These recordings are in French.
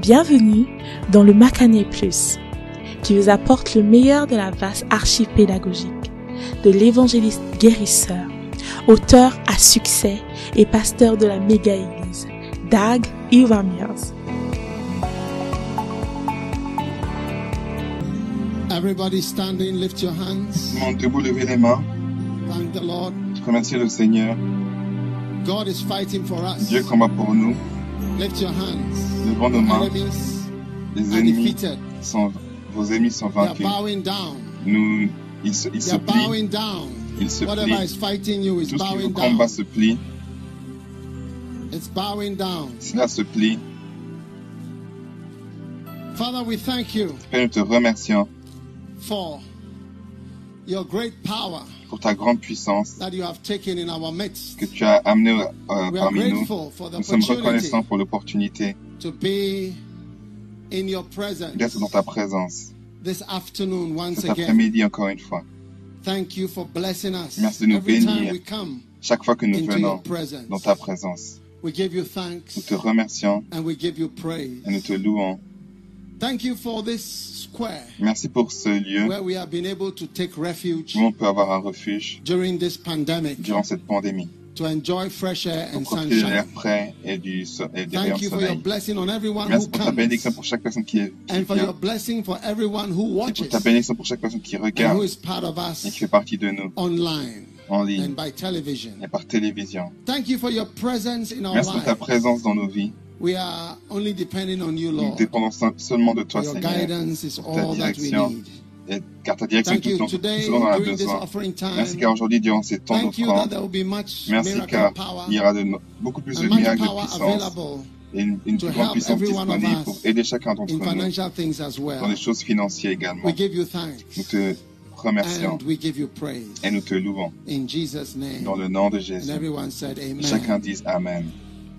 Bienvenue dans le Macané Plus, qui vous apporte le meilleur de la vaste archive pédagogique de l'évangéliste guérisseur, auteur à succès et pasteur de la méga-église, Dag Iwamiers. Everybody standing, lift your hands. Tout le monde debout, levez les mains. Thank the Lord. Remerciez le Seigneur. God is fighting for us. Dieu combat pour nous. Lift your hands. Levons nos mains. Les ennemis sont, vos ennemis sont vaincus. bowing down. Nous, ils se, ils se plient. Ils se Whatever plient. is fighting you is Tout ce qui vous bowing combat down. se plie. It's bowing down. Cela se plie. Father, we thank you Père, nous te remercions for your great power pour ta grande puissance that you have taken in our midst. que tu as amenée euh, parmi nous. grateful for the Nous sommes reconnaissants pour l'opportunité to be in your presence d'être dans ta présence this afternoon once cet après-midi encore une fois. Thank you for blessing us. Merci de nous Every time bénir. we come Chaque fois que nous venons dans ta présence, we give you nous thanks te remercions and we give you praise. et nous te louons. Thank you for this square Merci pour ce lieu where we have been able to take refuge où on peut avoir un refuge during this pandemic durant cette pandémie to enjoy fresh air and l'air sunshine. frais et du et des Thank you for your soleil. blessing on everyone who Merci pour ta bénédiction pour chaque personne qui, est, qui and for your blessing for everyone who et pour watches ta bénédiction pour chaque personne qui and who regarde is part of et qui fait partie de nous online en and ligne by television. et par télévision. Thank you for your presence in our Merci pour ta lives. présence dans nos vies. We are only depending on you, Nous Lord. dépendons se- seulement de toi, Your Seigneur, guidance is ta all that we need. Et, car ta direction est Thank tout, you tout, tout today ce dont on a besoin. Merci car aujourd'hui, durant ces temps d'offrande, merci car il y aura de, beaucoup plus de miracles de puissance et une, plus grande puissance disponible pour aider chacun d'entre nous dans les choses financières également. Nous te remercions et nous te louons dans le nom de Jésus. Chacun dise Amen.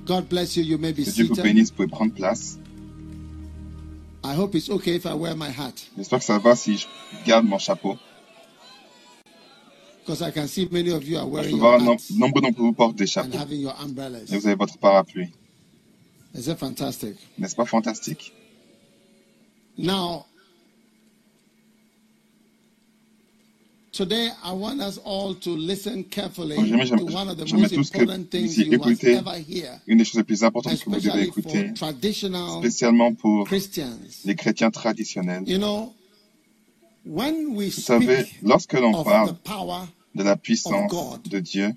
Que Dieu vous bénisse, vous pouvez prendre place. I hope it's okay if I wear my hat J'espère que ça va si je garde mon chapeau. because I can see many of you are Je wearing voir your hats nombre d'entre vous portent des and chapeaux having your umbrellas. et vous avez votre parapluie. Is it fantastic? N'est-ce pas fantastique? Now, today I want us all to listen carefully J'aimerais- to one of the j'aimerais most tous que important things vous you must écoutez ever hear, Une des choses les plus importantes que vous devez especially écouter, for traditional spécialement pour Christians. les chrétiens traditionnels. You know, when we Vous savez, speak lorsque l'on of parle the power, de la puissance God. de Dieu,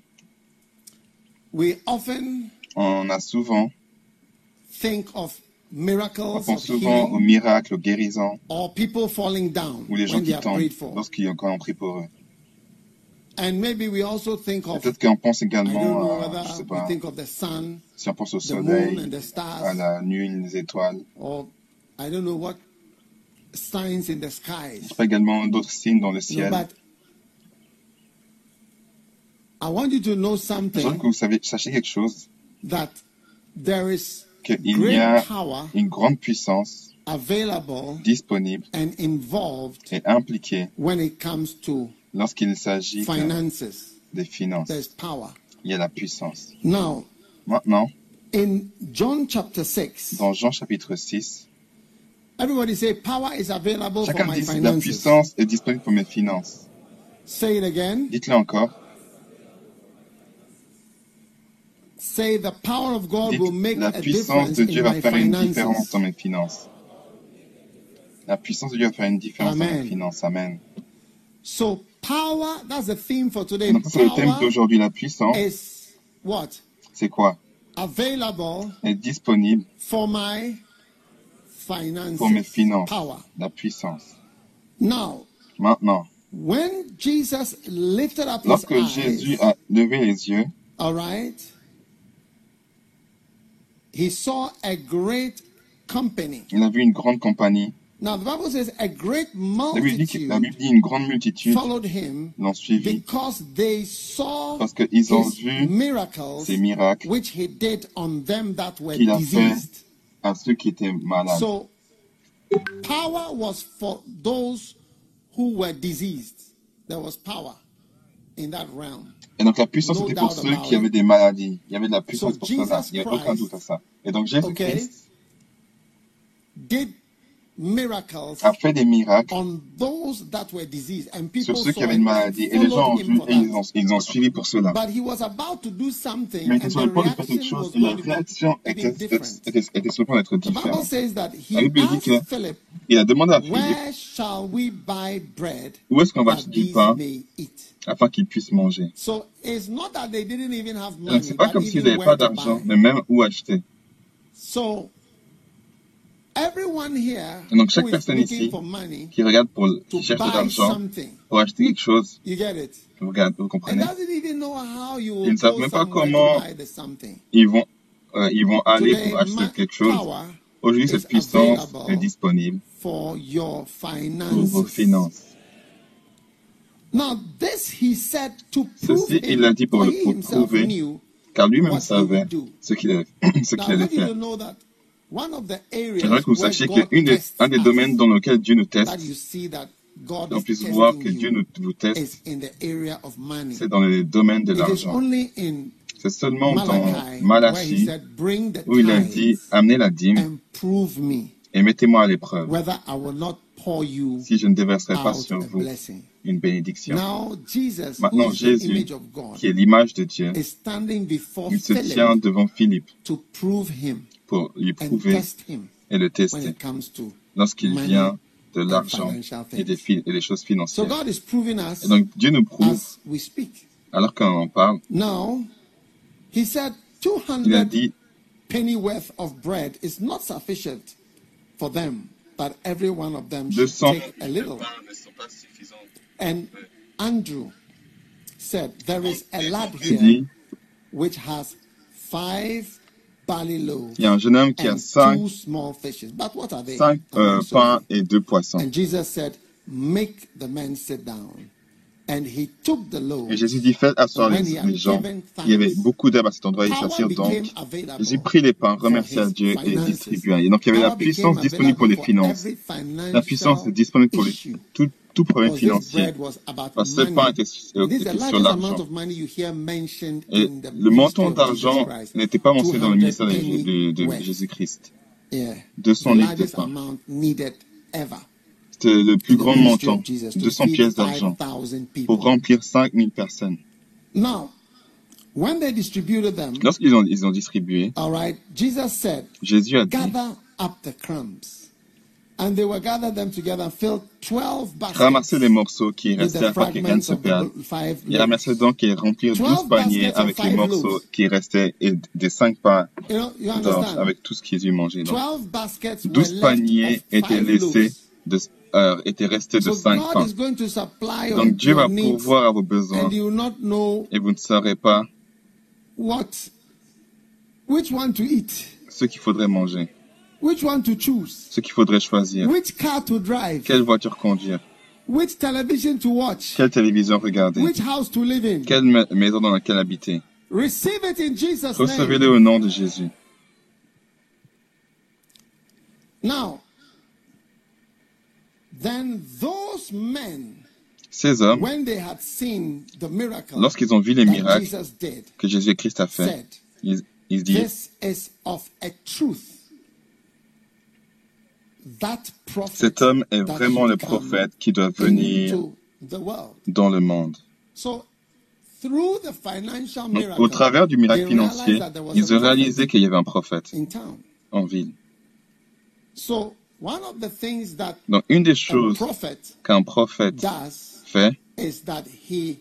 we often on a souvent, think of on miracles, pense souvent aux miracles, aux guérisons, or people falling down ou les gens qui tombent lorsqu'ils quand on prie pour eux. And maybe we also think of, Peut-être qu'on pense I don't know également, à, je whether sais we pas, think of the sun, si on pense au the moon soleil, and the à stars, la nuit, les étoiles. or I don't know what signs in the également d'autres signes dans le ciel. but I want you to know Je veux que something vous sachez quelque chose, that there is qu'il y a une grande puissance disponible et impliquée lorsqu'il s'agit des finances. Il y a la puissance. Now, Maintenant, in John chapter 6, dans Jean chapitre 6, everybody say power is available for chacun my dit la finances. puissance est disponible pour mes finances. Say it again. Dites-le encore. Say the power of God Dites, will make la a puissance de Dieu va faire une différence dans mes finances. La puissance de Dieu va faire une différence dans mes finances. Amen. So power, that's the theme for today. Donc, c'est le thème d'aujourd'hui. La puissance, is what? c'est quoi? Available Est disponible for my finances. pour mes finances. Power. La puissance. Now, Maintenant, when Jesus lifted up his lorsque eyes, Jésus a levé les yeux, all right, he saw a great company. il a vu une grande compagnie. Now, the Bible says a great La Bible dit, que- multitude la Bible dit une grande multitude followed him l'ont suivi because they saw parce qu'ils ont his vu miracles ces miracles which he did on them that were qu'il a fait diseased. à ceux qui étaient malades. So, power was for those who were diseased. There was power in that realm. Et donc la puissance No était pour ceux qui avaient des maladies. Il y avait de la puissance So pour. Jesus Il n'y a aucun doute à ça. Et donc Jésus Okay. A fait des miracles on those that were diseased, and people sur ceux qui avaient une maladie. Et les gens ont vu et ils ont, ils ont suivi pour cela. But he was about to do something, Mais il était sur le point de faire quelque chose et la réaction était, different. était, était sur le point d'être différente. La Bible dit que asked Philip, il a demandé à Philippe où est-ce qu'on va acheter du pain afin qu'il puisse manger? So it's not that they didn't even have Donc money, c'est pas comme s'ils n'avaient pas d'argent, mais même où acheter. So Et donc chaque personne ici qui regarde pour, qui cherche de l'argent pour acheter quelque chose, vous, regardez, vous comprenez, Ils ne savent même pas comment- ils vont, euh, ils vont aller pour acheter quelque chose. Aujourd'hui, cette puissance est disponible pour vos finances. Ceci, il l'a dit pour, le- prouver, car lui-même savait ce qu'il allait, faire. J'aimerais que vous sachiez qu'un des, un des domaines dans lesquels Dieu nous teste, on is puisse voir que Dieu nous, vous teste, is in the area of money. c'est dans les domaines de l'argent. only in C'est seulement dans Malachi where he Malachie said, "Bring the où il a dit Amenez la dîme and prove me et mettez-moi à l'épreuve whether I will not pour you si je ne déverserai pas sur vous blessing." une bénédiction. Now Jesus, who Maintenant, Jésus, qui est l'image de Dieu, is standing before il se tient devant Philippe to prove him pour lui and prouver test him et le tester lorsqu'il vient de l'argent et des, et des choses financières. Et donc Dieu nous prouve, alors qu'on en parle, Now, he said il a 200 dit penny worth of bread is not sufficient for them, but every one of them should 200 take a little. And Andrew said, There is a lad here which has five il y a un jeune homme qui a cinq, euh, pains et deux poissons. Et Jésus dit, faites asseoir les, les gens. Il y avait beaucoup d'herbes à cet endroit, ils s'assirent donc. Jésus prit les pains, remercia Dieu et distribua. Et donc il y avait la puissance disponible pour les finances. La puissance est disponible pour les, issue. Tout, problème financier. Parce que ce you hear mentioned Et le montant d'argent n'était pas mentionné dans le 200 ministère de. Jésus-Christ. Yeah. 200 the litres de pain. C'était le plus grand montant, of Jesus to 200 feed pièces d'argent, 5,000 pour remplir 5000 personnes. Now, when they distributed them, Lorsqu'ils ont, ils ont distribué, all right, Jesus said, Jésus a dit, gather up the crumbs. And they were gathered them together and filled 12 baskets ramassez les morceaux qui restaient afin que rien ne se perde. Il ramassait donc et remplir 12 12 paniers avec les morceaux qui restaient et des 5 pains avec tout ce qu'ils ont mangé. Donc, 12 baskets were 12 left paniers étaient laissés de, euh, étaient restés de So 5 God pains. is going to supply Donc on Dieu va pourvoir à vos besoins and you will not know et vous ne saurez pas what, which one to eat, ce qu'il faudrait manger, which one to choose, ce qu'il faudrait choisir, which car to drive, quelle voiture conduire, which television to watch, quelle télévision regarder, which house to live in? quelle ma- maison dans laquelle habiter? Receive it in Jesus' Recevez-le au nom de Jésus. Now, then those men, Ces hommes, when they had seen the miracle lorsqu'ils ont vu les miracles Jesus did, que Jésus-Christ a fait, said, ils, ils disent, This is of a truth. That prophet cet homme est vraiment le prophète qui doit venir dans le monde. So, through the financial Donc, au travers du miracle financier, ils a ont prophet réalisé qu'il y avait un prophète en ville. So, one of the things that Donc, une des choses prophet qu'un prophète fait, is that he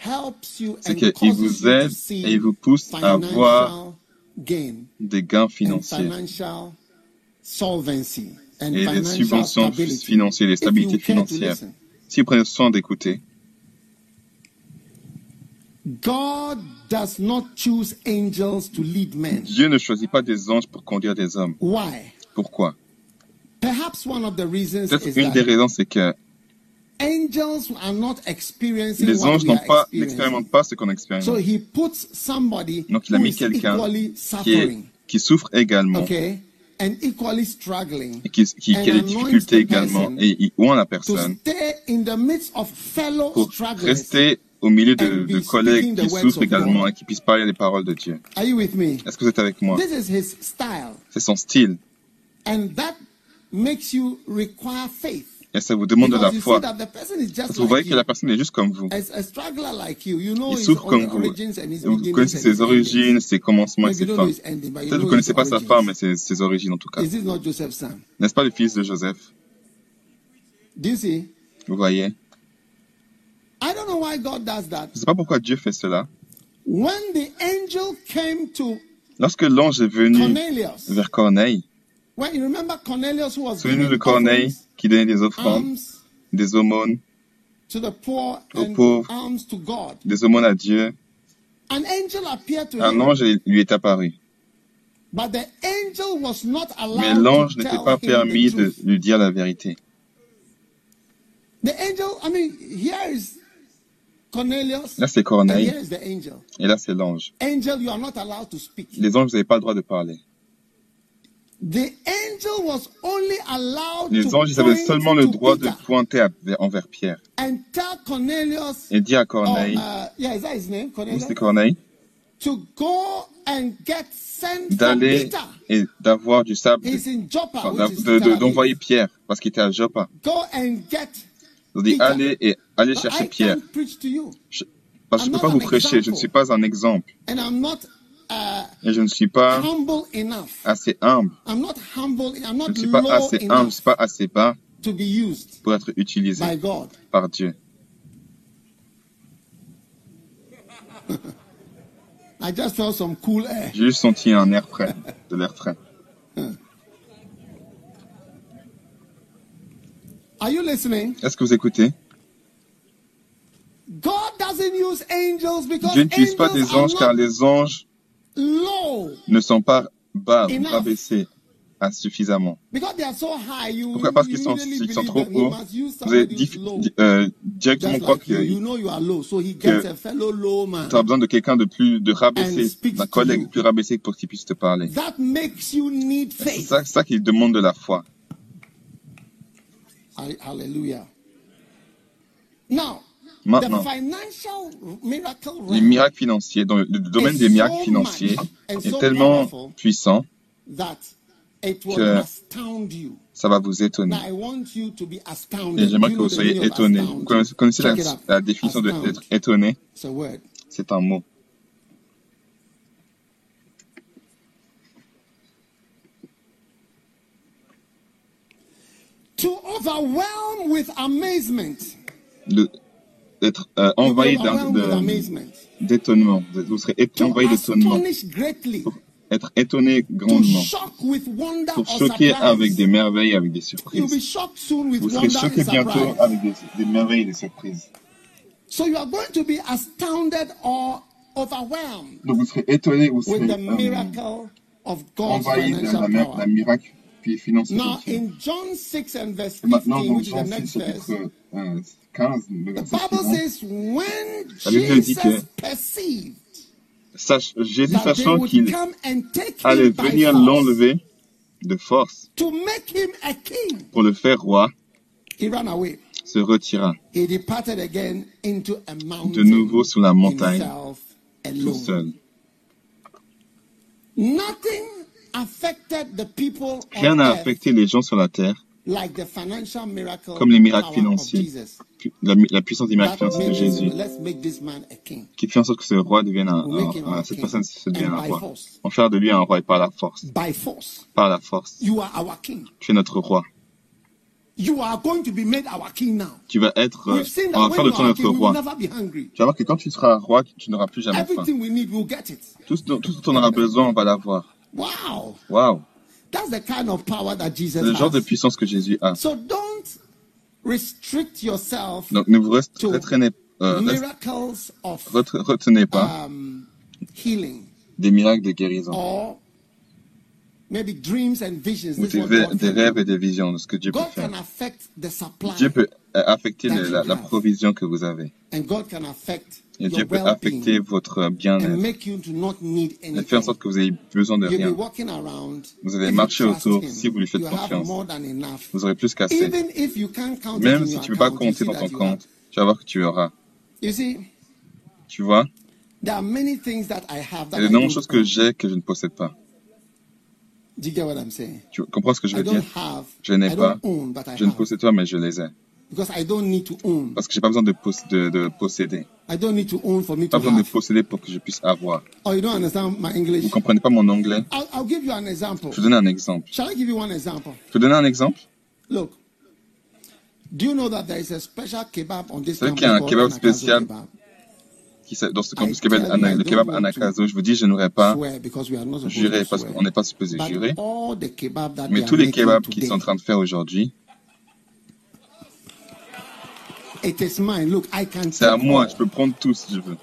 helps you c'est qu'il vous aide et il vous pousse à avoir des gains financiers et des financial subventions financières, you stabilités financières. Si vous prenez soin d'écouter, God does not choose angels to lead men. Dieu ne choisit pas des anges pour conduire des hommes. Why? Pourquoi? Perhaps one of the reasons is Peut-être une des that raisons, c'est que angels are not experiencing les anges are pas, n'expérimentent pas ce qu'on expérimente. So he puts somebody Donc il a who mis is quelqu'un qui, souffre également okay, et qui, qui, qui a And des difficultés également et il oint la personne stay in the midst of fellow pour rester au milieu de, collègues qui words souffrent of également God. et qui puissent parler les paroles de Dieu. Are you with me? Est-ce que vous êtes avec moi? This is his style. C'est son style. And that makes you require faith. Et ça vous demande de la foi. Parce que vous voyez que la personne est juste comme vous. Il souffre comme vous. Et Vous connaissez ses origines, ses commencements et ses fins. Peut-être vous connaissez his pas sa fin, mais ses, ses origines en tout cas. N'est-ce pas le fils de Joseph? Vous voyez? Je ne sais pas pourquoi Dieu fait cela. When the angel came to Lorsque l'ange est venu vers Corneille, souvenez-vous de Corneille qui donnait des offrandes, des aumônes, to the poor Aux and pauvres. alms to God. des aumônes à Dieu. An angel appeared to Un ange lui est apparu. but the angel was not Mais l'ange n'était pas permis de lui dire la vérité. The angel, I mean, here is Cornelius, Là, c'est Corneille, here is the angel. et là, c'est l'ange. Angel, you are not allowed to speak. Les anges, vous n'avez pas le droit de parler. The angel was only allowed Les anges, avaient seulement le to droit de pointer envers Pierre and tell Cornelius, et dire à or, Corneille, uh, c'est Corneille, To go and get sent from d'aller Peter. et d'avoir du sable, d'envoyer Pierre, parce qu'il était à Joppa. Go and get. Ils ont dit, allez et allez chercher Pierre. can't preach to you, Je- parce que je ne peux pas vous prêcher, je ne suis pas un exemple. Et je ne suis pas assez humble. Je ne suis pas assez humble, je ne suis pas assez bas pour être utilisé par Dieu. I just felt some cool air. J'ai juste senti un air frais, de l'air frais. Are you listening? Est-ce que vous écoutez? God doesn't use angels because Dieu n'utilise pas des anges car les anges ne sont pas bas ou Enough. rabaissés à suffisamment. because they are so high. You, Pourquoi? Parce qu'ils sont, ils sont trop hauts. Vous di- euh, directement croire que que- tu as besoin de quelqu'un de plus de rabaissé, d'un collègue plus rabaissé pour qu'il puisse te parler. C'est ça, ça qui demande de la foi. Hallelujah. Now, Maintenant, les miracles financiers, dans le, domaine des miracles financiers, est tellement puissant, que- ça va vous étonner. Et j'aimerais que vous soyez meaning of étonné. astound. Vous connaissez, la, la définition d'être étonné? C'est un mot. To overwhelm with amazement. De- D'être euh, envahi d'étonnement. Vous serez envahi d'étonnement. Être étonné To grandement. Pour choquer avec des merveilles, avec des surprises. Vous serez choqué bientôt avec des, des merveilles et des surprises. So you are going to be astounded or overwhelmed Donc vous serez étonné, vous serez euh, miracle of God's envahi d'un d'un miracle puis financier. Now, de Dieu. in John 6 and verse Et maintenant, 15, dans which is the Jean 6, next verse, euh, 15, le the verset Bible suivant, says, when La Bible dit Jesus que- Jésus, sachant qu'il allait venir l'enlever de force to make him a king, pour le faire roi, he ran away. se retira He departed again into a mountain de nouveau sur la montagne, tout seul. Nothing affected the people Rien n'a affecté les gens sur la terre like the financial miracle comme les miracles financiers, la, la puissance des de Jésus, qui fait en sorte que ce roi devienne un, un- cette personne se devienne un roi. force. En faire de lui un roi et par la force. By force. Par la force. You are our king. Tu es notre roi. You are going to be made our king now. Tu vas être, euh, on faire when de are notre roi. Tu vas voir que quand tu seras roi, tu n'auras plus jamais faim. Everything we need, we'll get it. Tout ce dont, tout ce dont on aura besoin, on va l'avoir. Wow. Waouh! That's the kind of power that Jesus C'est le genre de puissance que Jésus a. So don't restrict yourself Donc ne vous retraînez, euh, rest- miracles of retre- retenez pas um, healing des miracles de guérison or maybe dreams and visions. ou des, rê- rêves et des visions de ce que Dieu peut God faire. can affect the supply Dieu peut euh, affecter la, provision que vous avez. and God can affect Et Dieu peut affecter votre bien-être et faire en sorte que vous ayez besoin de rien. Vous allez marcher autour si vous lui faites confiance. Vous aurez plus qu'assez. Même si tu ne peux pas compter dans ton compte, tu vas voir que tu auras. Tu vois? there are many things that I have Il y a de nombreuses don't choses que j'ai que je ne possède pas. Tu comprends ce que je veux dire? Je n'ai pas, je ne possède pas, mais je les ai. Parce que j'ai pas besoin de, pos- de, de posséder. I don't need to own for me Pas to besoin de posséder pour que je puisse avoir. Oh, you don't understand my Vous English? comprenez pas mon anglais? I'll, I'll give you an example. Je vais donner un exemple. Shall I give you one example? Je peux donner un exemple Look, do you know that there is a special kebab on this savez campus qu'il y a un kebab spécial kebab? qui dans ce campus I le kebab Anakazo. Je vous dis, je n'aurais pas juré to parce qu'on n'est pas supposé jurer. all the kebab that Mais they tous are les kebabs qu'ils today, sont en train de faire aujourd'hui, c'est à moi. Je peux prendre tout si je veux.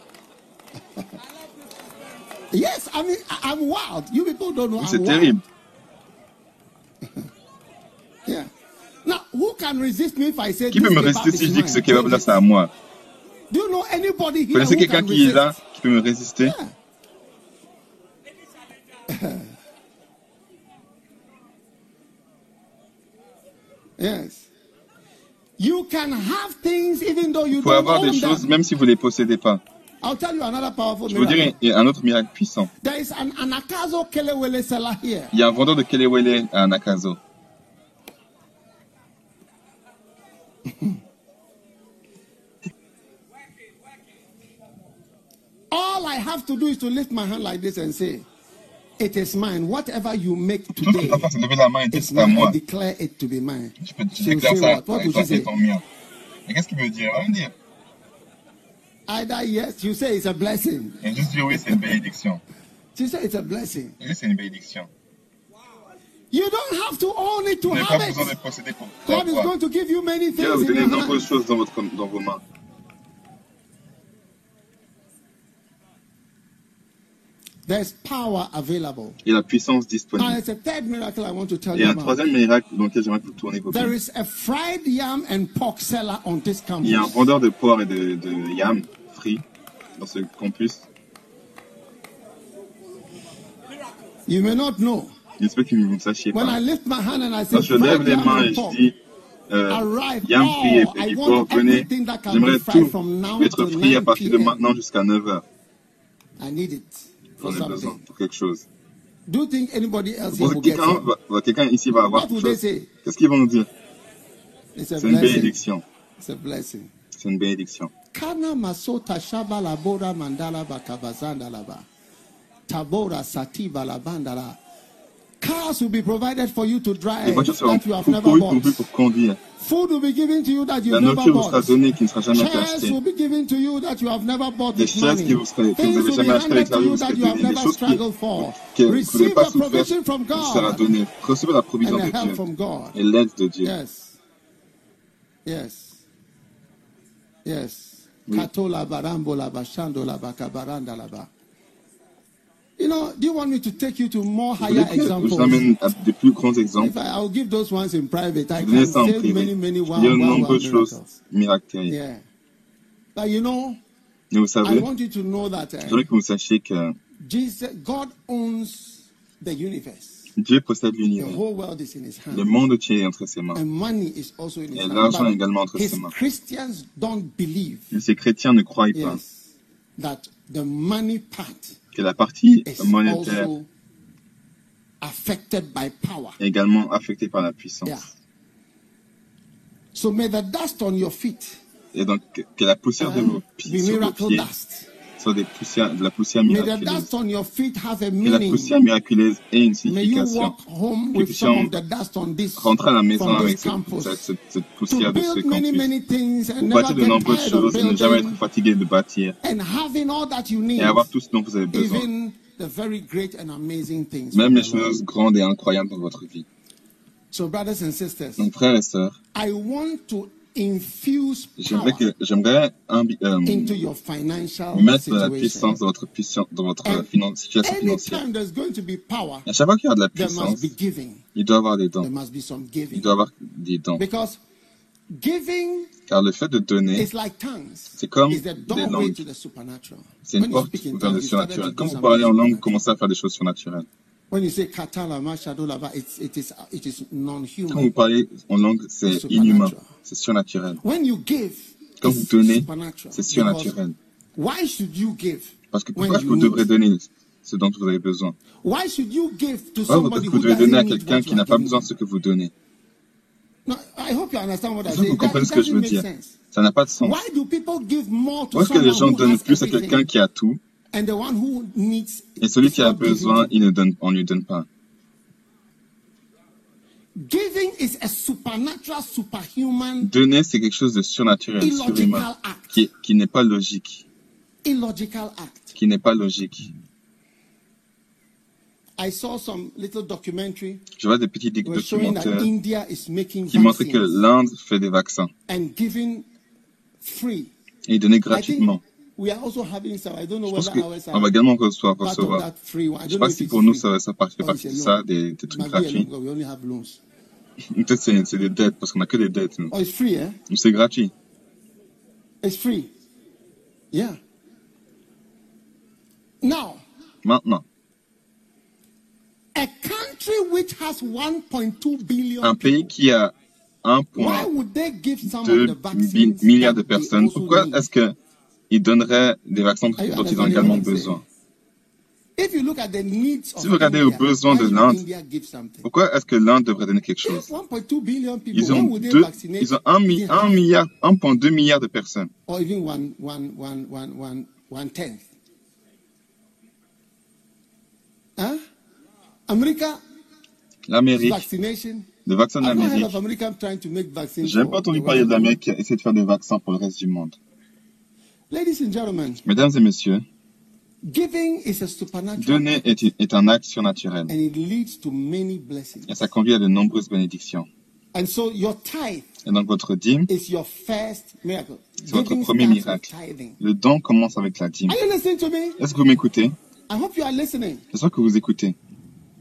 Yes, I mean, I'm wild. You people don't know C'est terrible. Yeah. Now, who can resist me if I say Qui peut me kebab résister is si je dis que ce kebab-là, c'est à moi? Do you know anybody here connaissez who quelqu'un can qui est resist? là, qui peut me résister? Yeah. Yes. You can have things even though you Vous pouvez don't avoir own des choses them. même si vous ne les possédez pas. I'll tell you another powerful Je vous miracle. dirai un autre miracle puissant. There is an Anakazo Kelewele seller here. Il y a un vendeur de Kelewele à Nakazo. All I have to do is to lift my hand like this and say, It is mine. Whatever you make Tout ce today, dois faire, c'est lever la main et dire it's mine. I declare it to be mine. Je peux She'll déclarer say ça. what? What Et would toi, she c'est say? Et qu'est-ce qu'il veut dire Rien dire. Either yes, you say it's a blessing. Il juste dire oui, c'est une bénédiction. She say it's a blessing. Oui, c'est une bénédiction. You don't have to own it to Vous have pas besoin de it. God is going to give you many Dieu va vous things in donner de your nombreuses choses dans, votre, dans vos mains. There's power available. Et la puissance Now, disponible. there's a third miracle I want to tell Et you un about. troisième miracle dans lequel j'aimerais que vous tournez vos There is a fried yam and pork seller on this Il y a un campus. vendeur de porc et de, de yam frit dans ce campus. You may not know. Que vous ne sachiez When pas. I lift my hand and I say Quand je lève les yam mains et and je dis euh, yam frit et, Oh, I et want porc, venez, everything that can j'aimerais be fried tout from now être frit à 9 partir de maintenant jusqu'à 9h. I need it for something. pour quelque chose. Do you think anybody else here pensez will que get quelqu'un it? va- va- quelqu'un ici va avoir What quelque would they chose say? Qu'est-ce qu'ils vont nous dire? It's a C'est une blessing. bénédiction. It's a blessing. C'est une bénédiction. Kana masota mandala. Tabora. Cars will be provided for you to Les drive voitures seront that you have pour- never pourvues pour conduire. Food will be given to you that La you've never nourriture vous sera bought. donnée qui ne sera jamais achetée. will be given to you that you have never bought Des chaises qui vous que vous Things avez will be jamais achetées handed avec to l'argent, you vous that serez you have donné. Des never choses qui- struggled for. que vous pas sera donnée. Recevez la provision de help Dieu from God. et l'aide de Dieu. Yes. Yes. Yes. Katola barambo la bashando la bakabaranda la ba. You know, do you want me to take you to more Vous voulez higher que je examples? vous amène à des plus grands exemples? If I, I'll give those ones in private, I can ça en say privé. many, many dire de nombreuses choses miracles. miraculeuses. Yeah. But you know, Mais vous I savez, want you to know that uh, je voudrais que vous sachiez que Jesus, God owns the universe. Dieu possède The l'univers. whole world is in His Le monde entier est entre ses mains. and money is also in His Et l'argent est également entre ses mains. Christians don't believe Mais ces chrétiens ne croient pas that the money part que la partie monétaire also affected by power. est également affectée par la puissance. Yeah. So may the dust on your feet Et donc, que- la poussière de vos pieds, sur vos pieds. Soit des poussières, de la poussière miraculeuse. Que la poussière miraculeuse ait une signification. Que puissions Rentrer à la maison avec cette, poussière de ce campus. Vous bâtir de nombreuses choses et ne jamais être fatigué de bâtir. Et avoir tout ce dont vous avez besoin. Even the very great and amazing things. Même les choses grandes et incroyables dans votre vie. So, brothers and sisters, Donc, frères et sœurs, J'aimerais que, j'aimerais euh, into your financial mettre la situation. puissance dans votre puissance, dans votre finan- situation financière. Anytime there's going to be power, À chaque fois qu'il y a de la there must puissance, be giving. il doit y avoir des There dons. must be some Il giving. doit y avoir des dons. Because giving Car le fait de donner, is like tongues. c'est comme des langues. C'est une porte vers le surnaturel. Quand vous parlez en langue, vous commencez à faire des choses surnaturelles. When you say katala mashadolava, it's it is it is Quand vous non-human. parlez en langue, c'est inhumain. C'est surnaturel. When you give, Quand vous donnez, c'est surnaturel. Why should you give Parce que pourquoi vous devrez donner ce dont vous avez besoin? Why should you give to Pourquoi somebody vous who devez donner à doesn't need quelqu'un qui you n'a pas besoin de ce que vous donnez? No, I hope you understand what I Je say. veux que vous it ce que je veux dire. Ça n'a pas de sens. Why do people give more to Pourquoi est-ce que les gens donnent plus à quelqu'un qui a tout and the one who needs et celui qui a besoin, il ne donne, on lui donne pas Donner, c'est quelque chose de surnaturel, surhumain, qui, qui n'est pas logique, Illogical act. qui n'est pas logique. I saw some little documentary Je vois des petits documentaires India is making qui montraient que l'Inde fait des vaccins and giving free. et think gratuitement. We are also having some. I don't know Je pense qu'on va également recevoir, recevoir. Je sais don't know pas si pour nous ça, ça fait partie de ça, des, des trucs gratuits. Peut-être c'est c'est des dettes, parce qu'on a que des dettes, nous. Oh, it's free, eh? C'est gratuit. It's free. Yeah. Now, Maintenant, a country which has 1.2 billion un pays qui a why 1,2 would they give some of the bi- vaccines milliards de personnes, pourquoi est-ce qu'ils donneraient des vaccins dont ils ont également besoin If you look at the needs of Si vous regardez aux besoins de l'Inde? Pourquoi est-ce que l'Inde devrait donner quelque chose? 1.2 billion people, Ils ont deux, ils ont un, mi- even un half? milliard, 1,2 milliard de personnes. L'Amérique, le vaccin make vaccines. J'ai pas entendu parler de l'Amérique qui a essayé de faire des vaccins pour le reste du monde. Ladies and gentlemen, Mesdames et messieurs, giving is a supernatural donner est, est un acte surnaturel and it leads to many blessings. et ça conduit à de nombreuses bénédictions. And so your tithe Et donc votre dîme, is your first miracle. c'est votre premier miracle. Le don commence avec la dîme. Are you listening to me? Est-ce que vous m'écoutez? I hope you are listening. J'espère que vous écoutez.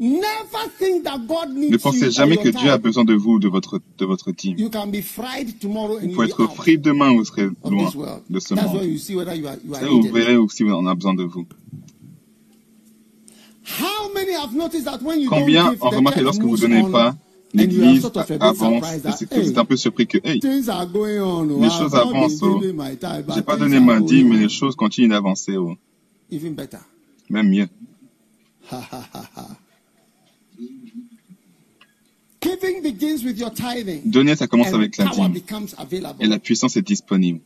Ne pensez jamais que Dieu a besoin de vous, de votre, de votre dîme. You can be fried tomorrow and Vous pouvez être frit demain, vous serez loin de ce monde. Et vous verrez aussi on a besoin de vous. How many have noticed that when you Combien the remarqué church lorsque vous moves donnez on pas, l'église avance et que vous êtes un peu surpris que, hey, on. les choses avancent, oh. j'ai pas donné ma dîme, mais on. les choses continuent d'avancer, oh. Même mieux. Giving begins with your tithing. Donner, ça commence avec la power dîme. Et la puissance est disponible.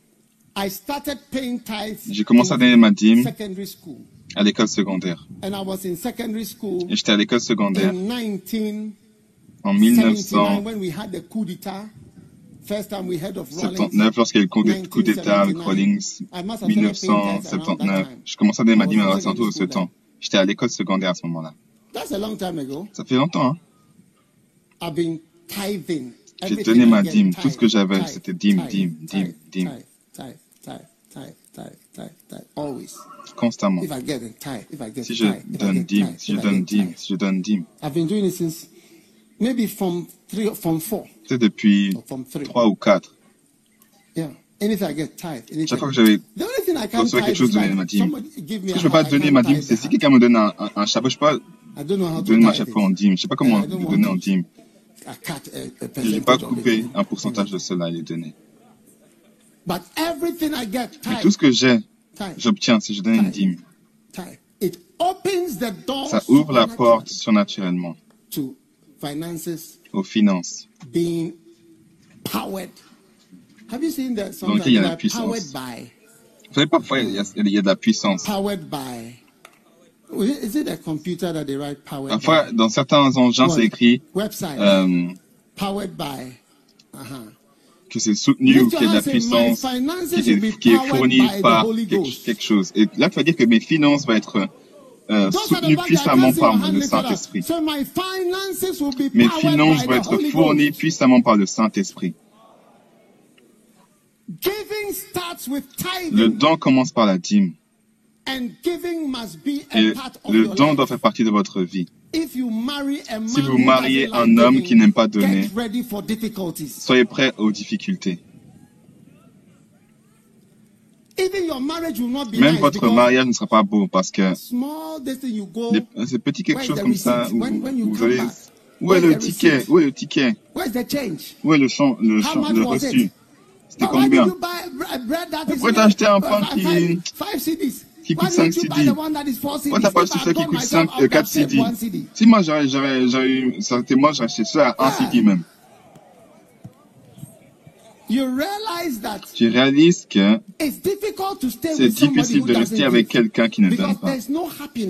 I started paying tithes J'ai commencé à in donner ma dîme secondary school. à l'école secondaire. And I was in secondary school Et j'étais à l'école secondaire in 1979 en 1979 when we had the coup d'etat. First time we heard of Rawlings. lorsqu'il y a eu le coup d'é- coup d'État avec 1979. Rawlings. I must have started paying tithes around that 1979. time. Je commençais à donner ma dîme à Santo de ce temps. J'étais à l'école secondaire à ce moment-là. That's a long time ago. Ça fait longtemps, hein. I've been tithing. J'ai donné ma dîme. Tout ce que j'avais, c'était dîme, dîme, dîme, dîme. Constamment. Si je donne dîme, si je donne dîme, si je donne dîme. I've been doing it since maybe from three, from four, Tu sais, depuis or from three. 3 ou 4. Yeah. Anything I get tithe. Anything. Chaque fois que j'avais The only thing I can't reçu quelque chose, donner ma dîme. Ce que je ne peux pas I donner ma dîme, c'est si quelqu'un me donne un, un, un chapeau, je ne peux pas donner ma chapeau en dîme. Je ne sais pas comment le donner en dîme. Je n'ai pas coupé un pourcentage de cela et les donner. But everything I get Mais tout ce que j'ai, j'obtiens si je donne une dîme. tithe. It opens the door Ça ouvre la porte surnaturellement to finances aux finances. being powered. Have you seen that Dans sometimes il y a la puissance. powered by? Vous savez, parfois, il y a, il y a de la puissance. Parfois, dans certains engins, c'est écrit Website euh, powered by uh-huh. que c'est soutenu ou qu'il y a de la puissance qui est, qui est fournie par quelque, quelque chose. Et là, tu vas dire que mes finances vont être euh, soutenues puissamment par le. Saint-Esprit. Mes finances vont être fournies puissamment par le Saint-Esprit. Giving starts with Le don commence par la dîme. Et le don doit faire partie de votre vie. If you marry a man Si vous mariez un homme qui n'aime pas donner, soyez prêts aux difficultés. Even your marriage will not be Même votre mariage ne sera pas beau parce que c'est petit quelque chose the comme ça où, où vous allez... Où est le the ticket? Où est le ticket? Où est le, champ, le, champ, reçu? it? C'était combien? Pourquoi t'as acheté un pain qui-? Qui coûte 5 CD. Pourquoi t'as pas acheté celui qui coûte 5, euh, 4 CD Si moi j'aurais, j'aurais, j'aurais eu, ça moi, j'aurais acheté ça à 1 CD même. Tu réalises que c'est difficile de rester avec quelqu'un qui ne donne pas.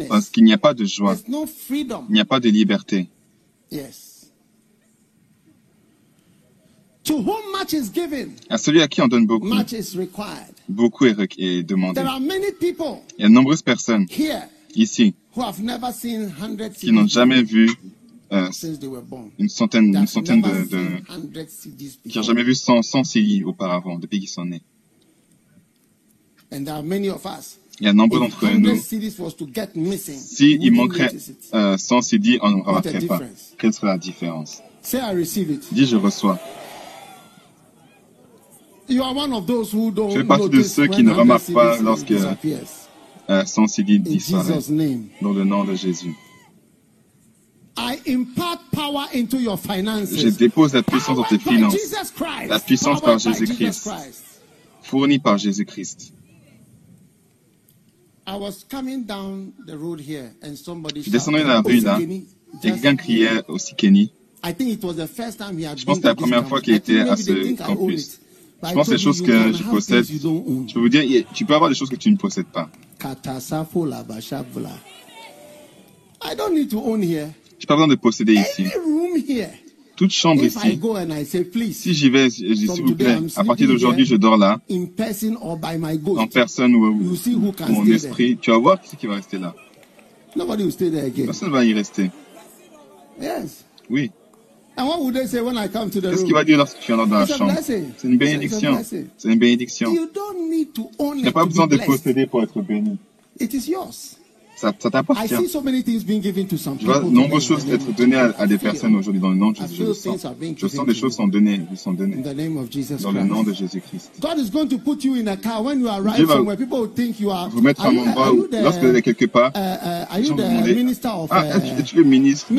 Parce qu'il n'y a pas de joie. Il n'y a pas de liberté. À celui à qui on donne beaucoup, beaucoup est, est demandé. Il y a de nombreuses personnes ici qui n'ont jamais vu euh, une centaine, une centaine de, de- qui n'ont jamais vu 100, 100 CD auparavant, depuis qu'ils sont nés. And there are many of us. Il y a nombreux If d'entre 100 nous. Missing, Si manquerait euh, 100 CD, on ne remarquerait pas. Quelle serait la différence? Say I receive it. Dis, je reçois. You are one of those who don't Je fais partie de ceux qui ne 100 remarquent pas lorsque euh, 100 CD disparaît. Jesus' name. Dans le nom de Jésus. I impart power into your Je finances. dépose la puissance dans tes finances, Jesus Christ. La puissance par Jésus-Christ. Jesus Christ. fournie par Jésus-Christ. I was coming down the road here and somebody Je descendais dans la rue là, quelqu'un criait aussi Kenny. I think it was the first time he had Je pense que c'était la première fois qu'il était à ce campus. Je I pense que les choses que je possède, je peux vous dire, tu peux avoir des choses que tu ne possèdes pas. Katasafo labashabla. I don't need to own here. J'ai pas besoin de posséder ici. Toute chambre ici, si j'y vais, je dis s'il vous plaît, à partir d'aujourd'hui, je dors là, en personne ou, ou en stay esprit. Tu vas voir qui va rester là. Personne ne va y rester. Yes. Oui. Qu'est-ce qu'il va dire lorsque tu viendras dans la chambre? C'est une bénédiction. C'est une bénédiction. Tu it n'as pas besoin be de posséder pour être béni. Ça, ça I t'appartient. see so many things being given to some Je vois nombreuses choses être données à, à des personnes aujourd'hui dans le nom de Jésus. Je le sens. Je sens des choses sont données. Sont données. Dans le nom de Christ. Jésus-Christ. Dieu va. Vous mettre à un endroit où, lorsque vous allez quelque part, uh, uh, les gens vont demander Ah, uh, es-tu le ministre de.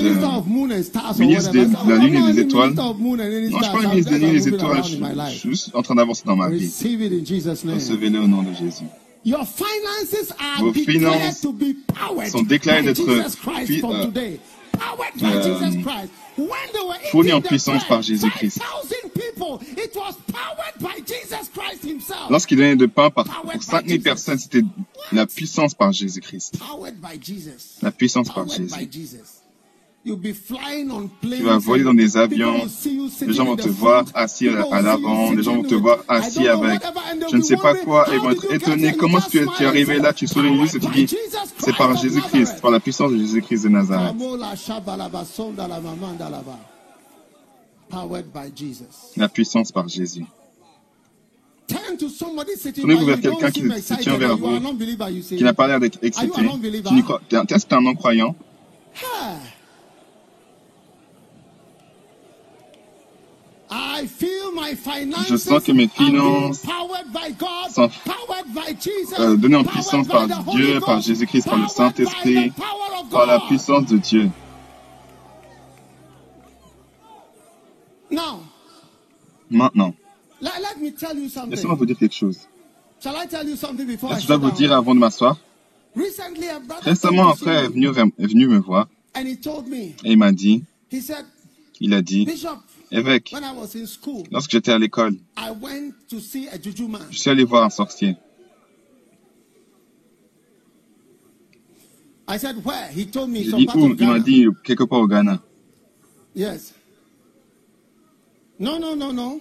ministre de- de la "Oh, lune et des any étoiles?" minister of moon and any Non, je suis stars. pas le ministre des just lignes et des étoiles. Je suis juste en train d'avancer dans ma vie. Recevez-le au nom de Jésus. Your finances are Vos declared finances to be powered sont déclarées d'être euh, today. Powered by euh, Jesus Christ. When they were fournies en the puissance par Jésus-Christ. 5,000 people, it was powered by Jesus Christ himself. Lorsqu'il donnait de pain par, pour 5000 personnes, c'était la puissance par Jésus-Christ. La puissance par Jésus. Tu vas voler dans des avions. Les gens vont te voir assis à, l'avant. Les gens vont te voir assis avec je ne sais pas quoi. ils vont être étonnés. Comment tu es, tu es arrivé là? Tu souris juste et tu "Powered dis c'est par Jésus-Christ, Nazareth." par la puissance de Jésus-Christ de Nazareth. La puissance par Jésus. Tournez-vous vers quelqu'un qui se tient vers vous, qui n'a pas l'air d'être excité. Est-ce que tu es un non-croyant Ah. I feel my finances Je sens que mes finances powered by God, sont, powered by Jesus, euh, données en puissance by par the Dieu, par Jésus-Christ, par le Saint-Esprit, the power of par la puissance de Dieu. Now, Maintenant, let, let me tell you something. laissez-moi vous dire quelque chose. Est-ce que je dois vous dire avant de m'asseoir? Récemment, un frère est venu, est venu me voir et il m'a dit, il a dit, Bishop, évêque, when I was in school, lorsque j'étais à l'école, I went to see a juju man. je suis allé voir un sorcier. I said, where? He told me J'ai dit où? Il m'a dit quelque part au Ghana. Yes. No, no, no, no.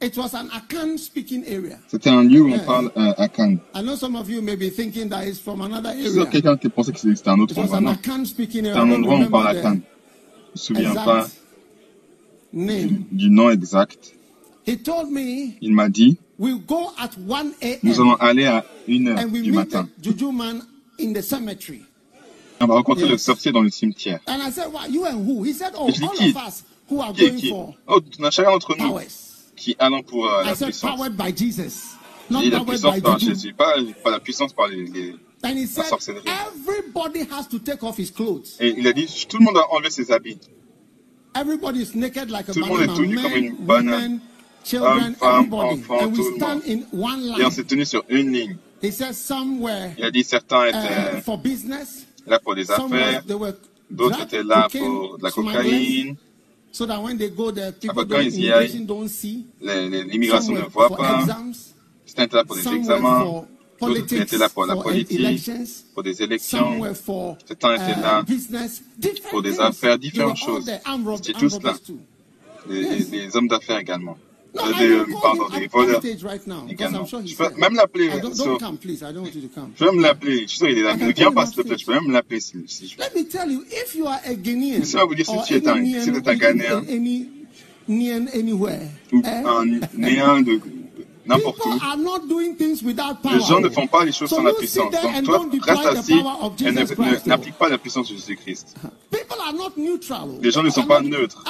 It was an Akan speaking area. C'était un lieu où on parle euh, à Cannes. I know some of you may be thinking that it's from another Je suis sûr area. que quelqu'un qui pensait que c'était un autre endroit. Non, Akan c'est un endroit où on parle the Je me souviens pas name. du nom exact. He told me Il m'a dit, we'll go at 1 nous allons aller à 1 heure and we du meet matin. the juju man in the cemetery. On va rencontrer le sorcier dans le cimetière. And I said, well, you and who? He said, oh, all qui? of us who are Qui going qui? for Oh, on a chacun d'entre nous powers. qui allons pour euh, I la said, puissance. powered by Jesus, not Et la powered puissance by par juju. Jésus, pas, pas la puissance par les, les- And he said, sorcellerie. everybody has to take off his clothes. Et il a dit, tout le monde a enlevé ses habits. Everybody is naked like a Tout le monde est tout nu comme une banane. Hommes, femmes, everybody. enfants, and we tout le stand monde. in one Et on line. s'est tenu sur une ligne. Il a dit certains étaient là pour des affaires, d'autres étaient là pour de la cocaïne. Après, quand ils y aillent, l'immigration ne voit pas. Certains étaient là pour des examens, d'autres étaient là pour la politique, pour des élections. Certains étaient là pour des affaires, différentes choses. C'était tous là. Les, hommes d'affaires également. des, pardon, des voleurs également. Je peux même l'appeler. So, je peux même l'appeler. Je suis sûr qu'il est là. Ne viens pas, s'il te plaît. Je peux même l'appeler si, si je veux. Laissez-moi vous dire si tu es un, si tu es un Ghanéen ou un néant de n'importe où. Les gens ne font pas les choses sans la puissance. Donc toi, reste assis et n'applique pas la puissance de Jésus-Christ. Les gens ne sont pas neutres.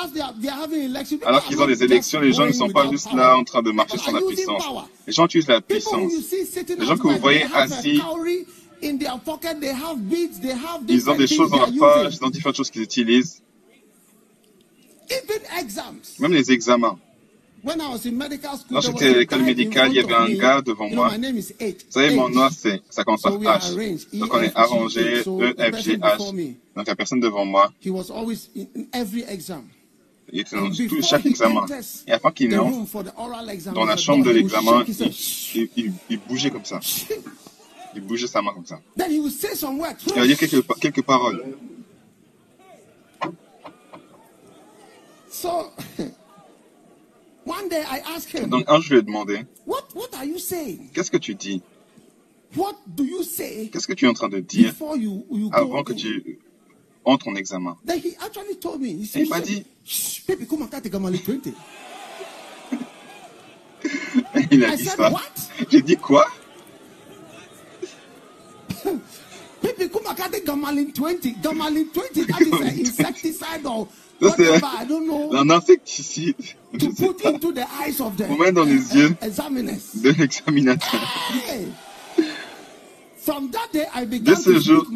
Alors qu'ils ont des élections, les gens ne sont pas juste là en train de marcher sans la puissance. Les gens utilisent la puissance. Les gens que vous voyez assis, ils ont des choses dans leur poche, ils ont différentes choses qu'ils utilisent. Même les examens. Quand j'étais à l'école médicale, il y avait un gars devant moi. Vous savez, mon nom, c'est, ça commence par H. Donc on est arrangé, E, F, G, H. Donc il n'y a personne devant moi. Il était dans tout, chaque examen. Et avant qu'il entre dans la chambre de l'examen, il, il, il, bougeait comme ça. Il bougeait sa main comme ça. Il va dire quelques, quelques paroles. Donc un jour, je lui ai demandé, qu'est-ce que tu dis? Qu'est-ce que tu es en train de dire avant que tu entres en examen? Et il m'a dit, il a dit ça. J'ai dit quoi? C'est un insecticide. Pour mettre dans les yeux de l'examinateur. Dès ce jour,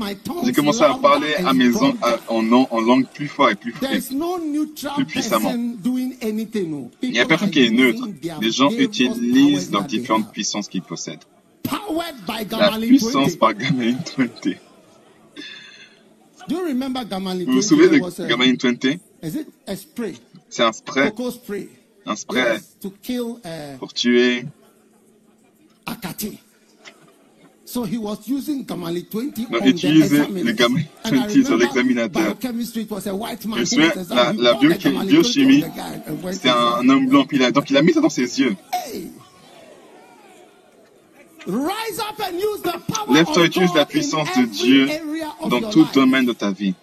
j'ai commencé à parler à mes en, en, en, langue plus fort et plus, plus puissamment. Il n'y a personne qui est neutre. Les gens utilisent leurs différentes puissances qu'ils possèdent. La puissance par Gamelin 20. Vous vous souvenez de Gamelin 20 c'est un spray. Un spray uh, pour tuer. Donc, il utilisait le Gamma 20 sur l'examinateur. Je me souviens, la, la biochimie, c'était un homme blanc. donc, il a mis ça dans ses yeux. Lève-toi et utilise la puissance de Dieu dans tout domaine de ta vie.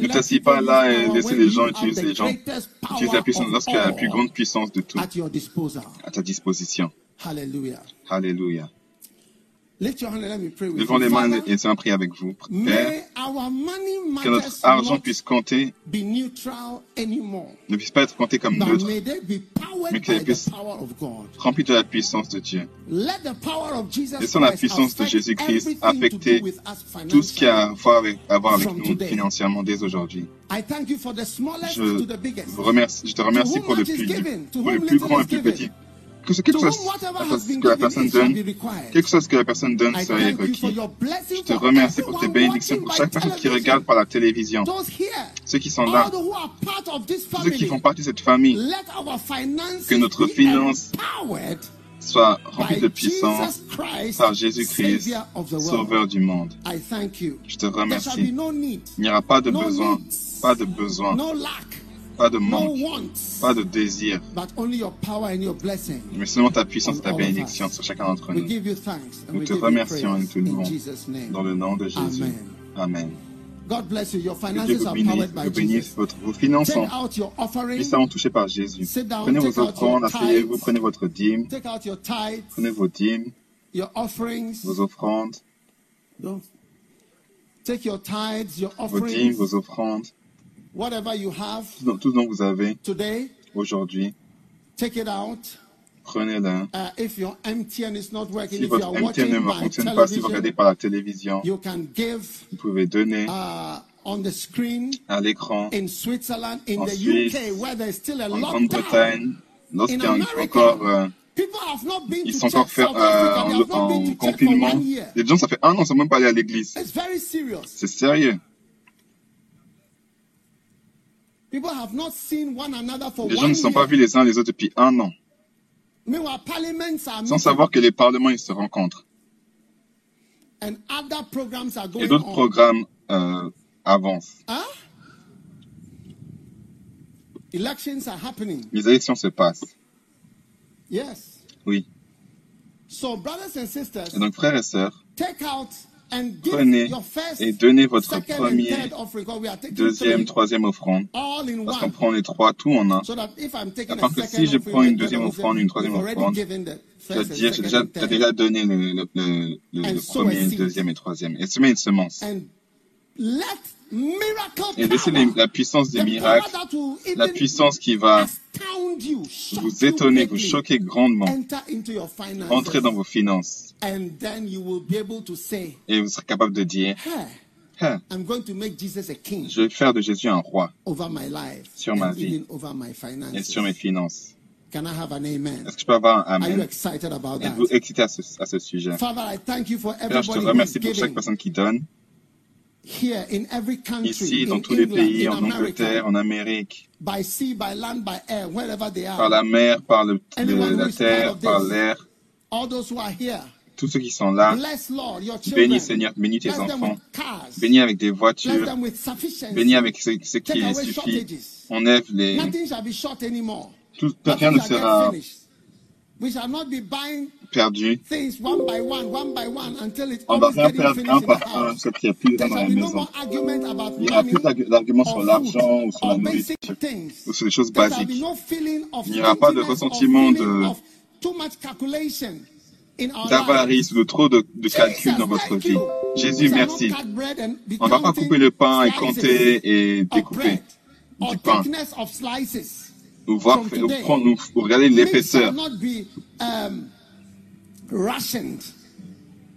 Ne t'assieds pas là et laisse les gens utiliser les gens. Utilise la puissance lorsqu'il y a la plus grande puissance de tout à ta disposition. Alléluia. Levons les mains et laissons prier avec vous. Père, que notre argent puisse compter, ne puisse pas être compté comme neutre, mais qu'il puisse remplir de la puissance de Dieu. Laissons la puissance de Jésus-Christ affecter tout ce qui a à voir avec, avec nous financièrement dès aujourd'hui. Je te remercie pour le plus, pour le plus grand et le plus petit que quelque chose que la personne donne, quelque chose que la personne donne serait requis. Je te remercie pour tes bénédictions pour chaque personne qui regarde par la télévision, ceux qui sont là, ceux qui font partie de cette famille, que notre finance soit remplie de puissance par Jésus-Christ, Sauveur du monde. Je te remercie. Il n'y aura pas de besoin, pas de besoin pas de manque, pas de désir, mais seulement ta puissance et ta bénédiction sur chacun d'entre nous. Nous te remercions et nous te louons. Dans le nom de Jésus. Amen. Que Dieu vous bénisse, vous bénisse votre, vos finances sont touchées par Jésus. Prenez vos offrandes, asseyez-vous, prenez votre dîme, prenez vos dîmes, vos offrandes, vos dîmes, vos offrandes, Whatever you have, tout, ce dont vous avez aujourd'hui, prenez-le. Uh, if your MTN is not working, si if votre MTN ne fonctionne pas, si vous regardez par la télévision, you can give, vous pouvez donner uh, on the screen, à l'écran en Suisse, UK, where still a en Grande-Bretagne, lorsqu'il y a encore euh, Ils sont encore euh, en, confinement. Les gens, ça fait un an, ils ne sont même pas allés à l'église. C'est sérieux. Les gens ne sont pas vus les uns les autres depuis un an. Sans savoir que les parlements ils se rencontrent. Et d'autres programmes euh, avancent. Les élections se passent. Oui. Et donc, frères et sœurs, prenez et donnez votre premier, deuxième, troisième offrande. Parce qu'on prend les trois tout en un. Afin que si je prends une deuxième offrande, une troisième offrande, je veux dire, j'ai déjà, déjà donné le, le, le, premier, deuxième et troisième. Et semez une semence. Et laissez la puissance des miracles, la puissance qui va vous étonner, vous choquer grandement, entrer dans vos finances. Et vous serez capable de dire, je vais faire de Jésus un roi sur ma vie et sur mes finances. Est-ce que je peux avoir un Amen? Êtes-vous excité à ce, à ce sujet? Père, je te remercie pour chaque personne qui donne. Ici, dans tous les pays, en Angleterre, en Amérique, par la mer, par le, la terre, par l'air, tous ceux qui sont là, bénis Seigneur, bénis tes enfants, bénis avec des voitures, bénis avec ce, ce qui suffit, enlève les... Tout, rien ne sera perdu. On va rien perdre un par un, ce qui est plus dans la maison. Il n'y aura plus d'arguments sur l'argent ou sur la nourriture. ou sur les choses basiques. Il n'y aura pas de ressentiment de d'avarice ou de trop de, de calculs dans votre vie. Jésus, merci. On ne va pas couper le pain et compter et découper du pain. Ou voir, ou prendre, ou regarder l'épaisseur. Il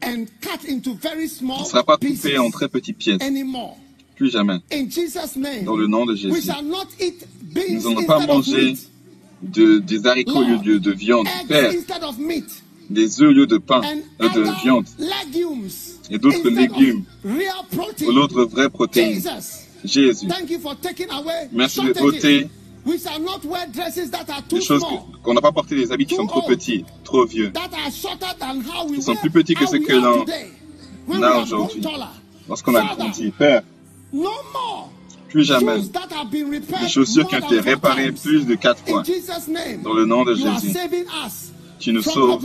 ne sera pas coupé en très petites pièces. Plus jamais. Dans le nom de Jésus. Nous n'allons pas manger de, des haricots au lieu de, viande. Père, des œufs au lieu de pain, euh, de viande. Et d'autres légumes. Ou l'autre vraie protéine. Jésus. Merci de ôter des choses qu'on n'a pas porté des habits qui sont trop petits, trop vieux, qui sont plus petits que ce que l'on a aujourd'hui. Lorsqu'on a grandi, Père, plus jamais des chaussures qui ont été réparées plus de quatre fois. Dans le nom de Jésus, nous sauves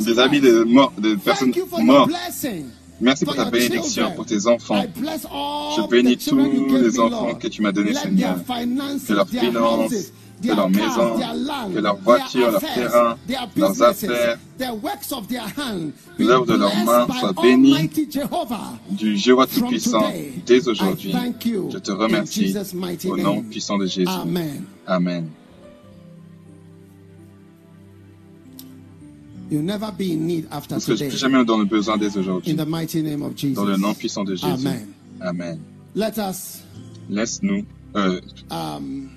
des habits de, mort, de personnes mortes. Merci pour ta bénédiction pour tes enfants. Je bénis tous les enfants que tu m'as donnés, Seigneur. Que leurs finances, que leur maison, que leur voiture, leur terrain, leurs affaires, l'œuvre de leurs mains soit bénie du Jéhovah Tout-Puissant dès aujourd'hui. Je te remercie au nom puissant de Jésus. Amen. Parce que plus jamais dans le besoin dès aujourd'hui. Dans le nom puissant de Jésus. Amen. Laisse-nous, euh, um,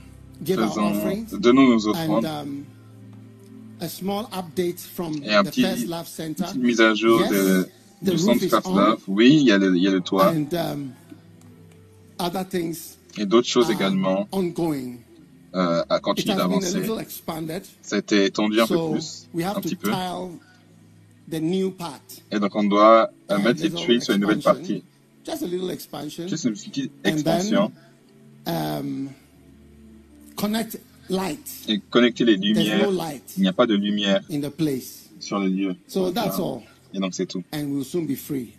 donnons nos offrandes. Um, Et un petit, petite mise à jour de, du centre First Love. Oui, il y a le, il y a le toit. Um, Et d'autres choses également euh, a continué d'avancer. Ça a été étendu un peu plus, un petit peu. Et donc on doit euh, mettre les tuiles sur une nouvelle partie. Juste une petite expansion. Et connecter les lumières. Il n'y a pas de lumière sur le lieu. Et donc c'est tout.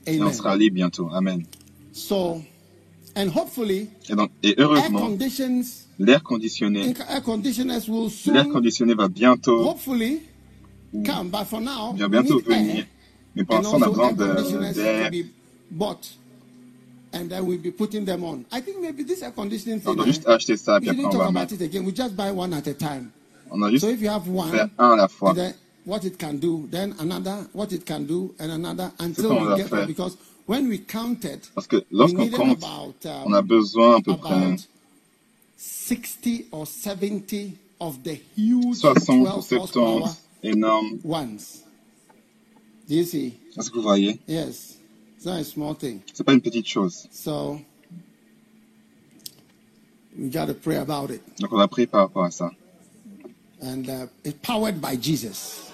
Et on sera libre bientôt. Amen. Et, donc, et heureusement, L'air conditionné. L'air conditionné va bientôt, va bientôt venir. Mais pour l'instant, on a besoin d'air. And then we'll be putting them on. I think maybe this air conditioning thing. On doit juste acheter ça, puis après on va mettre. We just buy one at a time. On a juste so if you have one, faire un à la fois. Then what it can do, then another, what it can do, and another, until we get there. Because when we counted, parce que lorsqu'on compte, about, um, on a besoin à peu près 60 or 70 of the huge 60 ou 70 énormes ones. Do you see? Est-ce que vous voyez? Yes. C'est pas une petite chose. So, we got to pray about it. Donc on va prier par rapport à ça. And uh, it's powered by Jesus.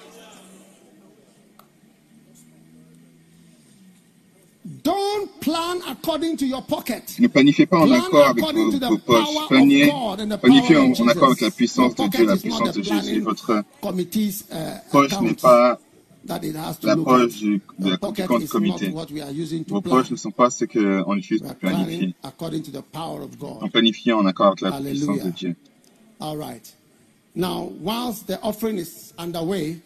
Don't plan according to your pocket. Ne planifiez pas en accord avec vos, vos poches. Planifiez, planifiez en, en, accord avec la puissance de Dieu, la puissance de Jésus. Votre uh, poche n'est pas la poche du, de la, du compte comité. Vos poches ne sont pas ce qu'on utilise pour planifier. On planifie en accord avec la Hallelujah. puissance de Dieu. All right. Now, whilst the offering is underway,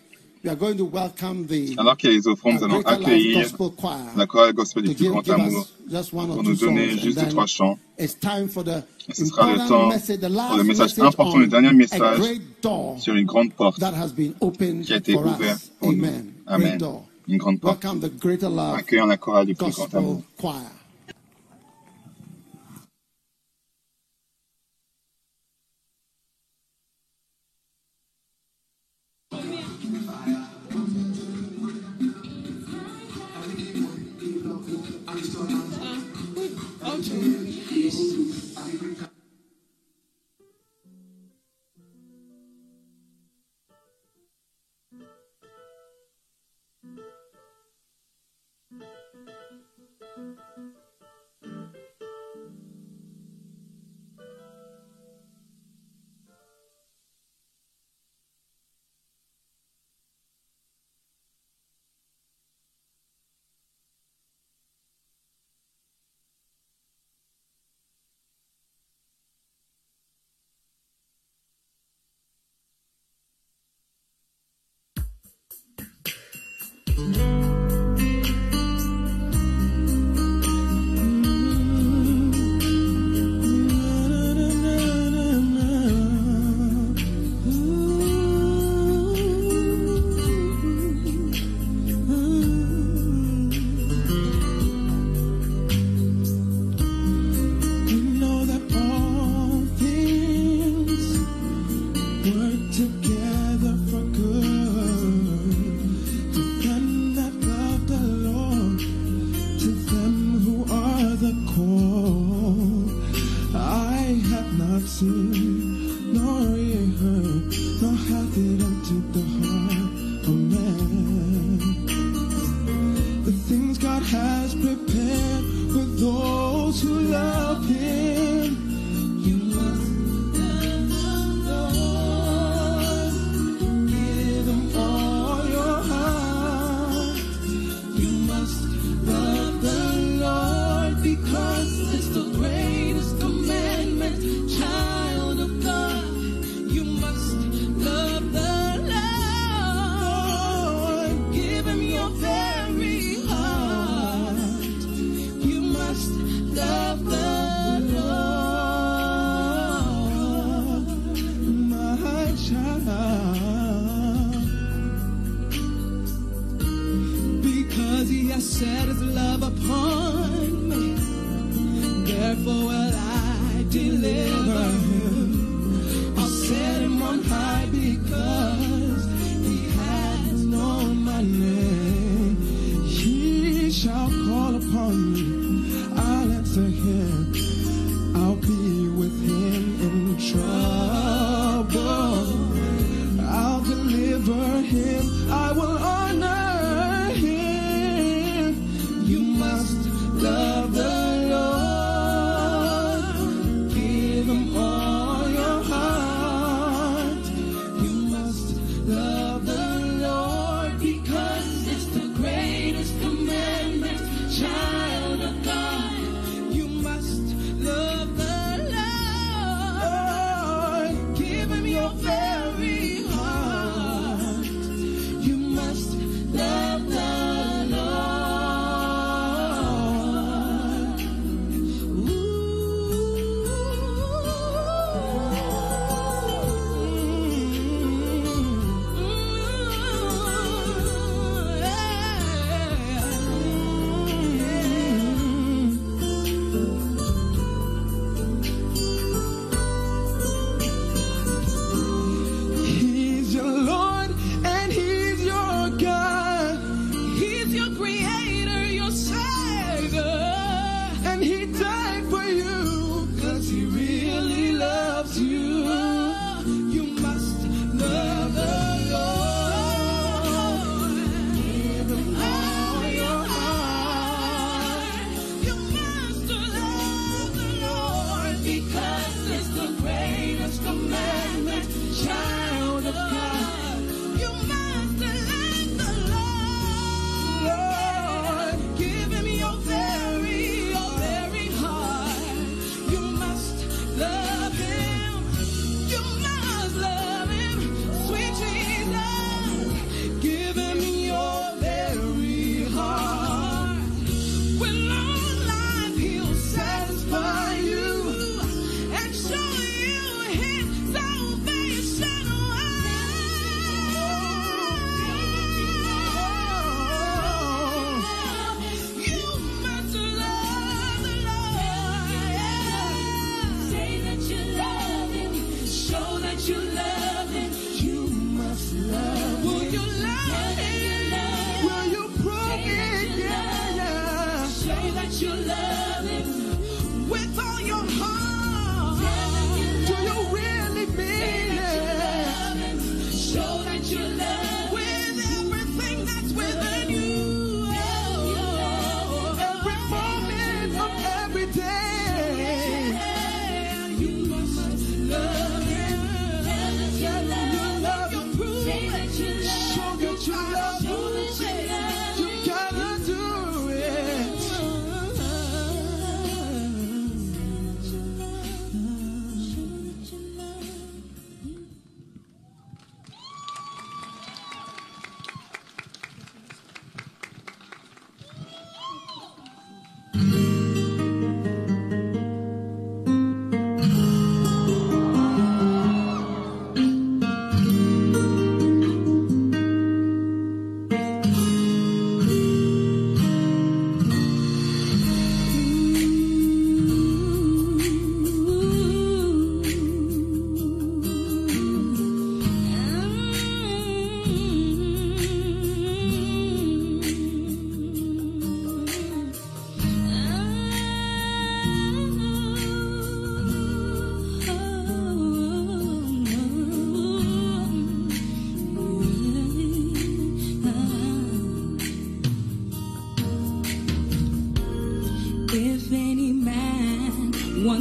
alors qu'il y a les offrandes, nous allons accueillir la chorale gospel du plus grand amour pour nous donner juste trois chants. Et ce sera le temps pour le message important, le dernier message sur une grande porte qui a été ouverte pour nous. Amen. Une grande porte. Accueillant la chorale du plus grand amour.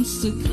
wants to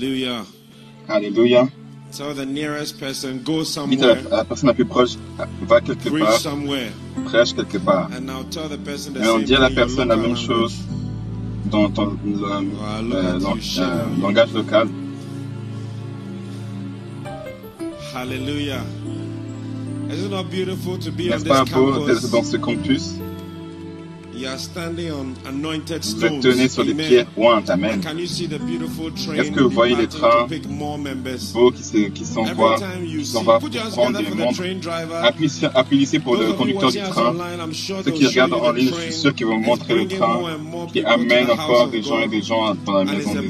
Alléluia. Alléluia. Tell the nearest person, go Dites à la, personne la plus proche, va quelque part, prêche quelque part. Et on dit à la personne la même chose dans ton euh, langage local. Hallelujah. N'est-ce pas beau d'être dans ce campus? Vous tenez sur des pierres ointes. Amen. Est-ce que vous voyez les trains beaux qui, qui s'envoient pour prendre des membres Appuyez pour le conducteur du train. Ceux qui regardent en ligne, je suis sûr qu'ils vont montrer le train qui amène encore des gens et des gens dans la maison de Dieu.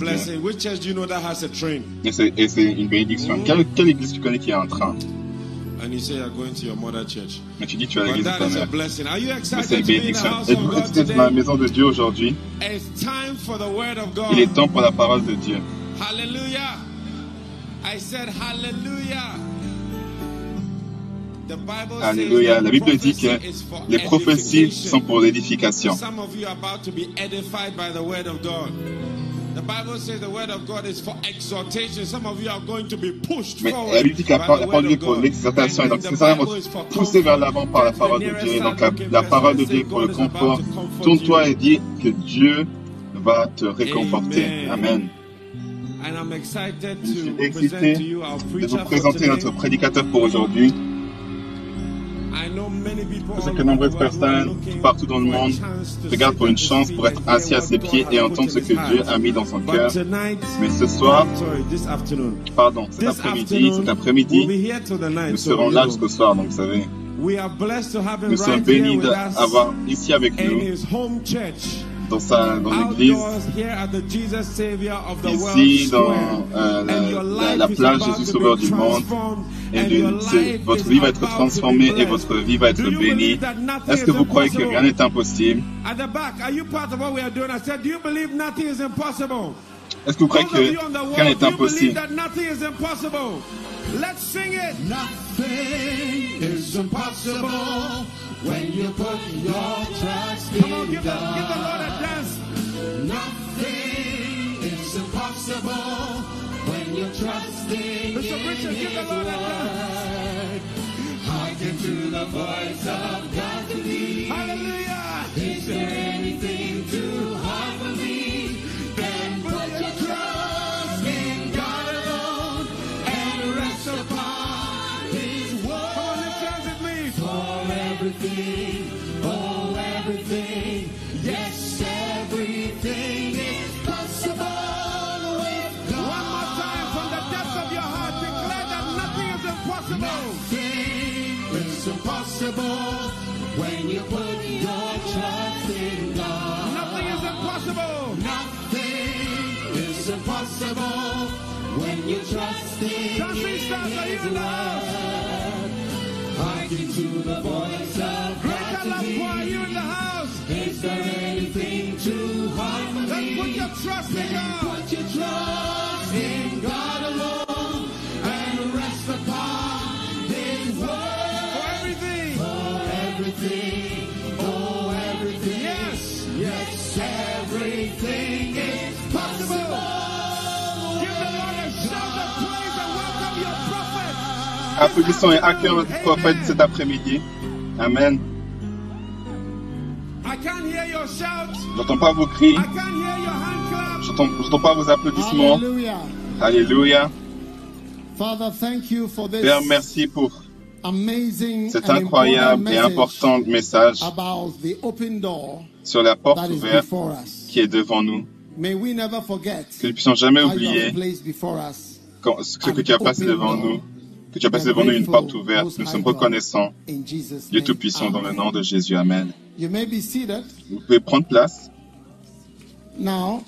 Et c'est une bénédiction. Quelle, quelle église tu connais qui a un train? You say you're going to your mother church. Mais tu dis que tu vas à l'église de ta mère. C'est une bénédiction. Êtes-vous excité dans la maison de Dieu aujourd'hui? Il est temps pour la parole de Dieu. Hallelujah. I said hallelujah. Alléluia. La Bible dit que les prophéties sont pour l'édification. Mais la Bible dit que la parole est pour l'exhortation et donc c'est ça, poussé vers l'avant par la parole de Dieu. Donc la, parole de Dieu pour le confort. Tourne-toi et dis que Dieu va te réconforter. Amen. Je suis excité de vous présenter notre prédicateur pour aujourd'hui. Je sais que nombreuses personnes partout dans le monde regardent pour une chance pour être assis à ses pieds et entendre ce que Dieu a mis dans son cœur. Mais ce soir, pardon, cet après-midi, cet après-midi, nous serons là jusqu'au soir, donc vous savez. Nous sommes bénis d'avoir ici avec nous dans, sa, dans l'église, ici dans euh, la, la, plage Jésus Sauveur du monde. Et votre vie va être transformée et votre vie va être bénie. Est-ce que vous croyez que rien n'est impossible? Est-ce que vous croyez que rien n'est impossible? Let's sing it. Nothing is impossible. When you put your trust in Come on, give, God, the, give the Lord a dance. Nothing is impossible when you're trusting Mr. Richard, give the Lord a dance. Hearken to the voice of God to me. Hallelujah. Is impossible when you put your trust in God. Nothing is impossible. Nothing is impossible when you trust in His word. Hearken to the voice of God to me. you in the house. Is there anything too hard for Then me? put your trust in God. Put your trust Applaudissons et accueillons notre prophète cet après-midi. Amen. Shouts. J'entends pas vos cris. J'entends j'entends pas vos applaudissements. Alléluia. Père, merci pour cet incroyable et important message sur la porte ouverte qui est devant nous. Que nous ne puissions jamais oublier ce que tu as placé devant nous, que tu as placé devant nous une porte ouverte. Nous sommes reconnaissants. Dieu. Tout-Puissant, dans le nom de Jésus. Amen. Vous pouvez prendre place. Now,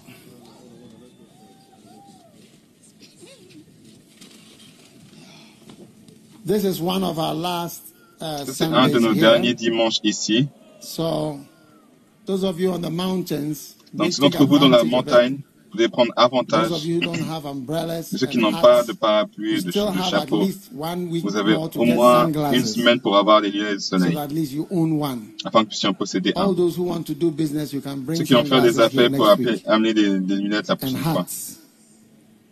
this is one of our last uh, C'est un de nos here. derniers dimanches ici. So, those of you on the mountains, Donc, d'entre vous dans la montagne, vous devez prendre avantage. umbrellas Ceux qui n'ont pas de parapluie et de, de chapeau, least one week vous avez au moins une semaine pour avoir les lunettes de so soleil, that at least you own one. afin que nous puissions en posséder un. All those who want to do business, you can bring Ceux qui vont faire des affaires pour appeler- amener des, des lunettes la and prochaine fois.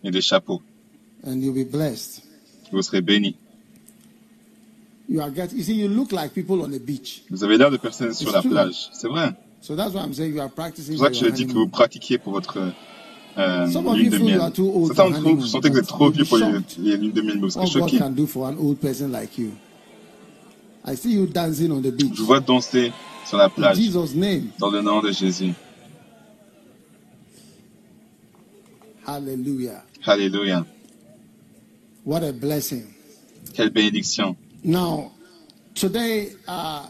et des chapeaux. And you'll be blessed. Vous serez bénis. You are get, you see, you look like people on the beach. Vous avez l'air de personnes sur la plage. C'est vrai. So that's why I'm saying you are practicing. C'est pour ça que je dis que vous pratiquiez pour votre euh, lune de miel. Certains d'entre vous sentez que vous êtes trop vieux pour lunes de miel, mais vous serez choqués. can do for an old person like you? I see you dancing on the beach. Je vois danser sur la plage. In Jesus name. Dans le nom de Jésus. Hallelujah. Hallelujah. What a blessing. Quelle bénédiction. Now, today, uh,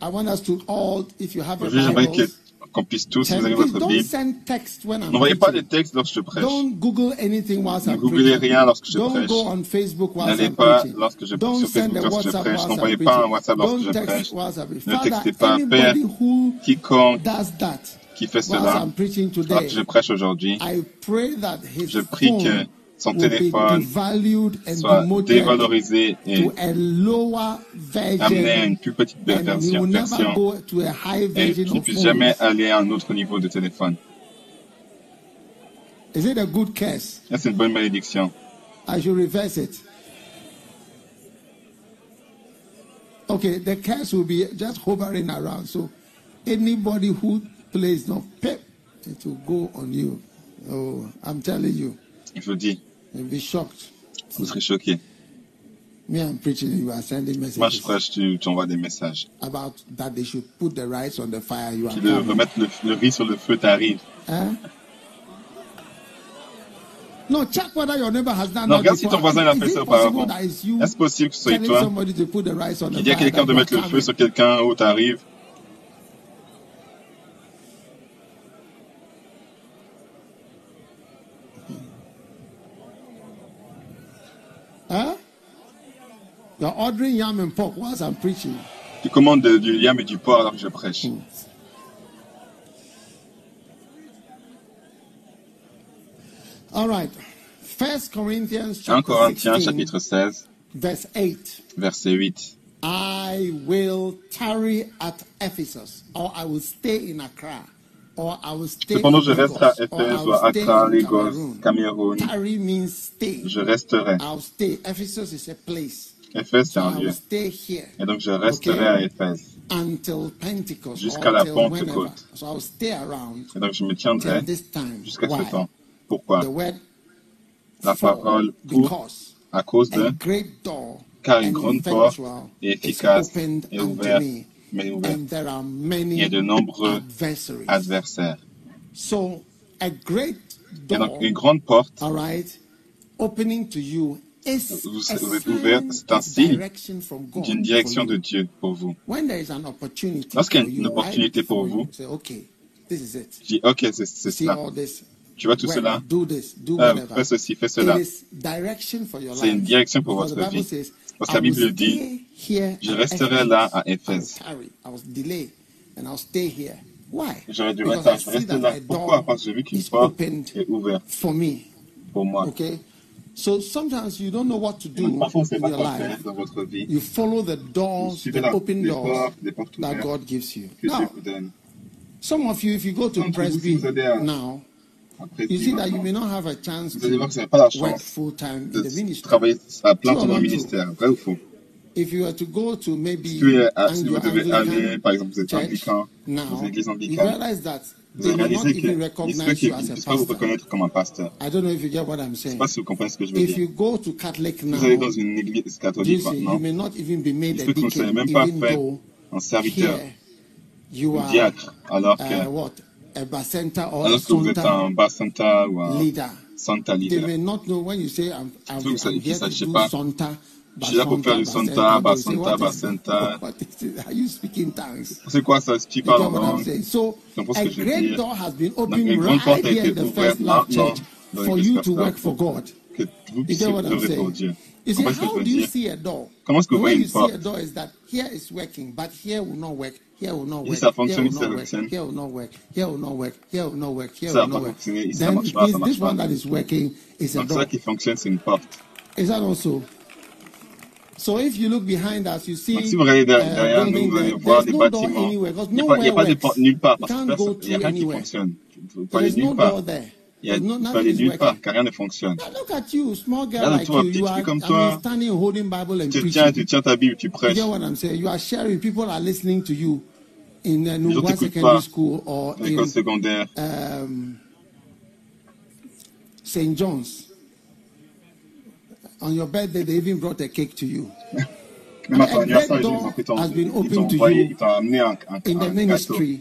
I want us to all, if you have a Bible, qu'on puisse tous, vous avez votre Bible, n'envoyez pas des textes lorsque je prêche. Don't Google anything whilst ne googlez rien lorsque je prêche. N'allez pas lorsque je prêche sur Facebook lorsque je prêche. N'envoyez pas un WhatsApp lorsque je prêche. Ne textez pas. Père, quiconque qui fait cela, alors que je prêche aujourd'hui, je prie que son téléphone soit dévalorisé et amené à une plus petite version, version et qu'il ne puisse jamais aller à un autre niveau de téléphone. Is it a good curse? C'est une bonne malédiction? I should reverse it. Okay, the curse will be just hovering around. So anybody who plays no pep, it will go on you. Oh, I'm telling you. Je vous dis. You'll be shocked. Vous serez choqué. Me, I'm preaching, you are sending messages. Moi, je prêche, tu, tu envoies des messages. About that they should put the rice on the fire. You are Qu'ils remettent le, le riz sur le feu, t'arrives. Hein? No, check whether your neighbor has done non, regarde si ton voisin l'a fait ça auparavant. Est-ce possible que ce soit toi? qui dit à quelqu'un de mettre le feu sur quelqu'un où t'arrives You're ordering yam and pork whilst I'm preaching. Tu commandes du yam et du porc alors que je prêche. Hmm. All right. First Corinthians chapter 1 Corinthiens 16, chapitre 16 verse 8. Verset 8. I will tarry at Ephesus or I will stay in Accra Cependant, je resterai à Éphèse ou à Accra, Lagos, Cameroun. Je resterai. Éphèse, c'est un lieu. Et donc, je resterai à Éphèse jusqu'à la Pentecôte. Et donc, je me tiendrai jusqu'à ce temps. Pourquoi? La parole pour, à cause de, car une grande porte est efficace et ouverte mais. Il y a de nombreux adversaires. Et donc, une grande porte vous êtes ouvert, c'est un signe d'une direction de Dieu pour vous. Lorsqu'il y a une opportunité pour vous, je dis, ok, c'est cela. Tu vois tout cela? euh, Fais ceci, fais cela. C'est une direction pour votre vie. Parce que la Bible dit, je resterai là à Éphèse. J'aurais dû rester là. Pourquoi? Parce que j'ai vu qu'une porte est ouverte pour moi. So sometimes you don't know what to do in your life. You follow the doors, the open doors that God gives you. Now, some of you, if you go to Presby now, you see that you may not have a chance to work full time in the ministry. Travailler à plein temps dans le ministère, vrai ou faux? If you were to go to maybe si, vous devez aller, par exemple, vous êtes anglican, vous êtes église anglicane, you realize that réaliser ne puissent pas vous reconnaître comme un pasteur. I don't know if you get what I'm saying. Je ne sais pas si vous comprenez ce que je veux if dire. You go to Catholic now, vous allez dans une église catholique maintenant. You may not even be made ne même pas fait un serviteur, un diacre, alors que uh, what? a bacenta or alors que vous êtes un bacenta ou un leader. Santa leader. They may not know when you say I'm, I'm, I'm here to do pas. Santa. Je suis là pour faire du Santa, Basanta, Basanta. Are you speaking tongues? C'est quoi ça? Tu parles en langue? So, a great door has been opened right here in the first love church for you to work for God. Que vous puissiez œuvrer pour Dieu. You see, how do you see a door? Comment est-ce que vous voyez une porte? The way you see a door is that here is working, but here will not work. Here will not work. ça fonctionne, ici ça fonctionne. Here will not work. Here will not work. Here will not work. Here will not work. Then it means this one that is working is a door. ça qui fonctionne, c'est une porte. Is that also? So if you look behind us, you see. Donc, si vous regardez derrière nous, vous allez voir des bâtiments. Il n'y a, pas de porte nulle part parce qu'il n'y a rien qui fonctionne. Vous pouvez aller nulle part. Il Il y a, no, pas aller nulle part, car rien ne fonctionne. Look at you, small girl Regarde like toi, you, petit you fille are, comme toi. mean, standing holding Bible and Tu preaching. tiens, tu tiens ta Bible, tu You prêches. get what I'm saying? You are sharing. People are listening to you in uh, Les gens t'écoutent Secondary pas. L'école in secondaire. um, St. John's. On your birthday, they even brought a cake to you. Même à ton anniversaire, has been ils t'ont amené un, un, In the ministry,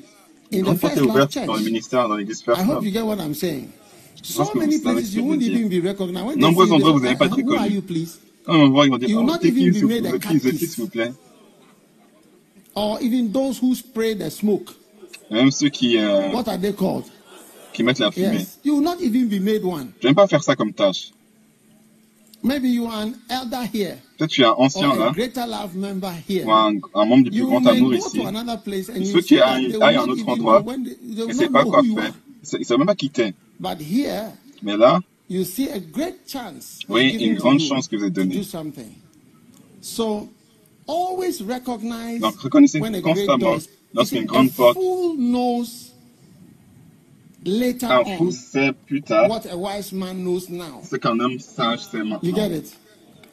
in the first ouverte church. dans le ministère, dans l'église I First hope Love. you get what I'm saying. So que many places ce que you je won't even be recognized. Nombreux endroits, you, vous n'allez pas être "Uh, Who are you, please? Quand on voit, ils vont dire, oh, not t'es even qui, s'il vous plaît? Or even those who spray the smoke. Même ceux qui, euh, What are they called? qui mettent la fumée. Yes. You will not even be made one. Je n'aime pas faire ça comme tâche. Maybe you are an elder here Peut-être tu es un ancien là, ou un, un membre du plus You grand amour go ici. to another place and Il you faut see qu'il that aille they aille will à un autre endroit. they ne not pas quoi faire. are. Il ne sait même pas qui t'es. But here, Mais là, you see a great chance. oui, given une to grande chance que vous êtes donnée. something. So, always recognize Donc, reconnaissez when a great constamment lorsqu'une grande porte, later on plus tard what a wise man knows now. ce qu'un homme sage sait You get it?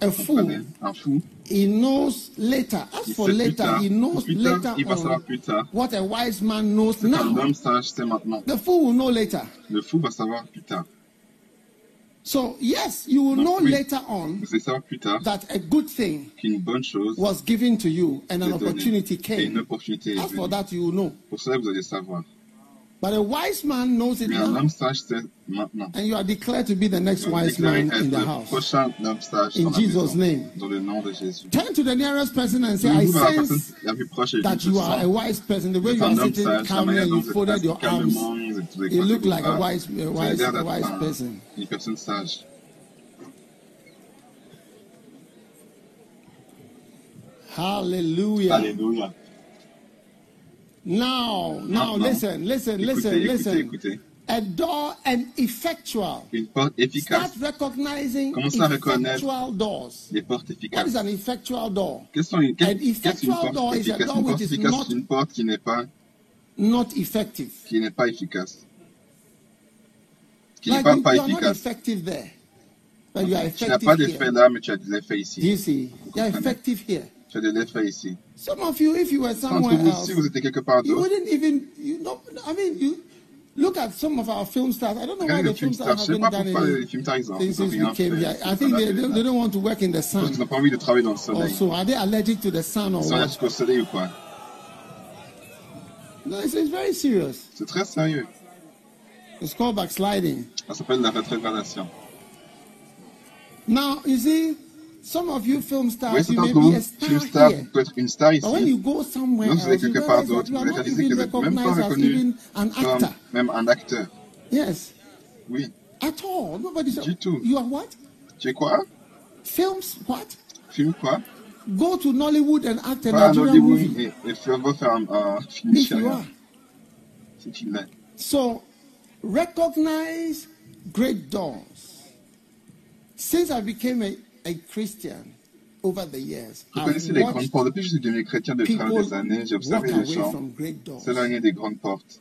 A fool, Un fou, he knows later. As il for sait plus later, tard. he knows Plus tard, later il savoir on plus tard what a wise man knows ce qu'un now. homme sage sait maintenant. The fool will know later. Le fou va savoir plus tard. So, yes, you will Donc, know oui. later on Vous allez savoir plus tard that a good thing qu'une bonne chose was given to you and an est donnée opportunity et une came. opportunité est As for venue. that, you will know. Pour cela, vous allez savoir. But a wise man knows it Mais un now. homme sage sait maintenant. And you are declared to be the next Vous wise déclarez man être in the le house. prochain homme sage In dans la Jesus' maison. name. Dans le nom de Jésus. Turn to the nearest person and say, I Tournez-vous vers la personne sense la plus proche et that dites, je you are a sens wise person. The way Vous you êtes are un homme sitting sage, la calmly manière and dont you vous êtes folded assis your arms, calmement, vous êtes- vous avez you croisé look vos like a bras. wise, a Vous avez wise, l'air a d'être wise un- person. une personne sage. Hallelujah. Now, now, Maintenant, listen, listen, listen, Écoutez, écoutez, listen. écoutez. A door and effectual. Une porte efficace. Start recognizing Commencez à reconnaître? effectual doors. Les portes What efficaces. is an effectual door? Qu'est-ce qu'une effectual door porte is a efficace? door Une porte which is efficace, c'est une porte qui n'est pas, Not effective. qui n'est pas efficace. Qui n'est Like pas, you, pas efficace. effective there, but you are Tu n'as effective pas d'effet here. là, mais tu as de l'effet Do ici. you see? You are effective here. Tu as de l'effet ici. Some of you, if you were somewhere vous, else, si vous étiez quelque part you wouldn't even. You know, I mean, you look at some of our film stars. I don't know why the film stars stars. Je ne sais haven't pas done anything films stars, ils ont ils ont since we came here. I think they, they, they don't want to work in the sun. n'ont pas envie de travailler dans le soleil. Also, are they allergic to the sun or Ils sont what? allergiques au soleil ou quoi No, it's, it's very serious. C'est très sérieux. It's called backsliding. Ça s'appelle la rétrogradation. Now, you see, some of you film stars, you may be a star star, here. star ici. But when you go somewhere else, you realize that you are not even vous n'êtes même pas recognized as even an actor. même un acteur. Yes, Oui. at all. Nobody tout. You are what? Tu es quoi Films? What? Film quoi Go to Nollywood and act un Nigerian Hollywood movie. et, et faire, faire un, un film If you are. Si tu l'es. So, recognize great doors. Since I became a, a Christian over the years, I've connaissez les grandes watched portes. Depuis que je suis devenu chrétien de travers people des années, j'ai observé les away gens from great doors. s'éloigner des grandes portes.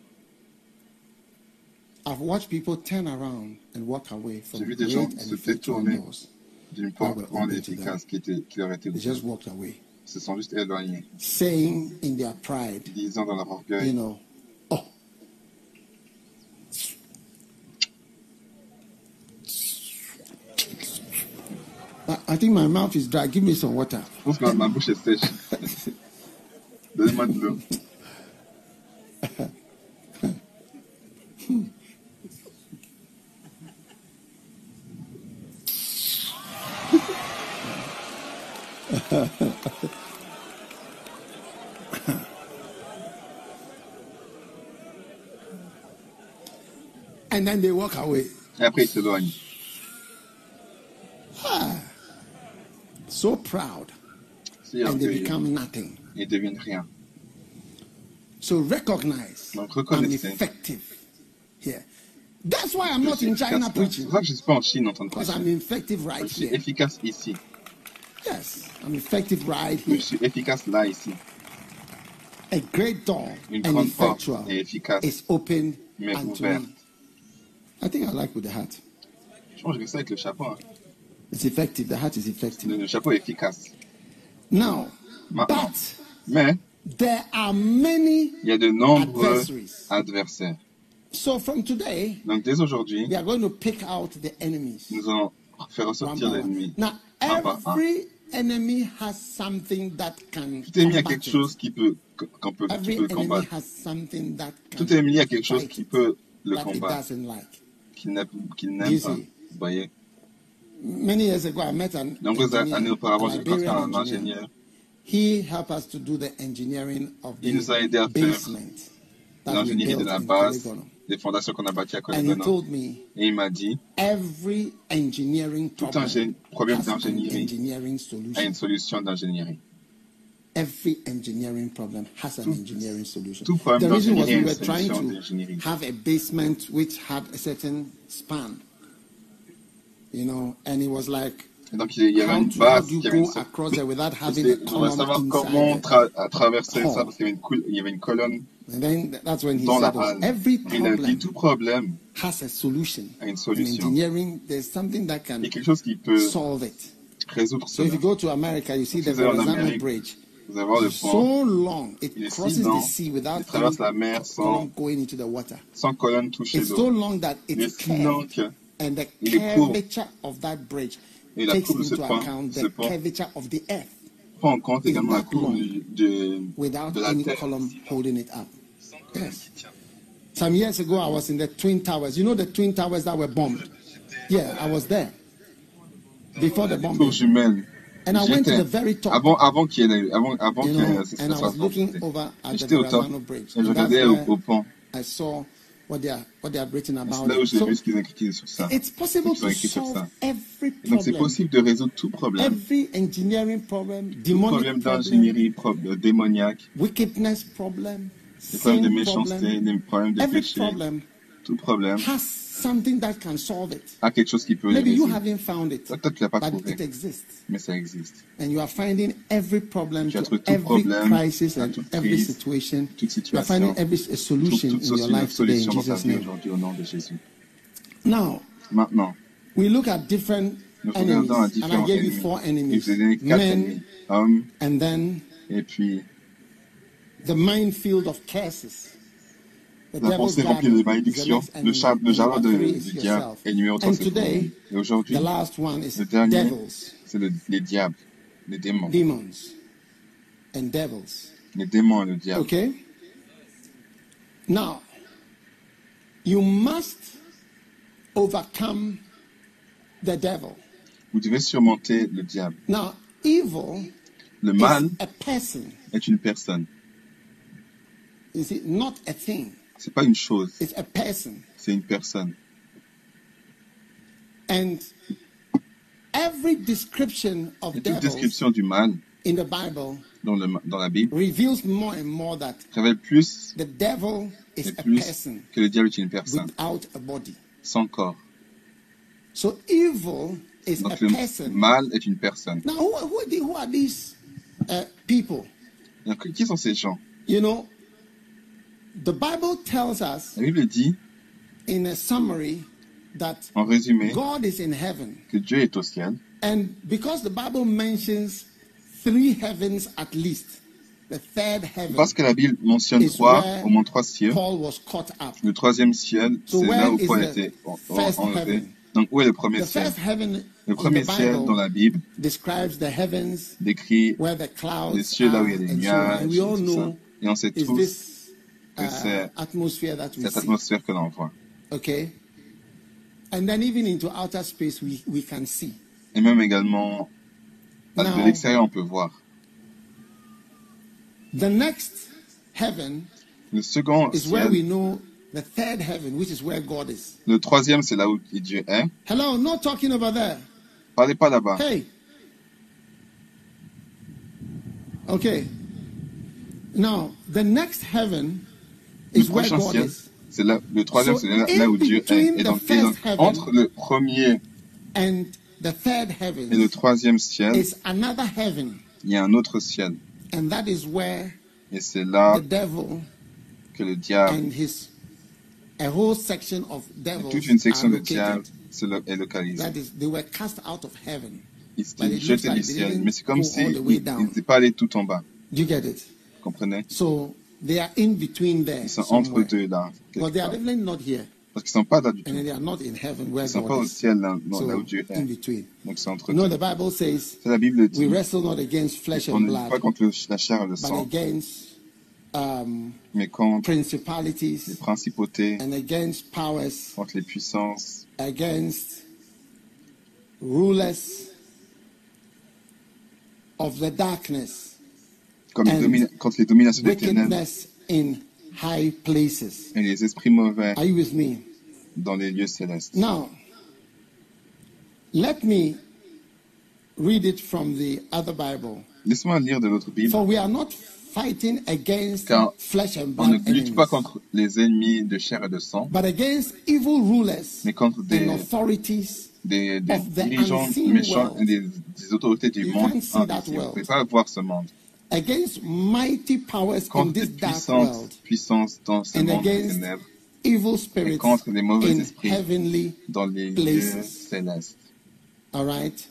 I've watched people turn around and walk away from J'ai vu des great gens and se détourner doors. d'une porte grande et open efficace qui, était, qui leur était They ouverte. just walked away, Ils se sont juste éloignés, saying in their pride, disant dans leur you know, I, think my mouth is dry. Give me some water. je pense que ma- ma bouche est sèche. Donnez-moi de l'eau. And then they walk away. Et après, ils s'éloignent. So proud. And they become nothing. ils deviennent rien. So recognize Donc, I'm reconnaissez. effective here. That's why I'm Je not in. China C'est preaching. pour ça que je suis pas en Chine en train de Because prêcher. I'm effective right Je suis here. efficace ici. Yes, I'm effective right Je here. suis efficace là, ici. A great door Une and grande porte effectual est efficace, is open mais ouverte. I think I like with the hat. Je pense que ça avec le chapeau. Hein. It's effective. The hat is effective. Le, chapeau est efficace. Now, Maintenant. but Mais there are many il y a de nombreux adversaries. adversaires. So from today, Donc dès aujourd'hui, we are going to pick out the enemies. nous allons faire ressortir l'ennemi. Now, Un par un. every enemy has something that can Tout ennemi a combat quelque it. chose qui peut, qu'on peut, qui Every peut enemy combattre. has something that can Tout ennemi a quelque chose fight qui it, peut le that it combattre, doesn't like. qu'il n'aime qu'il n'aime Easy. pas. Vous voyez Many years ago, I met an engineer, années a j'ai rencontré Liberian engineer. He helped us to do the engineering of Il nous a aidé à the basement that we de built la in base, Polygonal. des fondations qu'on a bâties à And he told me Et il m'a dit, every engineering tout problem problème has an d'ingénierie engineering a solution. une solution d'ingénierie. Every engineering problem has an Tout- engineering solution. tout The reason was we were trying to have a basement which had a certain span. You know, and it was like Et donc il y avait how, une base you qui avait une On va savoir comment tra- à traverser ça parce qu'il y cou- il y avait une colonne And then that's when he dans la said, halle. every Il a dit tout problème has a solution. a une In solution. engineering, there's something that Il can y a quelque chose qui peut solve it. résoudre So if cela. you go to America, you see the vous allez en Verrazano Amérique, Bridge. Vous allez voir le pont so long, it Il est si long, il traverse la mer sans, sans colonne toucher l'eau. Il est si long que and the il est court. curvature of that bridge Et la takes courbe de ce into pont- account the pont curvature of the earth prend en compte également la courbe du- de, without de la any terre. column holding it up. Yes. Some years ago, I was in the Twin Towers. You know the Twin Towers that were bombed? Yeah, I was there before the bombing. And I went to the very top. Avant, avant qu'il y ait, avant, avant you qu'il y ait and I was looking over at the J'étais au top Bridge. et je And that's regardais au, where au pont. I saw what they are what they written about C'est là où it. j'ai So vu ce qu'ils ont écrit sur ça. it's possible to solve every donc c'est problem, possible de résoudre tout problème. every engineering problem, Tout demonic problème problem, d'ingénierie, problème démoniaque, wickedness problem, des problèmes de méchanceté, problem. des problèmes de Every péché. problem Tout problème has something that can solve it. a quelque chose qui peut Maybe you haven't found it, Toi, toi, tu l'as pas but trouvé, it exists. mais ça existe. And you are finding every problem Tu as to trouvé tout every problème, crisis à and toute every crise, situation. toute You are situation, finding every a solution toute in your solution, life today in solution dans ta Jesus' vie name. aujourd'hui au nom de Jésus. Now, Maintenant, we look at different nous enemies, regardons à and I différents gave you ennemis. four Il enemies: vous a donné quatre men, ennemis. Hommes, and then et puis the minefield of curses. La pensée remplie de malédictions, le, char- le jardin du diable et numéro 3 And c'est today, vous-même. Et aujourd'hui, the last one is le dernier, c'est le- les diables, les démons. demons, and devils. Les démons et le diable. Okay? Now, you must overcome the devil. Vous devez surmonter le diable. Now, evil Le mal is a person. est une personne. You see, not a thing? C'est pas une chose, It's a person. c'est une personne. And every description of Et toute description du mal in the Bible dans, le, dans la Bible reveals more and more that révèle plus the devil is a plus person que le diable est une personne, without a body. sans corps. So evil is a Donc le person. mal est une personne. Now, who, who, who are these uh, people? Donc, qui sont ces gens? You know, the Bible tells us La Bible dit, in a summary that en résumé, God is in heaven. que Dieu est au ciel. And because the Bible mentions three heavens at least, the third heaven, Parce que la Bible mentionne is trois, where au moins trois cieux. Paul was caught up. Le troisième ciel, So c'est where là où is Paul the était en- en- first enlevé. heaven? Donc, où est le premier The ciel? first heaven Le in premier the ciel dans la Bible describes the heavens décrit where the clouds les cieux là où il y a des and so on. nuages. And we all et tout ça. know Et on sait is tous this que uh, c'est atmosphere that we cette see. atmosphère que l'on voit. Okay? And then even into outer space we, we can see. Et même également, Now- de l'extérieur, on peut voir. The next heaven Le second is where we ciel, know the third heaven, which is where God is. le troisième, c'est là où Dieu est. Hello, no talking over there. Parlez pas là-bas. Hey. Okay. Now, the next heaven Le prochain is. c'est là, le troisième, c'est là, où Dieu est. Et the donc, et donc, entre le premier And the third et le troisième ciel, is another heaven. il y a un autre ciel. And that is where Et c'est là the devil que le diable and his A whole section of devils toute une section de diables est localisée. That is, they were cast out of heaven. Ils étaient jetés du ciel, mais c'est comme si ils n'étaient pas allés tout en bas. Do you get it? Comprenez? So they are in between there. Ils sont entre deux là. But they are definitely not here. Parce qu'ils ne sont pas là du tout. And they are not in heaven where ils ne sont God pas au ciel là, so là où Dieu est. In between. Donc c'est entre no, deux. the Bible says, la Bible dit, we wrestle not against flesh on and ne blood, pas contre la chair et le but sang, against um, mais contre principalities les principautés, and against powers, contre les puissances, against rulers of the darkness, comme les contre les dominations des ténèbres wickedness in high places. et les esprits mauvais Are you with me? dans les lieux célestes. Now, let me read it from the other Bible. Laisse-moi lire de l'autre Bible. For we are not fighting against Car flesh and on ne blood lutte pas enemies, contre les ennemis de chair et de sang, but against evil rulers mais contre des, and authorities. des, des of the dirigeants unseen méchants world. et des, des autorités du You monde invisible. Vous ne pouvez pas voir ce monde. Against mighty powers in Contre this des dark world, puissances dans ce and monde des against ténèbres, evil spirits contre les mauvais in esprits heavenly dans les places. lieux célestes. All right?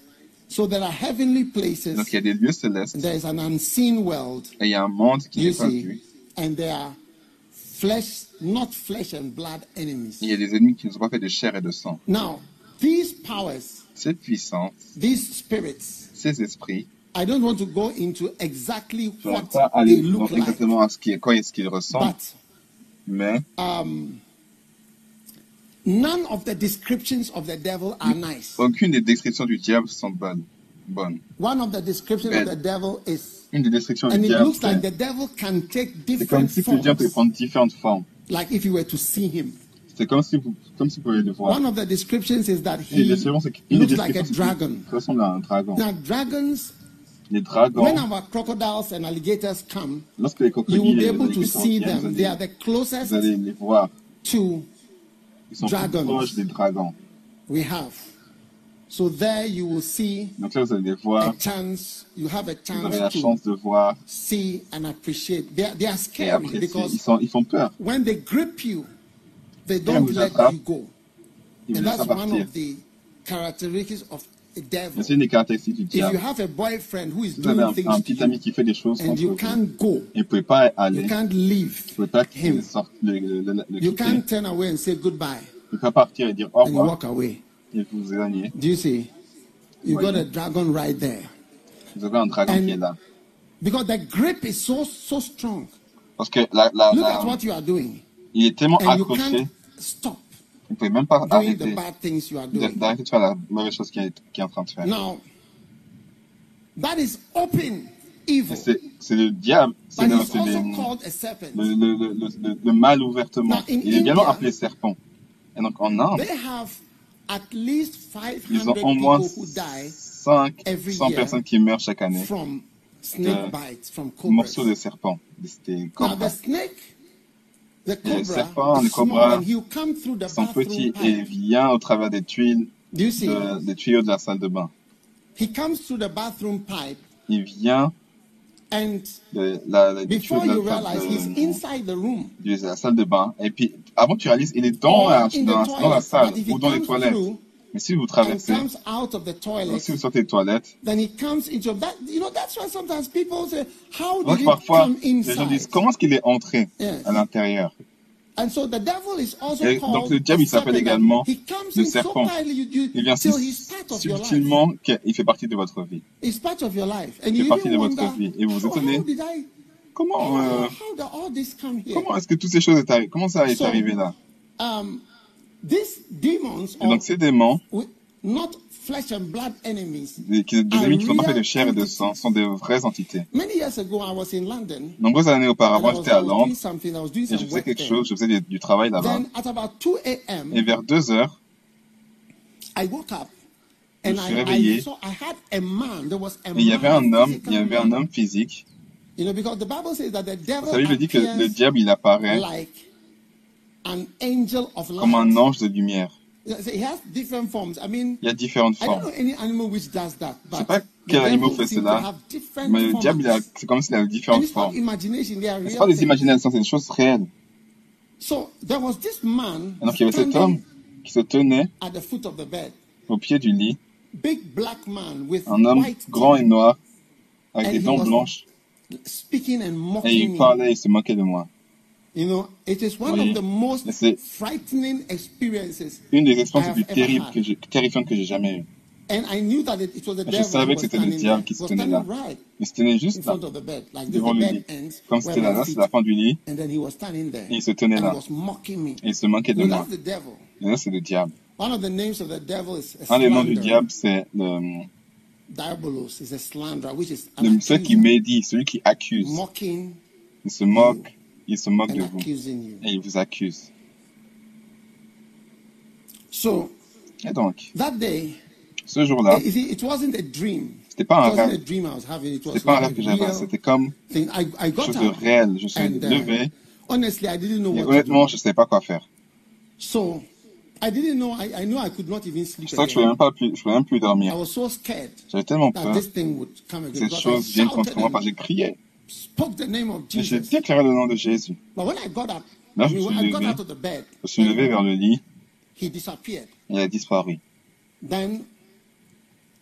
So there are heavenly places. Donc il y a des lieux célestes There is an unseen world. et il y a un monde qui n'est pas vu. and there are flesh, not flesh and blood enemies. Il y a des ennemis qui ne sont pas faits de chair et de sang. Now, these powers, Ces puissances, these spirits, ces esprits, I don't want to go into exactly je ne vais what pas they look like, exactement à ce qui, est-ce qu'ils ressemblent, but mais um, none of the descriptions of the devil are nice. aucune des descriptions du diable sont bonnes. bonnes. One of the descriptions of the devil is, Une des descriptions and du it diable, looks like c'est the devil can take c'est comme different si le diable peut forms, prendre différentes formes. like if you were to see him. C'est comme si vous, comme si vous pouvez le voir. One of the descriptions is that Et he descriptions, c'est qu'une looks like a dragon. ressemble à un dragon. Now, dragons, Les dragons, when our crocodiles and alligators come, lorsque les you will be et les able to alligators see viennent, them. vous They allez, are the vous closest allez les voir. to Ils sont Dragons. plus proches des dragons. we have. So there you will see Donc là, vous allez les a voir. chance, you have a Vous avez la chance to chance de voir. see and appreciate. They are, they are Et scary ils, because sont, ils font peur. when they grip you, they don't vous let attrapent, you go. Ils vous And laissent that's one partir. of the characteristics of des caractéristiques du If you diable. have a boyfriend who is Vous avez doing un, things un petit you, ami qui fait des choses and contre you vous. can't go, Et vous ne pouvez pas aller. you Vous can't leave ne pouvez pas le, le, le, le You quitter. can't turn away and say goodbye Vous ne pouvez pas partir et dire au and you revoir walk away. et vous éloigner. Do you see? You got a dragon right there. Vous avez un dragon And- qui est là. Because the grip is so so strong. Parce que la, la, Look la- at what you are doing. il est tellement And you accroché, can't stop vous ne pouvez même pas arrêter d'arrêter de faire la mauvaise chose qu'il est, qu'il est en train de faire. Now, that is open evil. C'est le diable, c'est le, mal ouvertement. Now, in Il est également India- appelé serpent. Et donc en Inde, They have at least ils 500 ont au moins people who die 500 every year personnes qui meurent chaque année. from snake bites, from Morceaux de serpent. Des Now, cobras. the snake, the Et le serpent, le cobra, and he'll come through the sont petits et pipe. vient au travers des tuiles, Do you see? de- des tuyaux de la salle de bain. He comes through the bathroom pipe Il vient and de la, la, des tuyaux before de you la, realize de- he's inside the room. de la salle de bain. Et puis, avant que tu réalises, il est dans, dans, dans la salle ou dans les toilettes. Mais si vous traversez, comes out of the donc toilet, si vous sortez des toilettes, then he comes into that. You know, that's why sometimes people say, "How donc parfois, come les gens disent, inside?" comment est-ce qu'il est entré Yes. à l'intérieur? And so the devil is also Et donc le diable, il s'appelle également he comes le so serpent. Il vient si subtilement qu'il fait partie de votre vie. Il fait partie de votre vie. Et vous vous étonnez, Comment, euh, comment est-ce que toutes ces choses est arri- comment ça est arrivé là? Um, Et donc ces démons, wi- not flesh and blood enemies. des, qui- des ennemis qui sont pas faits de chair et de sang, sont des vraies entités. Many years ago, I was in London. Nombreuses années auparavant, j'étais à Londres doing something. I was doing et je faisais quelque there. chose, je faisais du, du travail là-bas. Then at about 2 a.m., Et vers deux heures, I woke up and me suis réveillé. saw I had a man. There was a et il y avait un man, homme, il y avait un homme physique. You know, because the Bible says that the devil Vous savez, il dit que le diable, il apparaît like an angel of light. Comme un ange de lumière. So he has different forms. I mean, Il y a différentes I don't formes. know any animal which does that, Je sais but pas quel animal fait cela, have different mais le diable, c'est comme s'il a And différentes formes. real pas des imaginations, c'est des choses réelles. Donc il y avait cet homme qui se tenait au pied du lit, un homme grand et noir, avec des dents blanches, et il parlait et se moquait de moi. You know, it is one oui. of the most frightening experiences une des expériences les plus terribles que j'ai, terrifiantes que j'ai jamais eues. And I knew that it, it was the je savais que c'était le diable qui se tenait là. Right il se tenait juste là, bed, like devant le lit. Comme c'était là, c'est la fin du lit. And then he was standing there, et il se tenait là. Me. Et il se moquait de you moi. Et là, c'est le diable. One of the names of the devil is Un des noms du diable, c'est le... Diabolos is a slanderer, which is le, celui qui médit, celui qui accuse. Mocking il se moque, il se moque de vous. Et il vous accuse. So, et donc, that day, ce jour-là, c'était pas un rêve. C'était pas un rêve que j'avais, c'était comme quelque chose de réel. Je suis uh, levé. Honestly, I didn't know et honnêtement, je ne savais pas quoi faire. So, I didn't know, I, I knew I could not even sleep je savais que je ne pouvais, pouvais, même plus dormir. I was so scared J'avais tellement peur que cette chose vienne contre moi parce que j'ai crié. Spoke the name of Jesus. J'ai déclaré le nom de Jésus. But when I got up, Là, je me suis levé, bed, je suis levé vers le lit. He disappeared. Il a disparu. Then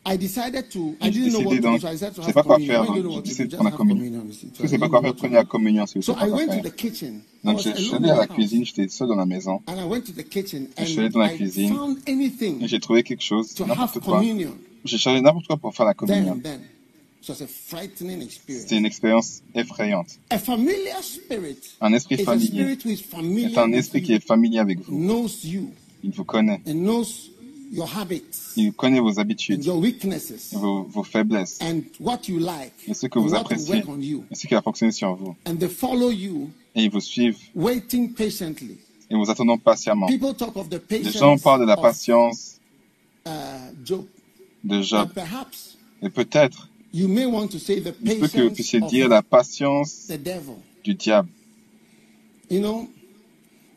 I decided to. I didn't know what to do, so I said to have pas quoi faire, décidé de prendre la communion. Parce que je sais pas quoi faire, prenez la communion, si so quoi faire. To the kitchen. Donc je suis allé à la cuisine, j'étais seul dans la maison. And I went to the kitchen je suis allé dans la cuisine found anything et j'ai trouvé quelque chose, to n'importe have quoi. communion. J'ai cherché n'importe quoi pour faire la communion. Then, then. A. C'était une expérience effrayante. A un esprit a familier est un esprit qui est familier avec vous. knows you Il vous connaît. and knows your habits Il connaît vos habitudes, your weaknesses vos, vos faiblesses, and what you like et ce que vous appréciez, et ce qui va fonctionner sur vous. And they follow you, Et ils vous suivent waiting patiently. et vous attendant patiemment. People talk of the Les patience gens parlent de la patience uh, de Job. Et peut-être, you may want to say the il se peut que vous patience puissiez dire la patience the devil. du diable. You know,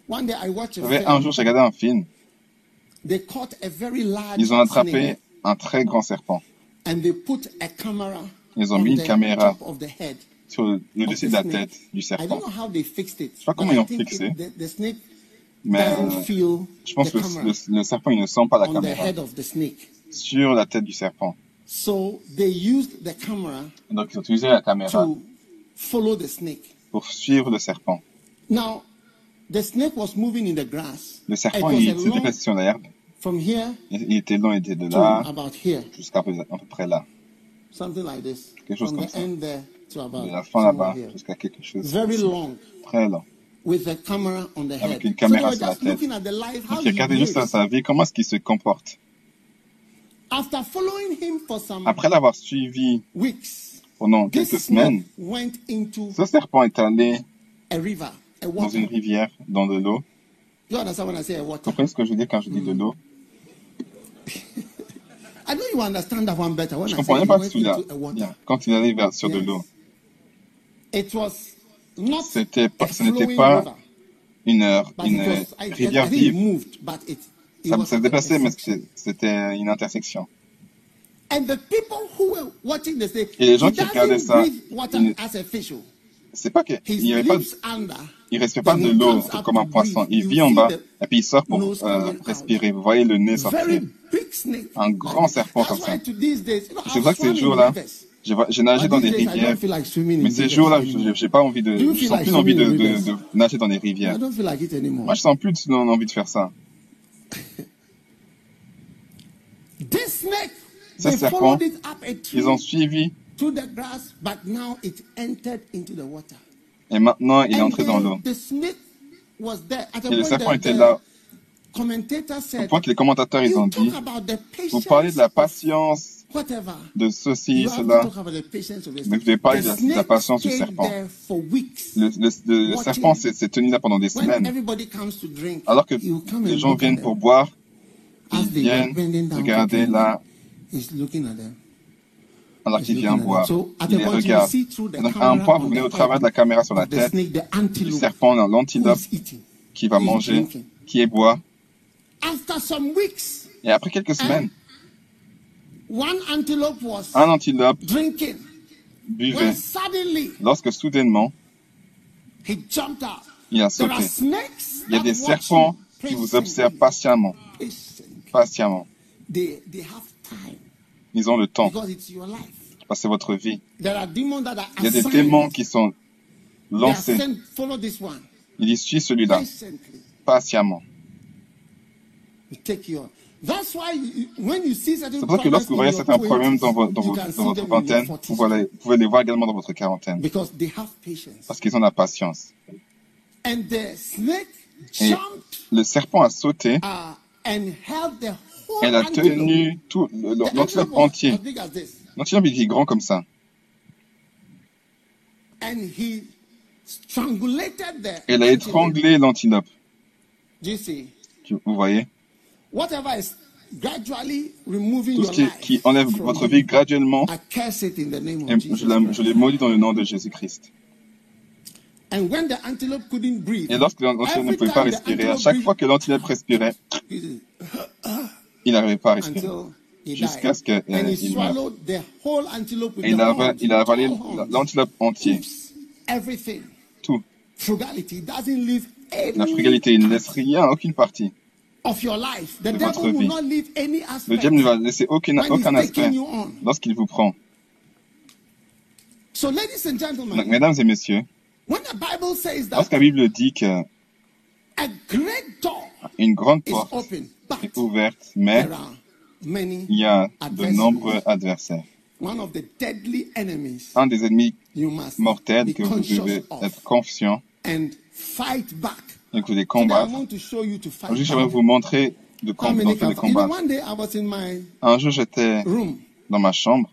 one day I watched a Vous savez, un film. jour, j'ai regardé un film. They caught a very large Ils ont attrapé snake un très grand serpent. and they put a camera Ils ont on mis une the caméra sur le, dessus de la tête du I serpent. don't know how they fixed it. sais pas comment I ils ont fixé. Mais euh, feel je pense the que le, camera le- serpent, il ne sent pas la caméra sur la tête du serpent. So they used the camera donc, ils ont utilisé la caméra to follow the snake. pour suivre le serpent. Now, the snake was moving in the grass. Le It serpent, was il a long, sur l'herbe. from here Il il était long, il était de to là about here, jusqu'à peu, à peu près là. something like this. Quelque chose From comme the ça. end there to about De la fin somewhere là-bas here. jusqu'à quelque chose Very long, très long. with the camera on the Avec head. une So they caméra were sur la just tête. looking at the life, how Donc, he regardez juste behaves. sa vie, comment est-ce qu'il se comporte. After following him for some Après l'avoir suivi pendant quelques semaines, went into ce serpent est allé a river, a dans une rivière, dans de l'eau. You understand when I say a Vous water? comprenez ce que je dire quand je dis de l'eau? I know you understand that one better when Je comprenais he pas went tout là. into a water. Bien. Quand il allait vers, sur de l'eau, It was not C'était pas- a ce n'était pas river, une, une rivière vive. Ça, ça se déplaçait, mais c'était une intersection. And the people who were watching the snake, Et les gens qui regardaient ça. C'est pas que il y avait pas, il respire de l'eau comme un poisson. Il vit en bas et puis il sort pour euh, respirer. Vous voyez le nez sortir. Un grand serpent comme ça. C'est vrai que ces jours-là, j'ai nagé dans des rivières. Mais ces jours-là, j'ai pas envie de, je sens plus envie de, nager dans les I rivières. Moi, je sens plus envie de faire ça. This snake, Ce they serpent, followed it up a tree Ils ont suivi to the grass, but now it entered into the water. et maintenant il est entré dans l'eau. Et le serpent était là. Au point que les commentateurs ils ont dit, vous parlez de la patience. De ceci, cela. snake. vous devez de la- patience du serpent. Le, serpent s'est tenu là pendant des semaines. everybody comes to drink, Alors que les gens viennent pour boire, ils viennent regarder là alors qu'il vient boire. So, at Il les regarde. donc à un point, vous venez au travers de la caméra sur la tête du serpent, l'antilope qui va manger, qui est boit. Et après quelques semaines, un antilope drinking. buvait. When suddenly Lorsque soudainement, he jumped out Il a sauté. Il y a des serpents qui vous observent patiemment. Patiemment. Ils ont le temps. Parce que c'est votre vie. Il y a des démons qui sont lancés. Il dit, suis celui-là. Patiemment. C'est pour ça que lorsque vous voyez certains problèmes dans, votre, dans, votre vingtaine, vous, pouvez les voir également dans votre quarantaine. Parce qu'ils ont la patience. Et le serpent a sauté uh, elle a tenu tout l'antilope entier. L'antilope est grand comme ça. Elle a étranglé l'antilope. Vous voyez? Tout ce qui, qui enlève votre vie graduellement, je l'ai maudit dans le nom de Jésus-Christ. Et lorsque l'antilope ne pouvait pas respirer, à chaque fois que l'antilope respirait, il n'arrivait pas à respirer. Jusqu'à ce qu'il meure. Et il a, il a avalé l'antilope entier. Tout. La frugalité, il ne laisse rien, aucune partie de votre vie. Le diable ne va laisser aucun, aucun aspect lorsqu'il vous prend. Donc, mesdames et messieurs, lorsque la Bible dit que une grande porte est ouverte, mais il y a de nombreux adversaires. Un des ennemis mortels que vous devez être confiant et que les combattre. Aujourd'hui, j'aimerais vous montrer de combattre, de combattre. Un jour, j'étais dans ma chambre.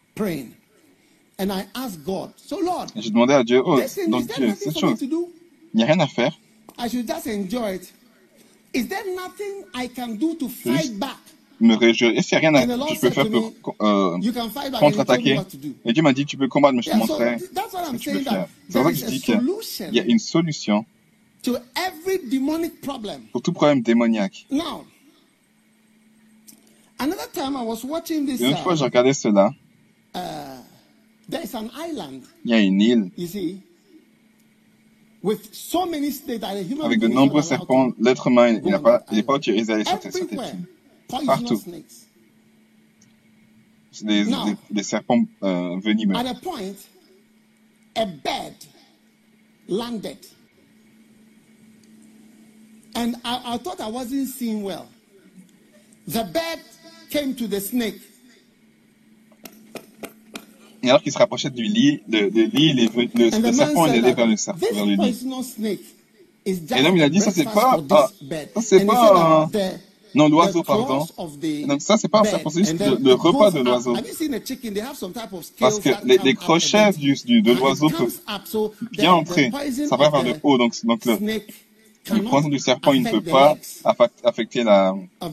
Et j'ai demandé à Dieu, oh, donc Dieu, cette chose, il n'y a rien à faire. me réjouir. Est-ce qu'il n'y a rien que je peux faire pour euh, contre-attaquer Et Dieu m'a dit, tu peux combattre, mais je te montrerai ce que tu peux faire. C'est pour ça que je dis qu'il y a une solution pour tout problème démoniaque. Now, another time I was watching this, une fois, j'ai regardé cela. Uh, there is an island, il y a une île. You see, with so many snakes that a human avec de nombreux serpents. L'être humain, il n'est pas, pas autorisé à aller sur cette île. Partout. C'est des, des, des, serpents euh, venimeux. At a point, a bird landed And I, I thought I wasn't seeing well. The bird came to the snake. Et alors qu'il se rapprochait du lit, de, de lit, le, le, le serpent est allé vers le serpent, vers le lit. Et l'homme il a dit ça c'est pas, ah, ça c'est pas un, non l'oiseau pardon. Donc ça c'est pas un serpent, c'est juste le, le, repas de l'oiseau. Parce que les, les crochets du, du, de l'oiseau peuvent bien entrer, ça va vers le haut, donc, donc le, le poison du serpent, il ne peut pas affecter la, la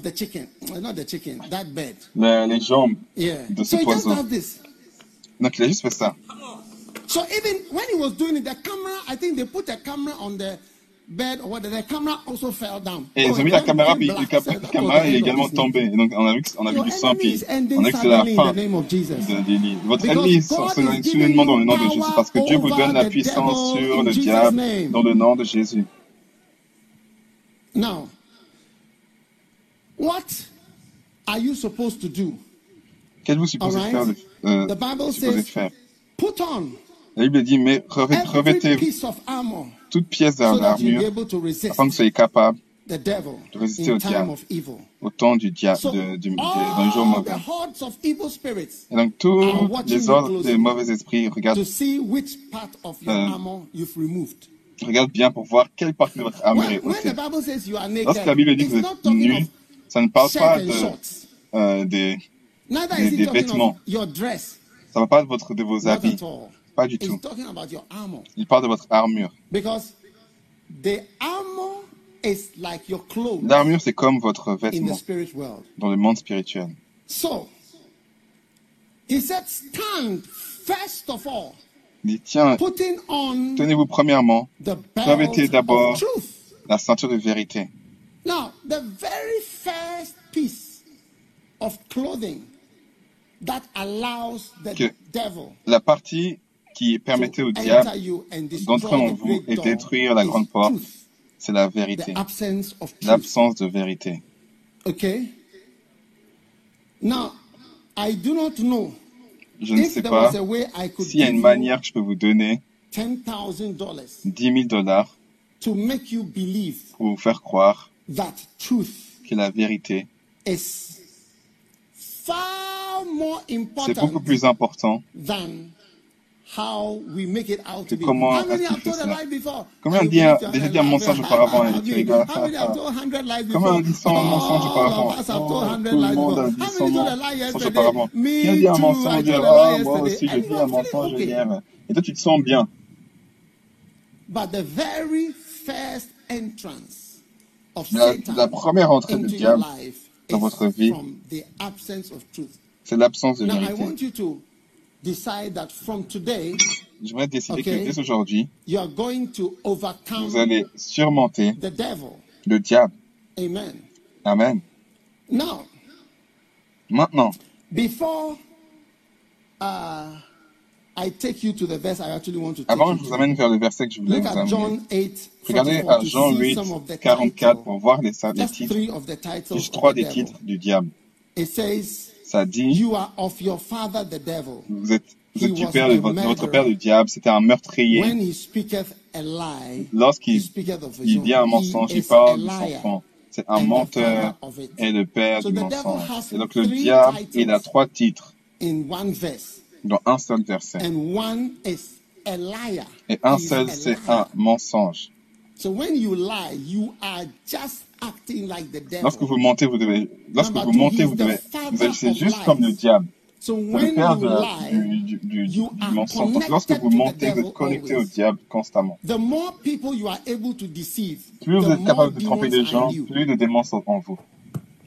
les jambes de ce poison. Donc il a juste fait ça. So even when he was doing it, the camera, I think they put a camera on the bed or whatever. The camera also fell down. Et ils ont mis la caméra, puis la caméra est également tombée. Et donc on a vu, on a vu du sang, puis on a vu que c'est la fin de. Votre ennemi soudainement dans le nom de Jésus, parce que Dieu vous donne la puissance sur le diable dans le nom de Jésus. Now, what are you supposed to do? Qu'êtes-vous supposé right? faire? Euh, The Bible says, faire? Put on La Bible dit, mais revêtez toute pièce d'armure afin que vous soyez capable de résister au diable au temps du diable, de, du, d'un jour mauvais. Et donc tous les ordres des mauvais esprits regardent euh, regarde bien pour voir quelle partie de votre armure est ôtée. Lorsque la Bible dit que vous êtes nu, ça ne parle pas de, euh, des, des, des vêtements. Ça ne parle pas de, votre, de vos habits. Pas du tout. Il parle de votre armure. L'armure, c'est comme votre vêtement dans le monde spirituel. So, he said, stand first of all dit, tiens, tenez-vous premièrement, revêtez d'abord la ceinture de vérité. Now, the very first piece of clothing that allows the que devil la partie qui permettait au diable d'entrer en vous et détruire la grande porte, C'est la vérité. L'absence de vérité. Okay? Now, I do not know je ne sais pas s'il y a une manière que je peux vous donner 10 000 dollars pour vous faire croire que la vérité c'est beaucoup plus important comment on dit déjà dit un mensonge auparavant tu rigoles Comment on dit son mensonge auparavant? Tout le monde a dit son mensonge auparavant. Qui a dit un mensonge Ah, moi aussi j'ai dit un mensonge hier. Et toi tu te sens bien. But the very first entrance of la, la première entrée du diable dans votre vie, c'est l'absence de vérité. J'aimerais décider okay, que dès aujourd'hui, vous allez surmonter le diable. Amen. Amen. Now, Maintenant, before uh, I take you to the verse I actually want to take avant je vous amène vers le verset que je voulais vous amener, regardez à Jean 8, 44 pour voir les, les titres, juste trois des titres du diable. It says, ça dit, you are of your father the devil. vous êtes, vous êtes du père de votre, votre père le diable, c'était un meurtrier. Lorsqu'il il dit un mensonge, il parle de son enfant. C'est un menteur et le père du mensonge. Et donc le diable, il a trois titres dans un seul verset. Et un seul, c'est un mensonge. Lorsque vous mentez, vous devez, lorsque vous mentez, vous devez, vous agissez juste comme le diable. Le père de, du, du, du, mensonge. Donc, lorsque vous mentez, vous êtes connecté au diable constamment. Plus vous êtes capable de tromper les gens, plus de démons sont en vous.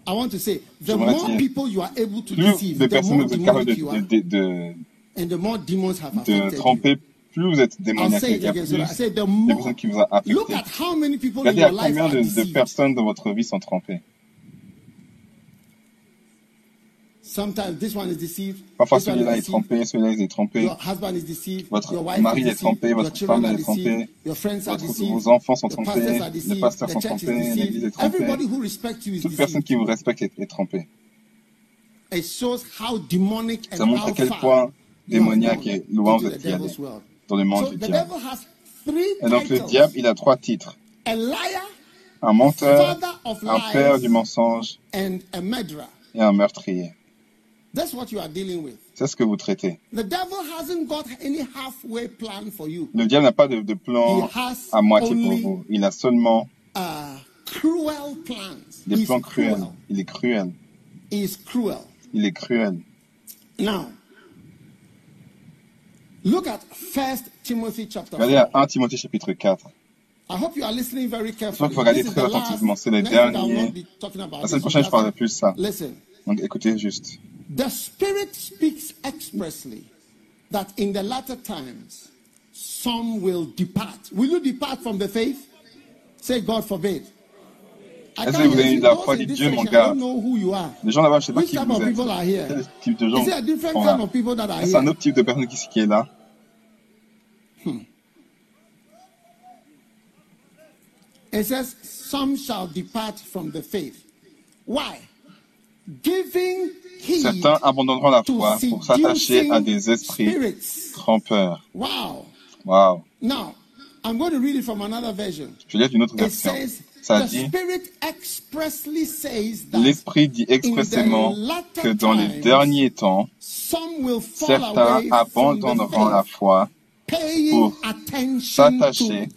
I want to say, the more people you are able to deceive, the more demonic you are. De, de, and the more demons have de tromper, plus vous êtes démoniaque, il y a plus de personnes qui vous ont affecté. Regardez à combien de, de personnes dans votre vie sont trompées. Parfois celui-là est trompé, celui-là est trompé. Votre mari est trompé, votre femme est trompée, vos enfants sont trompés, les pasteurs sont trompés, l'église est trompée. Toute personne qui vous respecte est, est trompée. Ça montre à quel point démoniaque et loin vous êtes dans le monde du diable. Et donc le diable, il a trois titres. Un menteur, un père du mensonge et un meurtrier. C'est ce que vous traitez. Le diable n'a pas de, de plan à moitié pour vous. Il a seulement des plans cruels. Il est cruel. Il est cruel. Now, look at 1 Timothy chapter Regardez à 1 Timothée chapitre 4. I hope you are listening very carefully. J'espère que vous regardez très attentivement. C'est le dernier. La semaine prochaine, je parlerai plus de ça. Donc écoutez juste. The Spirit speaks expressly that in the latter times some will depart. Will you depart from the faith? Say, God forbid. Est-ce que vous avez la foi de Dieu, mon gars Les gens là-bas, je ne sais pas qui vous êtes. Quel type de gens sont là C'est un autre type de personne qui, qui est là? It says, some shall depart from the faith. Why? Giving Certains abandonneront la foi pour s'attacher à des esprits trompeurs. Wow. Wow. Now, I'm going to read it from another version. Je lis une autre version. Ça dit, l'Esprit dit expressément que dans les derniers temps, certains abandonneront la foi pour s'attacher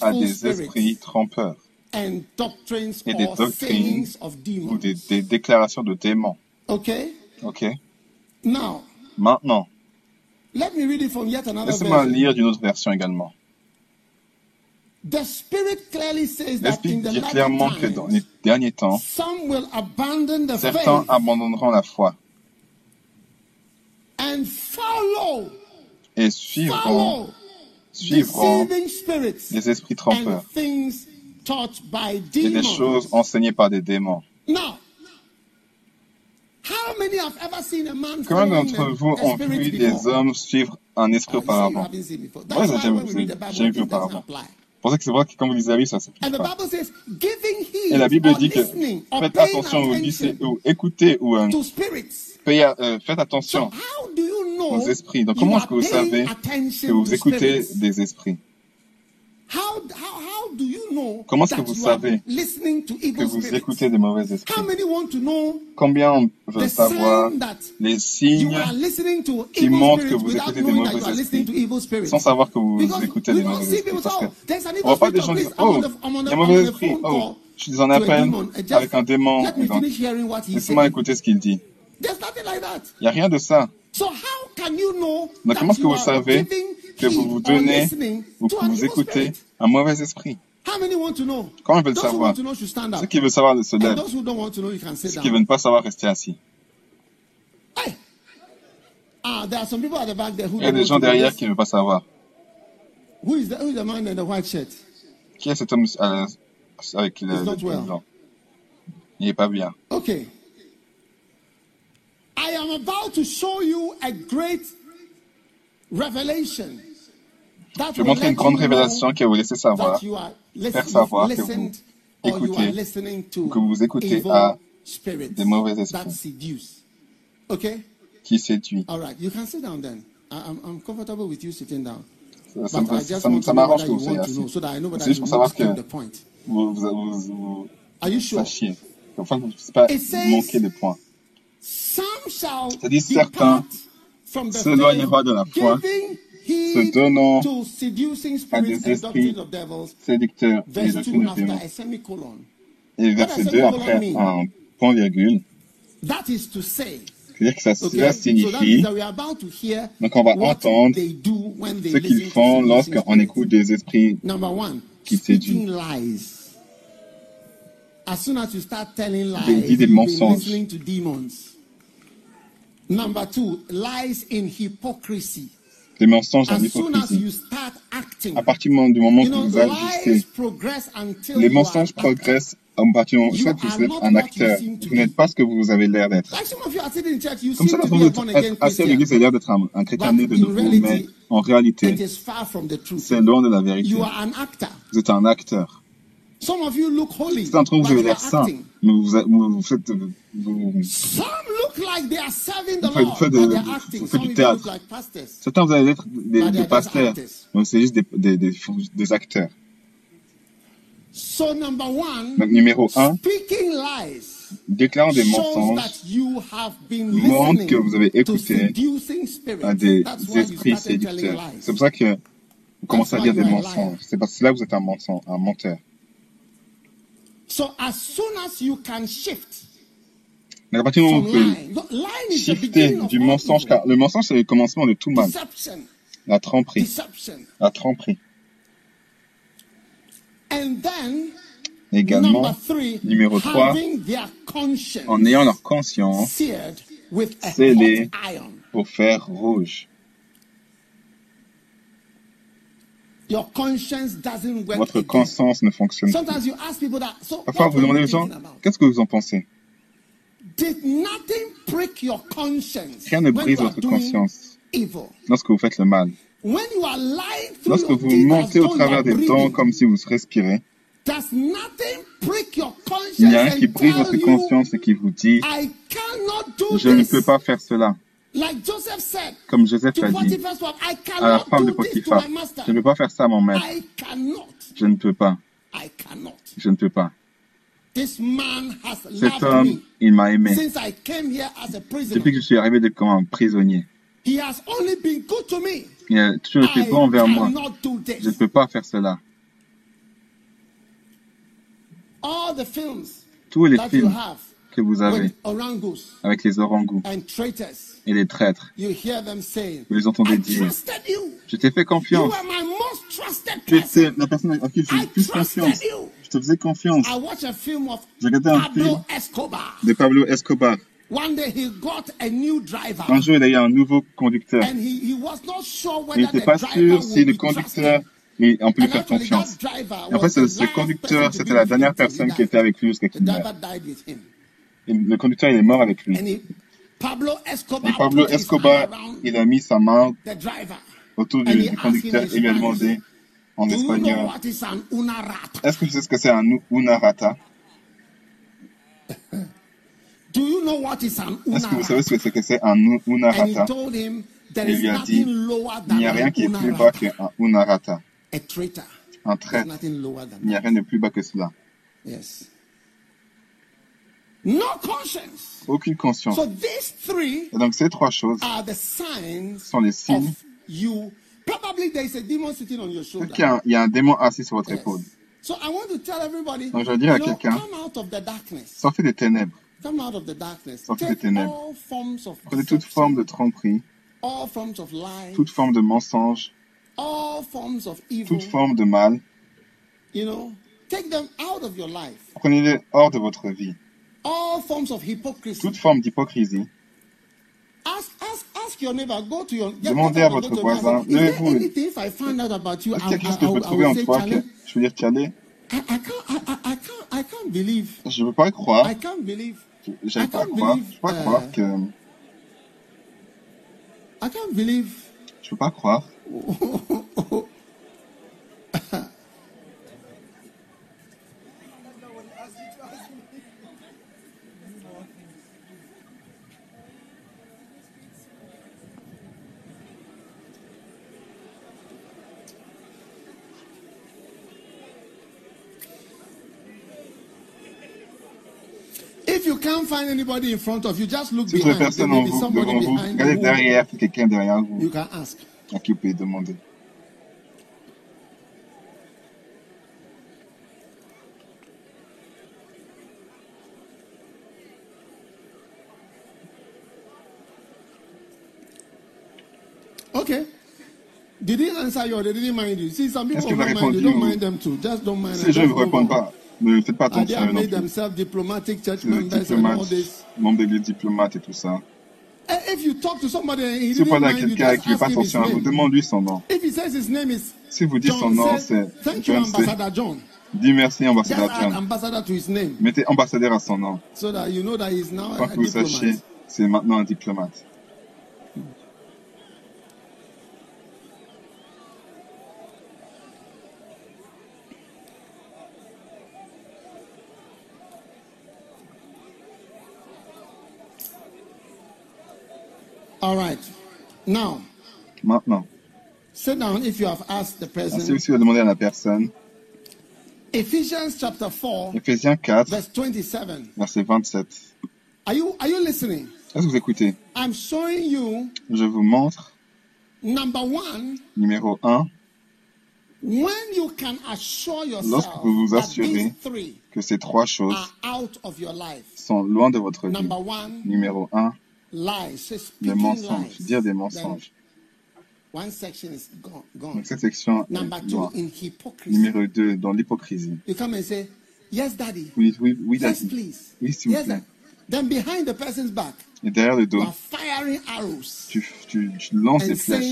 à des esprits trompeurs et des doctrines ou des, des déclarations de démons. Okay. Okay. Now. Maintenant. Let me read it from yet another Laissez-moi lire d'une autre version également. The Spirit clearly says that in the dit clairement que dans les derniers temps, some will abandon the certains faith abandonneront la foi and follow, et suivront, suivront les esprits trompeurs. et des choses enseignées par des démons. Combien d'entre vous ont vu des hommes suivre un esprit auparavant. Moi, j'ai jamais, jamais vu auparavant. pour ça que c'est vrai que quand vous lisez la Bible, ça s'applique pas. Et la Bible dit que faites attention ou, ou écoutez ou euh, faites attention aux esprits. Donc comment est-ce que vous savez que vous écoutez des esprits? Comment est-ce que vous savez que vous écoutez des mauvais esprits? Combien veulent savoir les signes qui montrent que vous écoutez des mauvais esprits? sans savoir que vous écoutez des mauvais esprits Parce que on voit pas des gens dire Oh, il y a un mauvais esprit. Oh, je suis un appel avec un démon. Laissez-moi écouter ce qu'il dit. Il n'y a rien de ça. Donc comment est-ce que vous savez que vous vous donnez ou que vous écoutez un mauvais esprit? Comment ils veulent savoir? Ceux qui veulent savoir se lèvent. Ceux qui ne veulent pas savoir rester assis. Ah, Il y a des gens derrière qui ne veulent pas savoir. Qui est cet homme euh, avec le, le blanc Il n'est pas bien. Ok. I am about to show you a great revelation. Je vais montrer une grande révélation qui va vous laisser savoir, faire savoir que vous écoutez, que vous écoutez à des mauvais esprits qui séduit. Ça, ça, m'arrange que vous soyez assis. C'est juste pour savoir que vous, vous, vous, vous sachiez. Enfin, que vous ne puissiez pas manquer de points. C'est-à-dire certains s'éloigneront de la foi se donnant à des esprits séducteurs et de démons. Et verset 2, après un point virgule, c'est-à-dire que ça, cela signifie, donc on va entendre ce qu'ils font lorsqu'on écoute des esprits qui séduisent. Il dit des mensonges. Number two, lies in hypocrisy des mensonges en hypocrisie. À partir du moment où vous agissez, les mensonges progressent à partir du moment où vous êtes un acteur. Vous n'êtes pas ce que vous avez l'air d'être. Comme ça, vous êtes assez à l'église l'air d'être un, chrétien né de nouveau, mais en réalité, c'est loin de la vérité. Vous êtes un acteur. Certains d'entre vous, vous avez l'air saint, vous, vous, faites, vous, vous faites, vous faites du théâtre. Certains, vous allez être des, des pasteurs, mais c'est juste des, des, des, des acteurs. Donc, numéro un, déclarant des mensonges montre que vous avez écouté à des esprits séducteurs. C'est pour ça que vous commencez à dire des mensonges. C'est parce que là, vous êtes un, mensonge, un menteur. So as soon as you can shift, à partir du moment où vous pouvez shifter du mensonge, car le mensonge c'est le commencement de tout mal. La tromperie. La tromperie. Également, numéro 3, en ayant leur conscience scellée pour faire rouge. Votre conscience ne fonctionne pas. Parfois, vous demandez aux gens, qu'est-ce que vous en pensez? Rien ne brise votre conscience lorsque vous faites le mal. Lorsque vous montez au travers des temps comme si vous respirez, il n'y a rien qui brise votre conscience et qui vous dit, je ne peux pas faire cela. Comme Joseph l'a dit à la femme de Potiphar, je ne peux pas faire ça à mon maître. Je ne peux pas. Je ne peux pas. Cet homme, il m'a aimé. Depuis que je suis arrivé comme un prisonnier. Il a toujours été bon envers moi. Je ne peux pas faire cela. Tous les films que vous avez avec les orangous et les traîtres. Vous les entendez dire, je t'ai fait confiance. Tu étais la personne à qui j'ai le plus confiance. Je te faisais confiance. J'ai regardé un film de Pablo Escobar. Un jour, il a eu un nouveau conducteur. Il n'était pas sûr si le conducteur mais on peut lui faire confiance. Et après, ce, ce conducteur, c'était la dernière personne qui était avec lui jusqu'à qu'il meure. Et le conducteur, il est mort avec lui. Pablo Escobar, il a mis sa main autour du, du conducteur et lui a demandé en espagnol. Est-ce que tu sais ce que c'est un unarata Est-ce que vous savez ce que c'est un unarata Il lui a dit, il n'y a rien qui est plus bas qu'un unarata. Un traître. Il n'y a rien de plus bas que cela. Aucune conscience. Et donc ces trois choses sont les signes Peut-être qu'il y, a un démon assis sur votre épaule. Donc je veux dire à quelqu'un, sortez des ténèbres. Sortez des ténèbres. Prenez toute forme de tromperie, toute forme de mensonge, toute forme de mal. Prenez-les hors de votre vie. Toute forme d'hypocrisie. Demandez à votre voisin, levez-vous. Est-ce qu'il y a quelque chose que je peux trouver en toi que je veux dire Tchalé Je ne peux pas croire. Je ne peux pas croire. Je ne peux pas croire que. Je ne peux pas croire. Can't find anybody in front of you, just look si behind. Personne be somebody devant vous, regardez derrière, quelqu'un derrière vous. You can ask. À qui vous pouvez demander. Okay. Did he answer you or they didn't mind you? See, some people don't mind you. Don't mind them too. Just don't mind them. Ces gens ne répondent pas. Ne faites pas attention non plus. diplomatic church members and all this. Membres d'église diplomates et tout ça. If you talk to somebody and he si vous parlez à quelqu'un qui ne fait pas attention à vous, demande-lui son nom. If he says his name is si vous dites son nom, c'est John John. Dis merci, ambassadeur John. Ambassador to his name. Mettez ambassadeur à son nom. So that you know that he's now Pour que vous sachiez, c'est maintenant un diplomate. All right. Now. Maintenant. Sit down if you have asked the person. Si vous demandé à la personne. Ephesians chapter 4. Ephésiens 4. Verse 27. Verset 27. Are you, are you listening? Est-ce que vous écoutez? I'm showing you. Je vous montre. Number one. Numéro 1. When you can assure yourself Lorsque vous vous assurez que ces trois choses sont loin de votre vie. One, Numéro 1 les mensonges, dire des mensonges. Donc cette section est loin. Numéro 2, dans l'hypocrisie. Vous dites oui, oui, daddy. Oui, s'il vous plaît. Then behind the person's back, et derrière le dos, tu, tu, tu lances des flèches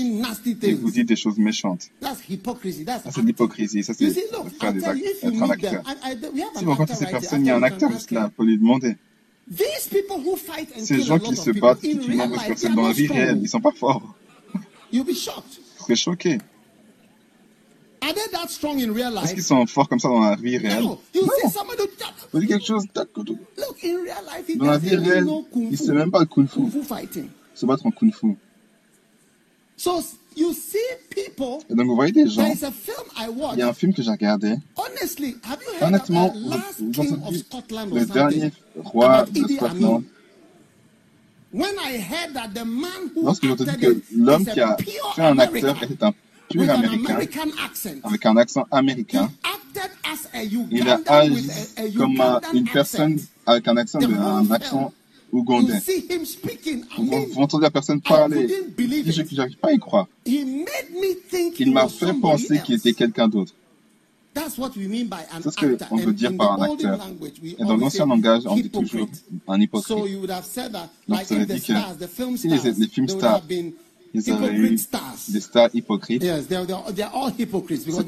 et vous dites des choses méchantes. Ça, c'est l'hypocrisie. Ça, c'est faire des actes, être un acteur. Si vous rencontrez ces personnes, il y a un acteur juste là pour lui demander. Ces gens qui se battent, qui tuent nombreuses personnes dans la vie réelle, ils ne sont pas forts. Vous serez choqué. Est-ce qu'ils sont forts comme ça dans la vie réelle? Non. Vous dites quelque chose, dans la vie réelle, ils ne savent même pas le kung fu. Se battre en kung fu. Et donc vous voyez des gens. Il y a un film que j'ai regardé. Honnêtement, vous, vous entendu le dernier roi de Scotland. Lorsque j'ai entendu que l'homme qui a fait un acteur était un pur américain, avec un accent américain, il a agi comme une personne avec un accent, un accent ougandais. Vous entendez la personne parler. Je n'arrive pas à y croire. Il m'a fait penser qu'il était quelqu'un d'autre. C'est ce qu'on veut dire par un acteur. Et dans l'ancien langage, on dit toujours un hypocrite. Donc ça veut dire que si les, les films stars ils avaient eu des stars hypocrites. Yes, they're, they're, they're all hypocrites because.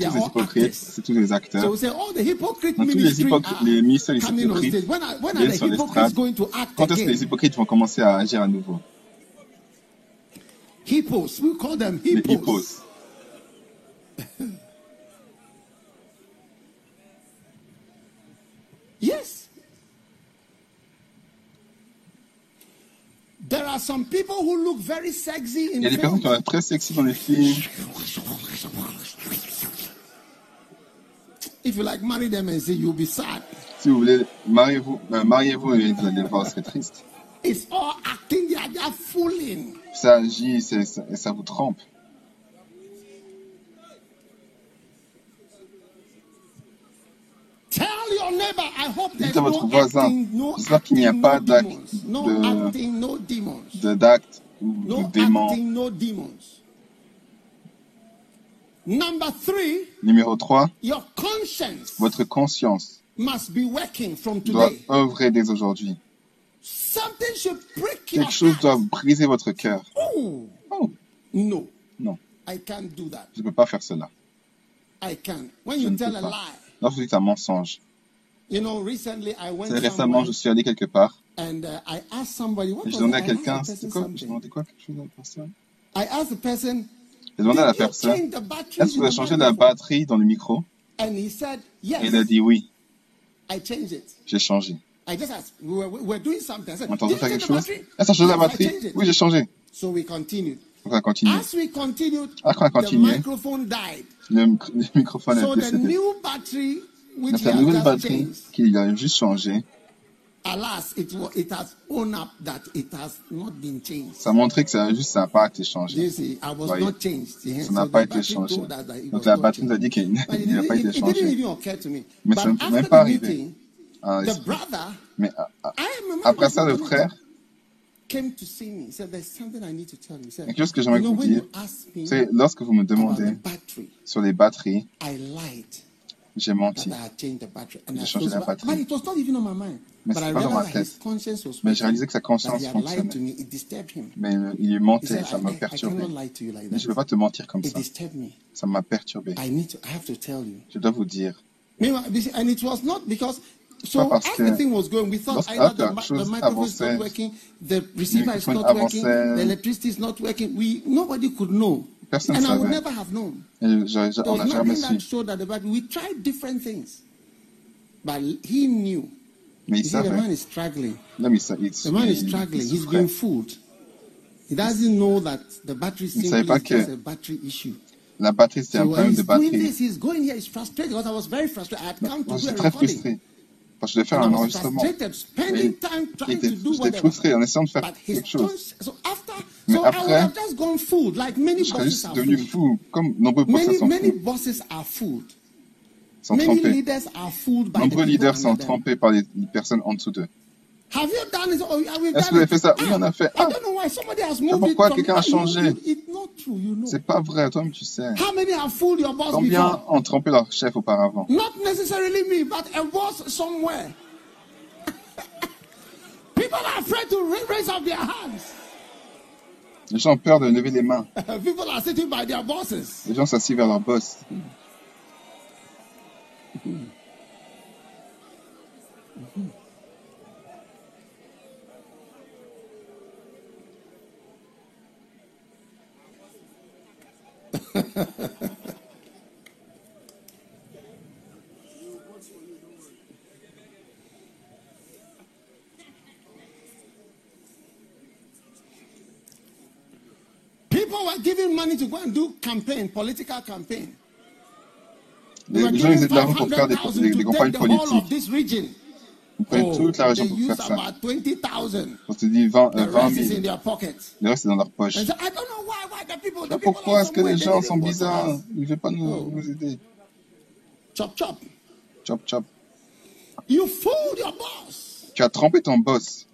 C'est tous les acteurs. So we say, oh, the hypocrite Donc tous les hypocrites, les ministres, les hypocrites when are, when hypocrites going to act Quand est-ce que les hypocrites vont commencer à agir à nouveau? Hippos, we call them hippos. Les hippos. Yes. There are some people who look very sexy in Il y a des personnes qui ont l'air très sexy dans les films. If you like, marry them and say you'll be sad. Si vous voulez, mariez-vous, euh, mariez-vous et vous allez voir, c'est triste. It's all acting, they are just fooling. Ça agit ça, et ça vous trompe. Tell your neighbor, I hope there's Dites à votre voisin, j'espère qu'il n'y a pas d'acte de- ou de three, Numéro 3, your conscience votre conscience must be working from doit today. œuvrer dès aujourd'hui. Something should break your Quelque chose doit briser votre cœur. Oh, Oh, no, non, I can't do that. je ne peux pas faire cela. I can't. When Je you ne tell peux a pas. lie, Lorsque vous dites un mensonge, récemment, je suis allé quelque part and uh, I asked somebody, what et je demandais à I asked quelqu'un, c'était person quoi? Je demandais quoi? Quelque chose à la personne J'ai demandé à la personne, est-ce que vous avez changé la batterie dans le micro? And he said, Et yes, il a dit oui, I changed it. j'ai changé. I just asked, we were, we were doing something. I said, On est en train did de faire quelque chose? Est-ce que changé la batterie. Oui, j'ai changé. So we continued. Donc on a continué. As we continued, quand on a the continué, microphone died. le, mic- le microphone a the la had nouvelle batterie qu'il a juste changé, ça a montré que ça juste ça n'a pas été changé. Ça n'a pas été changé. Donc la batterie nous a dit qu'il n'a pas été changé. Mais ça ne peut même pas arriver. Ah, Mais ah, ah, après ça, le frère, quelque chose que j'aimerais "You know, vous dire, c'est lorsque vous me demandez sur les batteries, j'ai menti. J'ai changé la batterie. Mais I pas dans ma tête. Mais j'ai réalisé que sa conscience fonctionnait. Mais euh, il mentait, ça m'a perturbé. Mais je ne peux pas te mentir comme ça. Ça m'a perturbé. Je dois vous dire. Meanwhile, you see, and it was not because. So Pas parce que lorsque chose the microphone is avançait, not working, the receiver is microphone not working, avançait. The electricity is not working. We nobody could know, Personne and I would savait. never have known. Et j'aurais- There on was n'a jamais nothing that su. showed that the battery. We tried different things, but he knew. Mais You il see, the man savait. is struggling. Non, mais ça, il, The man is il- struggling. il He's souffrait. been fooled. He doesn't know that the battery Il simply pas is just a battery issue. La batterie, c'était un So problème he's de doing batterie. this. He's going here. He's frustrated because I was very frustrated. I had come to Moi, do j'étais a très recording. frustré. Parce que je devais faire un enregistrement. j'étais frustré en essayant de faire quelque chose. Mais après, Je serais bosses juste devenu fou, comme nombreux boss Many, sont fous, bosses sont the Nombreux leaders sont trompés par les personnes en dessous d'eux. Have you done it? Oh, yeah, we've Est-ce done que vous avez it. fait ça? Oui, on a fait. I Ah, don't know why somebody has sais moved pourquoi quelqu'un a you- changé. you- It's not true, you know. c'est pas vrai, toi-même tu sais. How many have fooled your boss Combien before? ont trompé leur chef auparavant? Not necessarily me, but a boss somewhere. People are afraid to ra- raise up their hands. Les gens ont peur de lever les mains. People are sitting by their bosses. Les gens s'assient vers leur boss. People were giving money to go and do campaign, political campaign. Les, They gens ils giving de l'argent pour faire des, 500,000 des- des to campagnes take the whole of politiques. Ils prennent Oh, toute they l'argent pour faire ça. about 20,000. On se dit 20, The euh, 20 rest is in 000. their pockets. Le reste c'est dans leur poche. The Mais people pourquoi est-ce que les gens sont bizarres? Ils ne veulent pas nous, Oh. nous aider. Chop, chop. Chop, chop. You fooled your boss. Tu as trompé ton boss.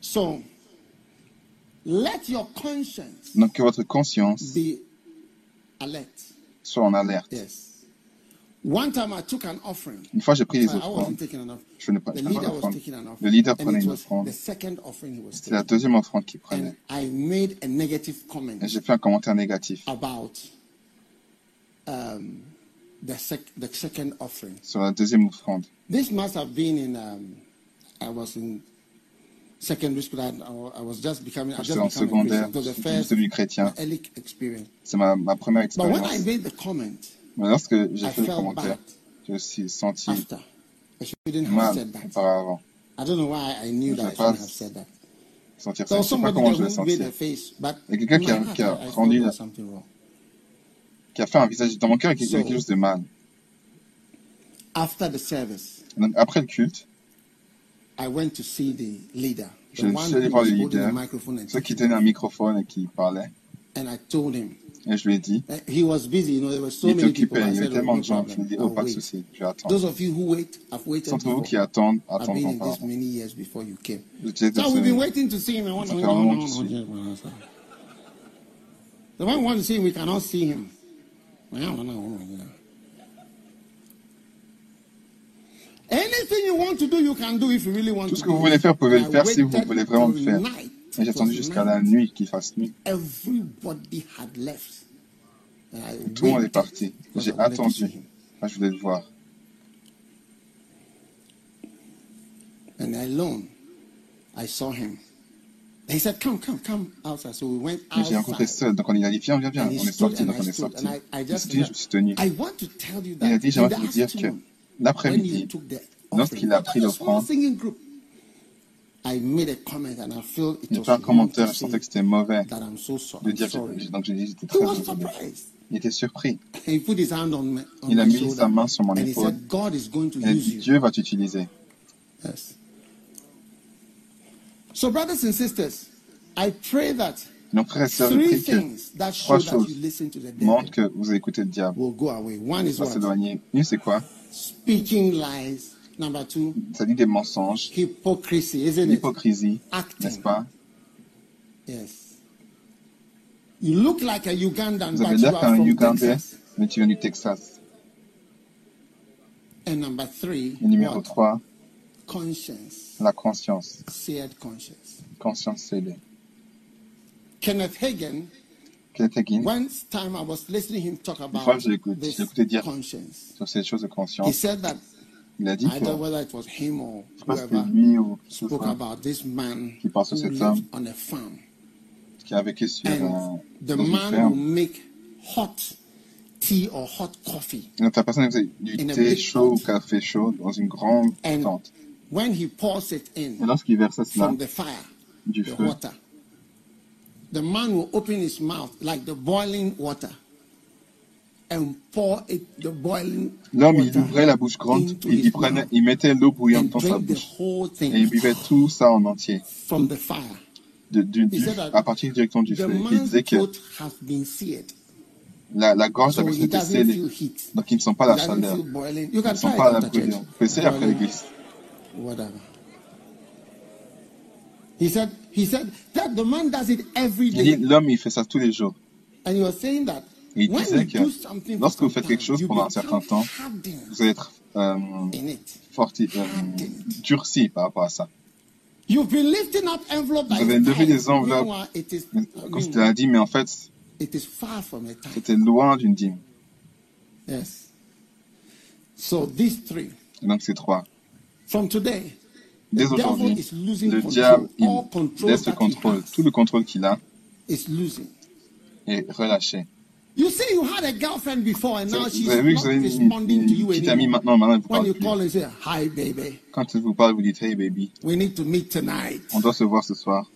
So, let your conscience Donc que votre conscience be alert. soit en alerte. Yes. One time I took an offering. Une fois j'ai pris les I offrandes. wasn't taking an offering. Je ne pas The je pas leader was d'offrande. taking an offering. Le leader prenait it une offrande. the second offering he was C'est la taking. deuxième offrande qu'il prenait. And I made a negative comment Et j'ai fait un commentaire négatif about um, the, sec- the second offering. sur la deuxième offrande. This must have been in, um, I was in secondary school, I, I was just becoming, I just en secondaire, je devenu chrétien. C'est ma, ma première expérience. But when I made the comment, Mais lorsque j'ai fait le commentaire, j'ai aussi senti mal auparavant. I don't know why I knew that I shouldn't have said that. Sentir ça, je sais pas comment je vais sentir. Il y a quelqu'un qui a, qui a rendu, qui a fait un visage dans mon cœur, il y a quelque chose de mal. After the service, Donc, après le culte, I went to see the leader, the je suis allé voir le leader, celui qui tenait un microphone et qui parlait. And I told him, et je lui ai dit, eh, he was busy, you know, there were so il était occupé, il y avait oh, tellement de gens. Je lui ai dit, oh, pas de souci, je vais attendre. Those of you who wait, have waited D'entre vous qui attendent, attendront pas. This many years before you came. So we've been waiting to see him. Ça fait un moment que je. The one who wants to see him, we cannot see him. Anything you want to do, Tout ce que vous voulez faire, vous pouvez le faire si vous voulez vraiment le faire. Et j'ai attendu jusqu'à la nuit qu'il fasse nuit. Everybody had left. Tout le monde est parti. J'ai attendu. je voulais le voir. And alone, I saw him. He said, come, come, come outside. So we went outside. J'ai rencontré seul. Donc on a dit, viens, viens, viens. On est sorti, donc on est sorti. Je me suis je me suis tenu. Il a dit, j'aimerais vous dire que l'après-midi, lorsqu'il a pris l'offrande, il a fait un commentaire, je sentais que c'était mauvais de dire que, donc j'ai dit, j'étais très désolé. Il était surpris. Il a mis sa main sur mon épaule. Il a dit, Dieu va t'utiliser. So, brothers and sisters, I pray that Donc, frères et sœurs, je prie que trois choses montrent que vous écoutez le diable. Va s'éloigner. Une, c'est quoi? Speaking lies. Number two, ça dit des mensonges. Hypocrisy, isn't L'hypocrisie, n'est-ce pas? Yes. You look like a Ugandan, Vous avez l'air d'un Ougandais, mais tu viens du Texas. And number three, Et numéro 3, conscience. la conscience. Seared conscience. Conscience scellée. Kenneth Hagin, Kenneth Hagin, one time I was listening him talk une about fois je l'écoutais dire conscience. sur ces choses de He conscience. said that Il a dit que, either whether it was him or je pense que whoever lui ou ce spoke soit about this man qui parle sur cet lived homme on a farm. qui a vécu sur un, the dans une man will ferme. make hot tea or hot coffee. Donc la personne faisait du thé chaud ou café chaud dans une grande And tente. when he pours it Et in lorsqu'il versait cela from the fire, du the feu, water, the man will open his mouth like the boiling water and pour it, the boiling l'homme il water ouvrait la bouche grande, into il, prenait, il mettait l'eau bouillante dans sa bouche whole et il thing buvait tout ça en entier, from the fire. de, du, He du- said that à partir directement du feu. Il disait que la, la gorge avait été scellée, donc ils ne sont pas la chaleur, ils ne sont pas la brûlure. Vous pouvez essayer après l'église. Whatever. He said, he said that the man does it every Il dit, day. l'homme il fait ça tous les jours. And he was saying that Et il disait you que do something for lorsque vous faites quelque time, chose you pendant un certain temps, vous allez être euh, in it. forti, euh, durci par rapport à ça. You've been lifting up envelope Vous avez levé des enveloppes. Comme c'était un dîme, mais en fait, it is far from a time. c'était loin d'une dîme. Yes. So these three, Et donc ces trois. Dès aujourd'hui, le diable, il laisse le contrôle. Tout le contrôle qu'il a est relâché. You see, you had a girlfriend before, and Vous now avez she's vous avez vu que vous avez une, responding to une you petite amie maintenant, maintenant elle vous parle you plus. call and say, "Hi, baby, Quand elle vous parle, vous dites Hey baby, we need to meet tonight. on doit se voir ce soir.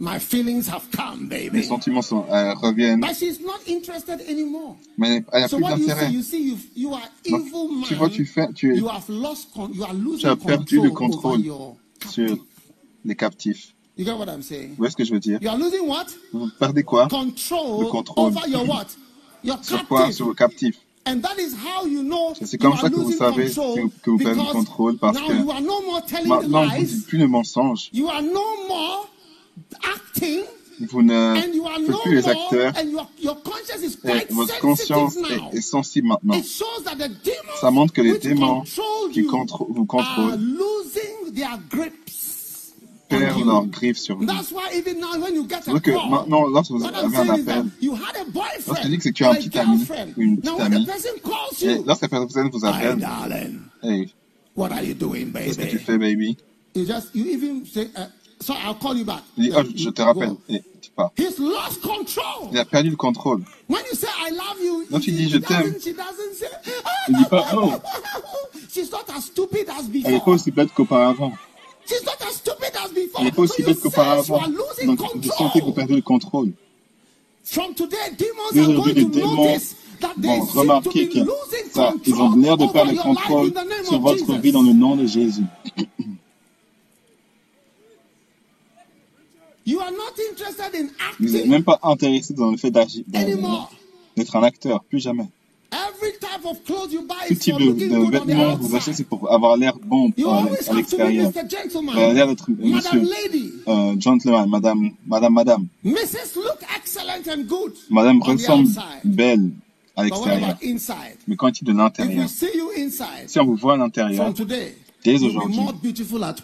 My feelings have come, baby." sentiments sont, euh, reviennent, But she's not interested anymore. mais elle n'a So plus what do you see? d'intérêt. You see, you you are Donc, evil man. tu vois, tu fais, tu es You have lost. Con- you are losing Tu as perdu le control contrôle your sur les captifs. You get what I'm saying? Ce que je veux dire? You are losing what? Vous perdez quoi? Control, Le contrôle. over your what? Your Sur quoi? Sur vos captifs. And that is how you know C'est comme are ça que vous savez que- vous perdez le contrôle parce now que you are no more telling Maintenant, vous ne lies. dites plus de mensonges. You are no more Vous ne faites plus les acteurs. Et votre conscience est, est sensible maintenant. Ça montre que les démons qui vous contrôlent perdent you. leurs griffes sur vous. That's why even now when you get C'est que maintenant, lorsque vous avez un appel, Lorsque tu dis que tu as un petit ami, girlfriend. une petite amie, et lorsque la personne vous appelle, darling, hey, what are you doing, qu'est-ce que tu baby? fais, baby? You just you even say, uh, So I'll call you back. Il dit, oh, je te rappelle. Et tu pars. He's lost control. Il a perdu le contrôle. When you say I love you, Quand tu dis je t'aime, she doesn't say, il dit pas oh. She's not as stupid as before. Elle n'est pas aussi bête qu'auparavant. She's not as stupid as before. Elle n'est pas aussi bête qu'auparavant. Donc vous sentez que vous perdez le contrôle. From today, demons are going to notice that they vont remarquer que ça, ils ont l'air de perdre le contrôle sur votre vie dans le nom de Jésus. Vous n'êtes même pas intéressé dans le fait d'agir, d'être un acteur, plus jamais. Tout type de, de vêtements que vous achetez, c'est pour avoir l'air bon à l'extérieur. Vous avez l'air d'être monsieur, euh, gentleman, madame, madame, madame. Madame ressemble belle à l'extérieur. Mais quand il de l'intérieur, si on vous voit à l'intérieur, dès aujourd'hui,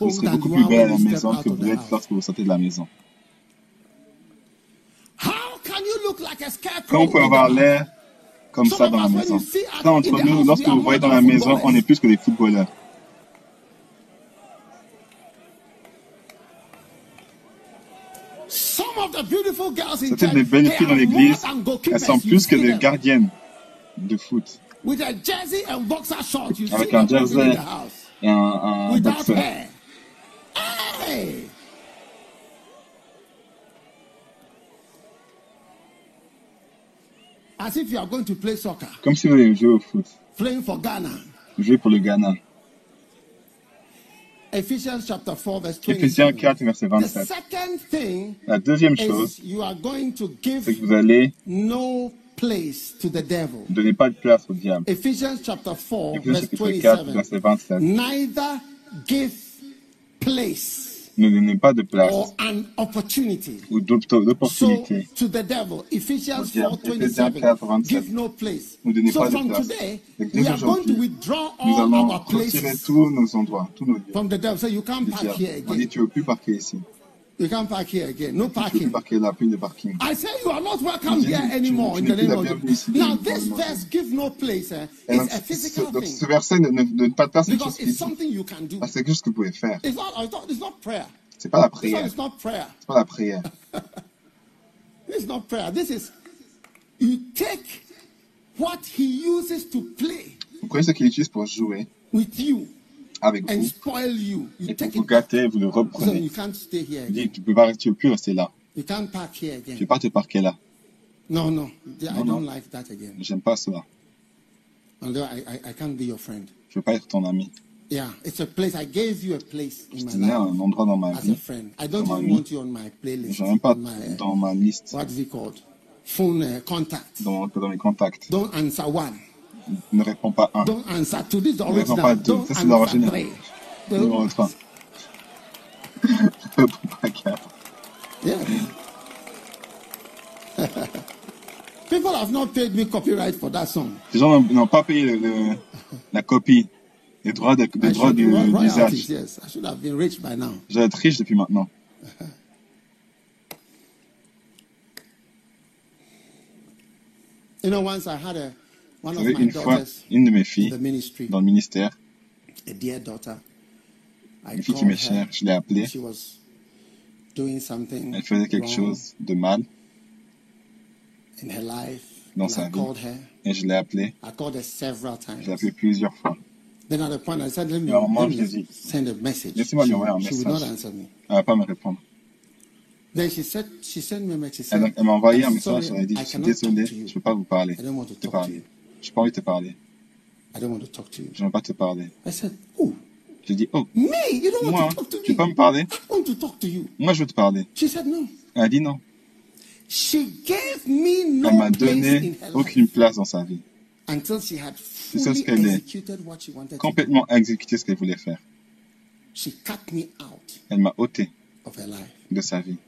vous serez beaucoup plus belle à la maison que vous êtes lorsque vous sortez de la maison. Comment on peut avoir l'air comme ça dans la maison Là, entre nous, lorsque vous voyez dans la maison, on est plus que des footballeurs. Certaines des belles filles dans l'église, elles sont plus que des gardiennes de foot. Avec un jersey et un, un boxeur. As if you are going to play soccer. Comme si vous alliez jouer au foot. Playing for Ghana. Jouer pour le Ghana. Ephesians chapter 4 verse 27. Ephésiens 4 verset 27. The second thing La deuxième chose, you are going to give c'est que vous allez no place to the devil. donner pas de place au diable. Ephesians chapter 4 Ephésiens verse chapitre 4 27. verset 27. Neither give place Ne donnez pas de place or an opportunity. ou d'op- So d'opportunité. to the devil, Ephesians Diable. 4 Ephésiens 27, 4, 27. give no place. Ne donnez So pas de place. today, Donc, we dès are going to aujourd'hui, withdraw Nous all allons our retirer tous nos endroits, tous nos lieux. from the devil. So you can't du park diable. here On dit again. tu ne veux plus parquer ici. You can't park here again. No parking. I say you are not welcome here anymore in the name of Jesus. Now this verse, give no place, a physical donc, ce verset ne, pas de place because it's something you can do. Ah, c'est quelque chose que vous pouvez faire. It's not. It's not, it's not prayer. C'est pas la prière. is not prayer. C'est pas la prière. This is not prayer. This is you take what he uses to play Vous prenez ce qu'il utilise pour jouer with you avec and vous spoil you. You et vous it. gâter, vous le reprenez. you can't stay here. Vous Again. dites, tu peux pas, peux plus rester là. You can't park here Tu again. peux pas te parquer là. No, no. I No, don't no. like that again. J'aime pas cela. Although I, I, I can't be your friend. Je veux pas être ton ami. Yeah, it's a place. I gave you a place in Je my life un endroit dans ma as a vie. friend. I don't even vie. want you on my playlist. Pas dans ma liste, what is it called? Phone uh, contact. dans, dans mes contacts. Don't answer one. Ne réponds pas un. Ne original. pas deux. Ça, c'est l'original. Numéro Don't- 3. Ne réponds pas quatre. Yeah. People have not paid me copyright for that song. Les gens n'ont- pas payé le, le- la copie, les droits, de, les droits du- d'usage. yes. I should have been rich by now. Je dois être riche depuis maintenant. You know, once I had a my une fois, une de mes filles dans le ministère, a dear daughter. I une fille qui m'est chère, je l'ai appelée. She was doing something Elle faisait quelque chose de mal in her life. dans sa I vie. called her. et je l'ai appelée. Je l'ai times. appelée plusieurs fois. Then at the point I said, let me, Et à un moment, let me dit, send a message. She, laissez-moi lui envoyer un she would not message. answer me. Elle va pas me répondre. Then she said, she sent me a message. She Elle, m'a envoyé un "I'm message, elle a dit, je suis désolé, je peux pas vous parler. I don't want to talk to parler. you. J'ai pas envie de te parler. I don't want to talk to you. Je veux pas te parler. I said, oh, J'ai dit, oh, me, you don't moi, want to talk to tu veux me? pas me parler I want to talk to you. Moi, je veux te parler. She said, no. Elle a dit non. She gave me no Elle m'a donné aucune place dans sa vie. until she had fully executed what she wanted. Complètement exécuté ce qu'elle voulait faire. She cut me out Elle m'a ôté of her life. de sa vie.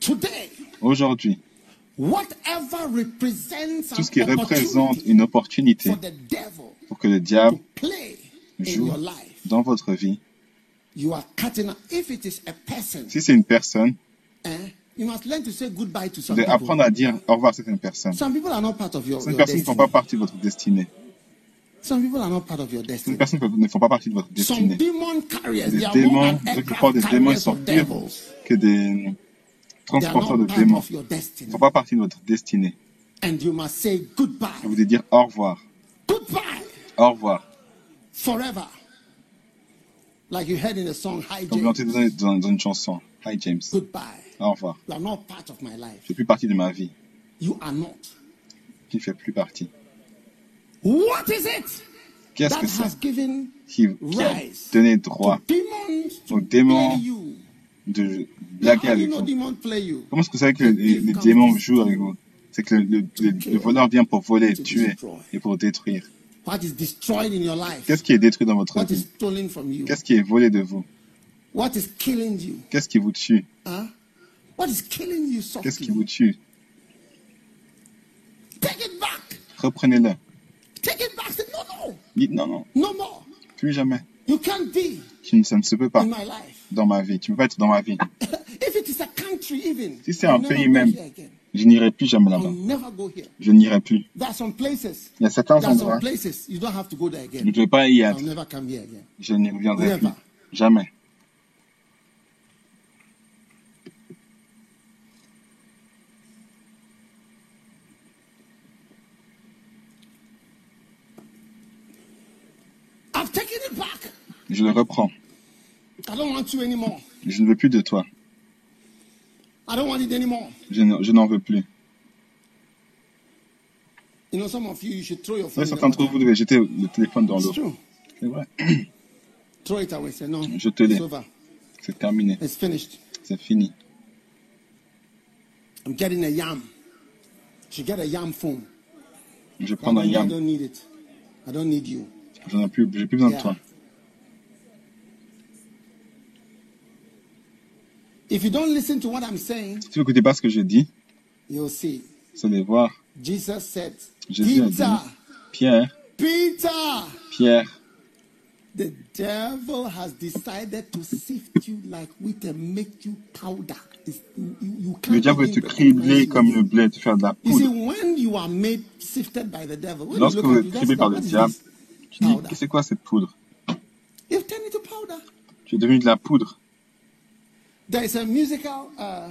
Today, Aujourd'hui, tout ce qui représente une opportunité for the devil pour que le diable to play in joue your life, dans votre vie, you are cutting out. If it is a person, si c'est une personne, eh, you must learn to say goodbye to vous some devez apprendre people. à dire au revoir à certaines personnes. Some people are not part of your, Certaines personnes ne font destiny. pas partie de votre destinée. Some people are not part of your destiny. Certaines personnes ne font pas partie de votre destinée. are démons, ceux qui portent aircraft des démons, sont pires que des Transporteurs de your Ils ne font pas partie de votre destinée. And you must say goodbye. Vous devez dire au revoir. Goodbye. Au revoir. Forever. Like you heard in the song Hi Comme vous James. l'entendez dans, dans une chanson. Hi James. Goodbye. Au revoir. You are not part of my life. Je fais plus partie de ma vie. You are not. Qui ne fait plus partie? What is it Qu'est-ce que c'est qui, qui a rise donné droit aux démons de blaguer avec vous? Comment est-ce que vous savez que les, les démons jouent avec vous? C'est que le, le, le- le voleur vient pour voler, tuer et pour détruire. Qu'est-ce qui est détruit dans votre vie? Qu'est-ce qui est volé de vous? Qu'est-ce qui vous tue? Qu'est-ce qui vous tue? Reprenez-le. Dites non, non, plus jamais. You can't be Tu ne- Ça ne se peut pas in my life. dans ma vie. Tu ne peux pas être dans ma vie. if it is a country, even, Si c'est un pays même, je n'irai plus jamais là-bas. Je n'irai plus. There are some places. Il y a certains There are some endroits, places you don't have to go there je ne vais pas y I'll être. never come here again. Je n'y reviendrai plus. Jamais. Je le reprends. Je ne veux plus de toi. I don't want it anymore. Je je n'en veux plus. You know, some of you, you should throw your Vous phone. savez, in the certains d'entre vous devez jeter le téléphone dans l'eau. C'est vrai. Je over. C'est terminé. It's finished. C'est fini. I'm getting a yam. Should get a yam phone. Je prendre un I yam. don't need it. I don't need you. J'en ai plus, besoin de toi. If you don't listen to what I'm saying, Si vous n'écoutez pas ce que je dis, you'll see. vous allez voir. Jesus said, Jésus a dit, Peter, Pierre, Peter, Pierre, the devil has decided to sift you like wheat and make you powder. You, you- le diable veut te cribler comme you. le blé, te faire de la poudre. when you are made sifted by the devil, when Lorsque you vous look êtes criblé par le diable, tu dis, Powder? c'est quoi cette poudre? You've turned into powder. Tu es devenu de la poudre. There is a musical uh,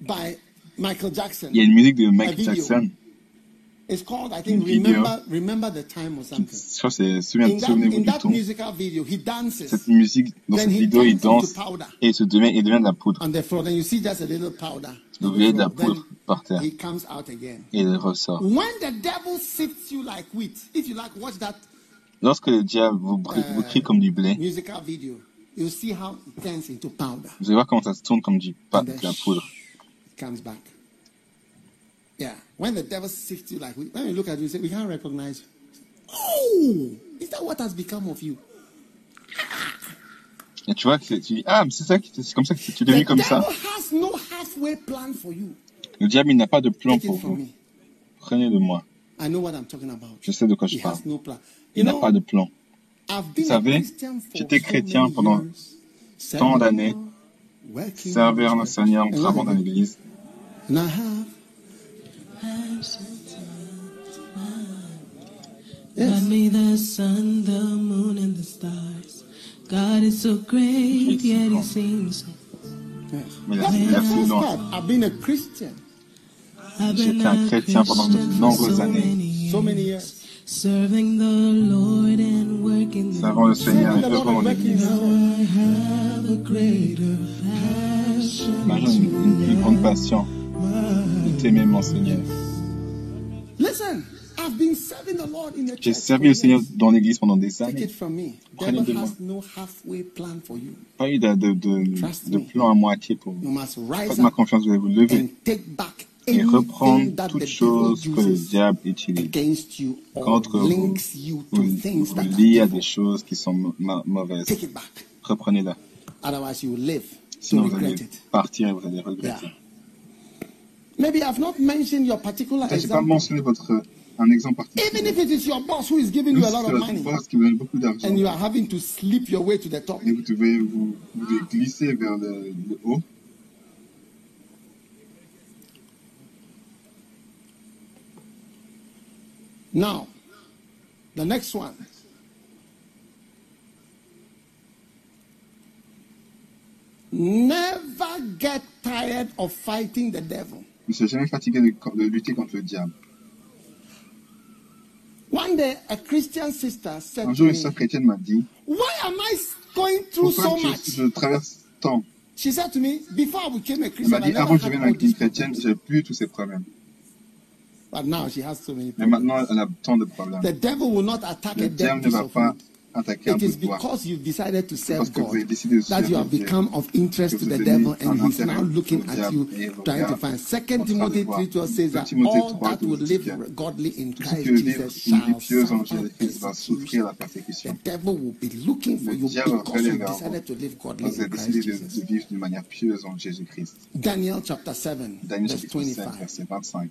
by Michael Jackson. Il y a une musique de Michael. Jackson. It's called, I think. Remember, Remember the Time or something. Je crois que c'est Souviens- In that, Souvenez-vous du musical video, he dances Cette musique, dans Then cette he vidéo, il danse et il se devient, il devient de la poudre. on the floor. Then you see just a little powder. Vous voyez de la poudre par terre he comes out again. et il ressort. When the devil sifts you like wheat, if you like, watch that Lorsque le diable vous, br- vous crie comme du blé, musical video. You'll see how it turns into powder. vous allez voir comment ça se tourne comme du, then de la poudre. it comes back. Yeah. When the devil sifts you like when you look at you, you say, we can't recognize you. Oh, is that what has become of you? Et tu vois tu dis, ah, mais c'est ça, c'est comme ça que tu es devenu comme ça. has no halfway plan for you. Le diable, il n'a pas de plan Take pour vous. me. Prenez de moi. I know what I'm talking about. Je sais de quoi je He parle. has no plan. Il You n'a pas de plan. I've been Vous a savez, Christian for j'étais so chrétien many pendant years, tant d'années, Servir le. Seigneur, And travaillant dans l'église. J'étais un chrétien pendant de nombreuses années. Servant le Seigneur et working l'église. his Now I have a greater passion Maintenant, une, plus grande passion de t'aimer, mon Seigneur. Listen, I've been serving the Lord in the J'ai church. servi le Seigneur dans l'église pendant des Take années. it from me. Prenez de moi. has no halfway plan for you. Pas eu de, de, de, Trust de me. plan à moitié pour You vous. must rise Faites-moi up confiance, vous allez vous lever and take back et reprendre anything that the toute devil chose que le diable utilise contre vous. vous that liez à des choses qui sont mau- ma- mauvaises. Reprenez-la. Sinon, vous allez partir et vous allez regretter. Maybe I've not mentioned your particular Je n'ai pas mentionné votre, un exemple Even particulier. if it is your boss who is giving you a lot of C'est votre money boss qui vous donne beaucoup d'argent. and you are having to slip your way to the top. Et vous devez vous, vous glisser vers le, le haut. Now, The next one. Never get tired of fighting the devil. Ne jamais fatigué de, de, lutter contre le diable. One day, a Christian sister said Un jour, une sœur chrétienne m'a dit Why am I going through so je, much? je traverse tant? She said to me, before I became a Christian, Elle m'a dit, avant que je devienne une chrétienne, j'ai plus tous ces problèmes. But now she has so many Mais maintenant, elle a tant de problèmes. The devil will not attack Le a diable dead ne piece va of pas attaquer un It bout is de bois. because you've decided to serve parce que vous avez God décidé de that you servir have Dieu. become of interest to the devil and he's now looking at you trying to find. Second en train de Timothy voir. 3 says that all that will live godly in Tout ce Christ Jesus vivre une vie shall pieuse en suffer Jésus-Christ va souffrir la persécution. The devil will be looking for Le you diable because you vers vous. decided to live godly Vous in avez décidé Christ de, Jesus. de vivre d'une manière pieuse en Jésus-Christ. Daniel chapter 7, Daniel verse chapitre 7, 25. verset 25.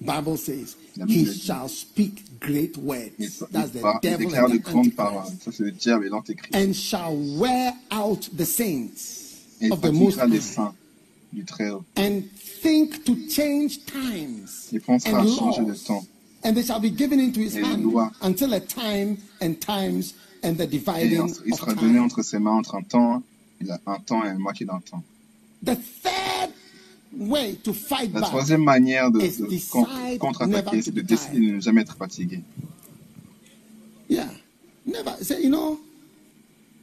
Bible says, he shall speak great words. That's the devil and the grandes paroles. Antichrist. And shall wear out the saints of the Most High and think to change times and laws. temps. And they shall be given into his hand until a time and times and the dividing il of sera donné time. entre ses mains entre un temps, un et une moitié d'un temps. The third way to fight La troisième manière de, de contre-attaquer, to c'est de décider de ne jamais être fatigué. Yeah. Never. Say, you know,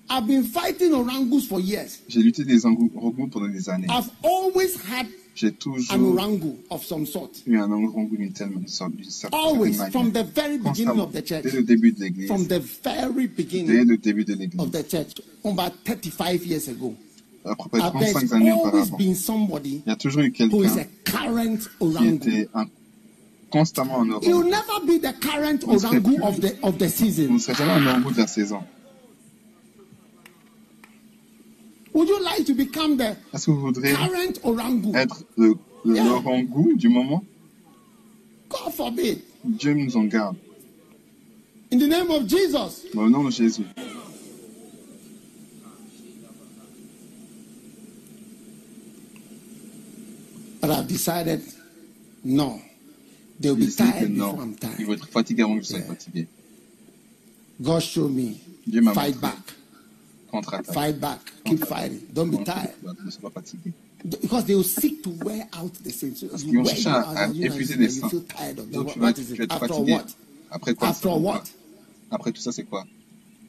I've been fighting orangus for years. J'ai lutté des angou- orangous pendant des années. I've always had J'ai an toujours orangu of some sort. eu un orangout d'une telle sorte, d'une certaine Always, manière. from the very beginning Constamment, of the church. dès le début de l'église. From the very Dès le début de l'église. The church, about 35 years ago. À peu près there's 35 années always auparavant. been somebody Il y a toujours eu quelqu'un qui orangu. était un- constamment en He will orangout. never be the current On serait orangu plus- of the of the Vous season. ne serez jamais un orangout de la saison. Would you like to become the Est-ce que vous orangu? être le, le Yeah. orangout du moment? God forbid. Dieu nous en garde. In the name of Jesus. Au nom de Jésus. But I've decided, no. They'll be tired non. before I'm Ils tired. vont être fatigués avant que je sois Yeah. fatigué. God show me. Dieu m'a Fight montré. back. Contre-attaque. Fight back. Keep fighting. Don't be tired. Ne sois pas fatigué. Because they will seek to wear out the saints. So Parce qu'ils vont chercher à, épuiser les saints. Donc What, tu vas, what être- tu vas fatigué. what? Après quoi After what? Après tout ça, c'est quoi?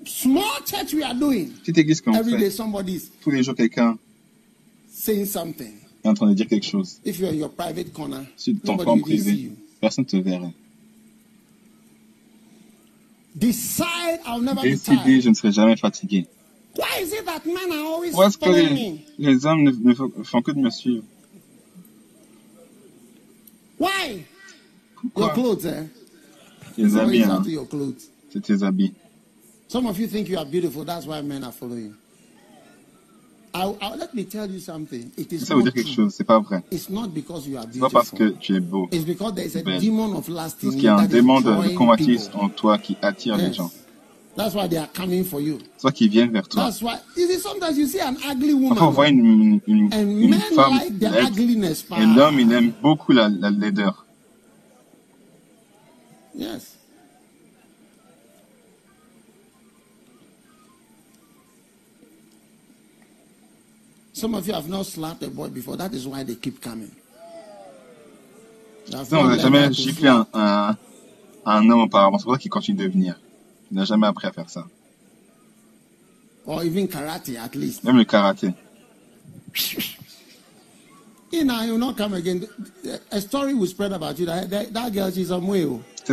Small church we are doing. Petite église qu'on Every day fait. somebody is Tous les jours, quelqu'un saying something. Est en train de dire quelque chose. If you're in your private corner, Si ton privé, you. personne ne te verrait. Decide I'll never je ne serai jamais fatigué. Why is it that men are always Pourquoi est-ce que les, me? les hommes ne, ne font, que de me suivre? Why? Your Pourquoi clothes, eh? It's habits, hein. your tes habits. Some of you think you are beautiful. That's why men are following you. Let me tell you something. It is Ça veut not dire quelque true. chose, c'est pas vrai. It's not because you are C'est pas parce beautiful. que tu es beau. It's because there is a Belle. demon of lust in Parce qu'il y you a un that is démon de, convoitise en toi qui attire les gens. That's why they are coming for you. Viennent vers toi. That's why. Sometimes you see an ugly woman, Parfois, on voit une, une, une, and une men femme like the laide, ugliness. et l'homme, il aime beaucoup la, la laideur. Yes. Some of you have not slapped a boy before. That is why they keep coming. Ça, on n'a jamais giflé un, un, un homme auparavant. C'est pour ça qu'il continue de venir. Il n'a jamais appris à faire ça. or even karate at least. Même le karaté. You know, you will not come again. A story will spread about you. That, that, that girl, she's some way.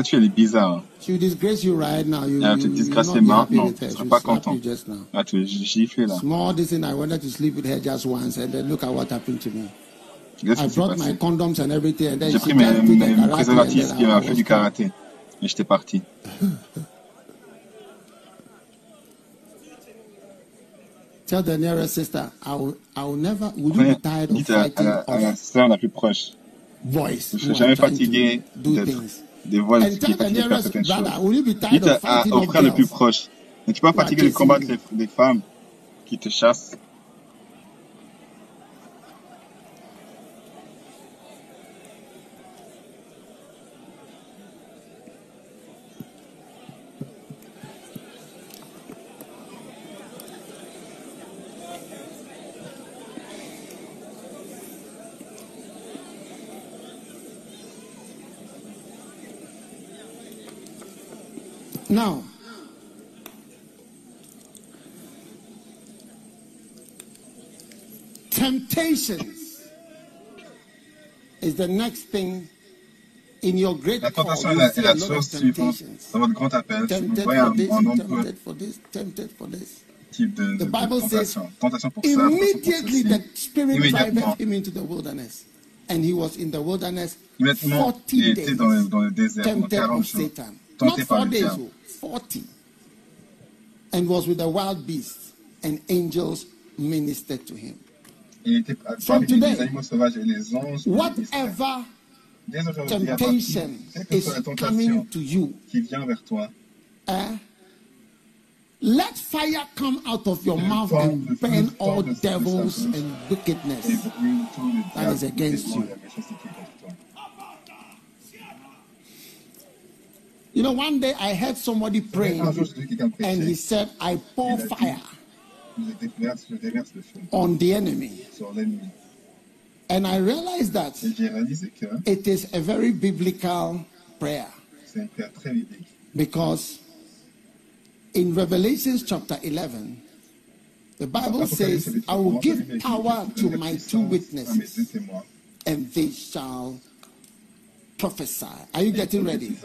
Fille, elle est bizarre. hein. She will disgrace you right now. You, Elle va te disgracer maintenant. Tu seras will pas content. Ah, tu es giflé là. Small this thing, I wanted to sleep with her just once, and then look at what happened to me. I brought my condoms and everything, and then J'ai pris mes, préservatifs qui m'a fait du karaté. Et j'étais parti. Tell the nearest sister, I will, I will never. Will you be tired of dites à, à fighting la, à la of sœur la plus proche. boys Je ne serai jamais fatigué d'être? Des And qui fatiguent faire certaines choses. le plus proche. Ne tu pas are fatigué de combattre les, les femmes qui te chassent. Temptations is the next thing in your great La tentation est la, chose suivante dans votre grand appel. Vous voyez un, un nombre types de, de, the Bible de says, tentation pour ça, immediately the Spirit drove him into the wilderness. And he was in the wilderness 40 days, dans le, dans le désert, Satan. Not four days, 40. And was with the wild beasts, and angels ministered to him. From today, whatever temptation is coming to you, let fire come out of your mouth and burn all devils and wickedness. that is against you. You know, one day I heard somebody praying and he said, I pour fire on the enemy. And I realized that it is a very biblical prayer. Because in Revelation chapter 11, the Bible says, I will give power to my two witnesses, and they shall prophesy. Are you getting ready?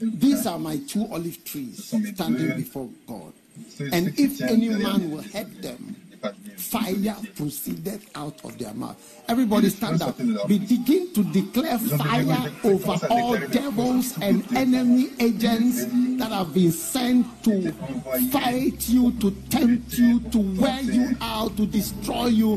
These are my two olive trees standing before God. And if any man will hurt them, fire proceeded out of their mouth. Everybody stand up. We begin to declare fire over all devils and enemy agents that have been sent to fight you, to tempt you, to wear you out, to destroy you.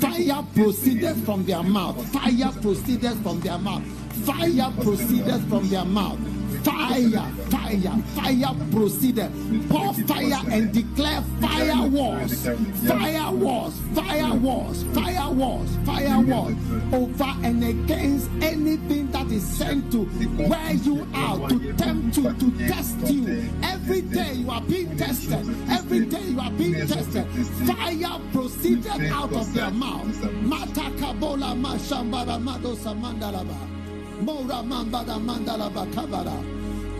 Fire proceeded from their mouth. Fire proceeded from their mouth. Fire proceeded from their mouth fire, fire, fire proceeded. Pour fire and declare fire wars, fire wars, fire wars, fire wars, fire wars over and against anything that is sent to where you are to tempt you, to test you. Every day you are being tested. Every day you are being tested. Fire proceeded out of their mouth. Mata kabola mashambara madosa mandalaba. Mora mambada mandala bakabara.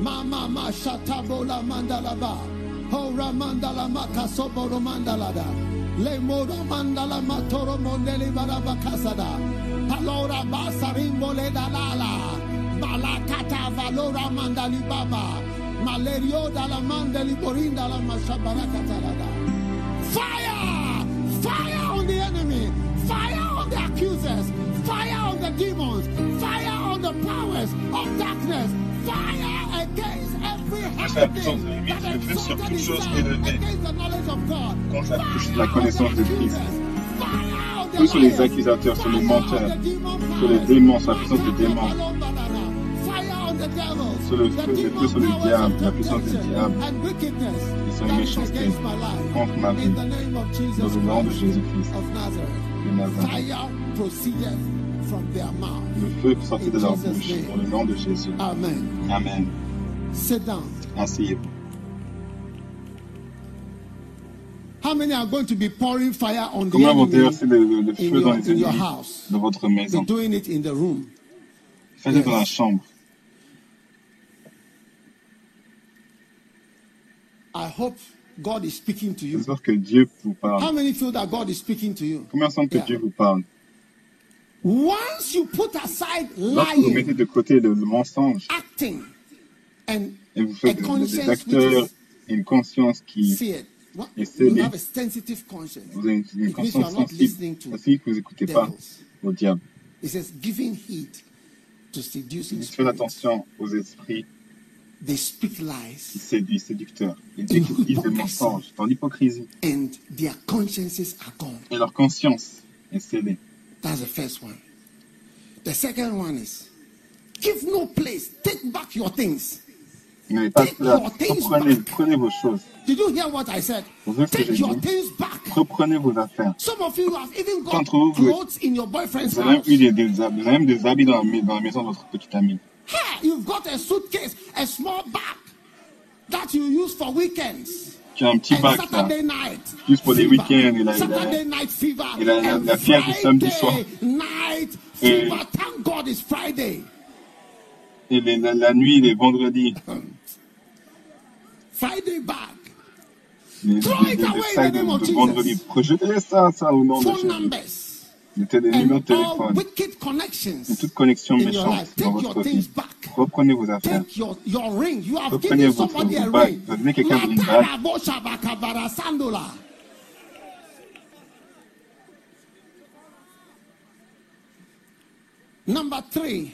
Mama mashata bola mandala ba. Hora mandala makasoboro mandala da. Le mora mandala matoro mondeli baraba kasada. Palora basarimbo le dalala. Balakata valora mandali baba. Malerio dala mandali borinda la mashabaraka talada. Fire! Fire on the enemy! Fire on the accusers! Fire on the demons! Fire the powers of darkness. Fire against every happening that exalted itself against the knowledge of God. Contre la connaissance de Christ. Tous sur les accusateurs, sur les menteurs, sur les démons, sur la puissance des démons. Sur le feu, le feu sur le diable, la puissance du diable et son méchanceté contre ma vie. Dans le nom de Jésus-Christ de Nazareth. Le feu sortit de leur bouche dans le nom de Jésus. Amen. Amen. Sit down. Asseyez-vous. How many are going to be pouring fire on the Combien vont enemy déverser le, feu in dans your, les in your ennemis house? de votre maison? Be doing it in the room. Faites-le dans la chambre. I hope God is speaking to you. J'espère que Dieu vous How parle. many feel that God is speaking to you? Combien semble que. Dieu vous parle? Once you put aside Lorsque vous lying, mettez de côté le, le mensonge acting, and et vous a faites des, des conscience acteurs une conscience qui is feared, what- Et you scellé. have a sensitive conscience. vous avez une, conscience sensible, ça signifie que vous n'écoutez pas au diable. It says, giving heed to seducing Faites attention aux esprits They speak qui lies, séduisent, séducteurs. Ils disent des mensonges dans l'hypocrisie and their consciences are gone. et leur conscience est scellée. That's the first one. The second one is give no place, take back your things. Take your things back. prenez vos choses. Did you hear what I said? Vous savez ce que Take your dit things back. Reprenez vos affaires. Some of you have even got vous, clothes in your boyfriend's Vous avez même house. eu des, des, hab- vous avez même des habits dans la, mai- dans la maison de votre petite amie. Hey, you've got a suitcase, a small bag that you use for weekends. Tu as un petit bac là. Juste pour les week-ends, il a- il a- a la- fièvre du samedi soir. Et-. Et les- la, la nuit, les vendredis. Friday back. Les, les, les name de, vendredi. Jesus. Rejetez ça, ça au nom de Jésus. Mettez des numéros de téléphone. Et toute connexion méchante dans Take your votre things vie. back. Reprenez vos affaires. Take your, your ring. You have Reprenez given votre bague. Vous avez donné quelqu'un une bague.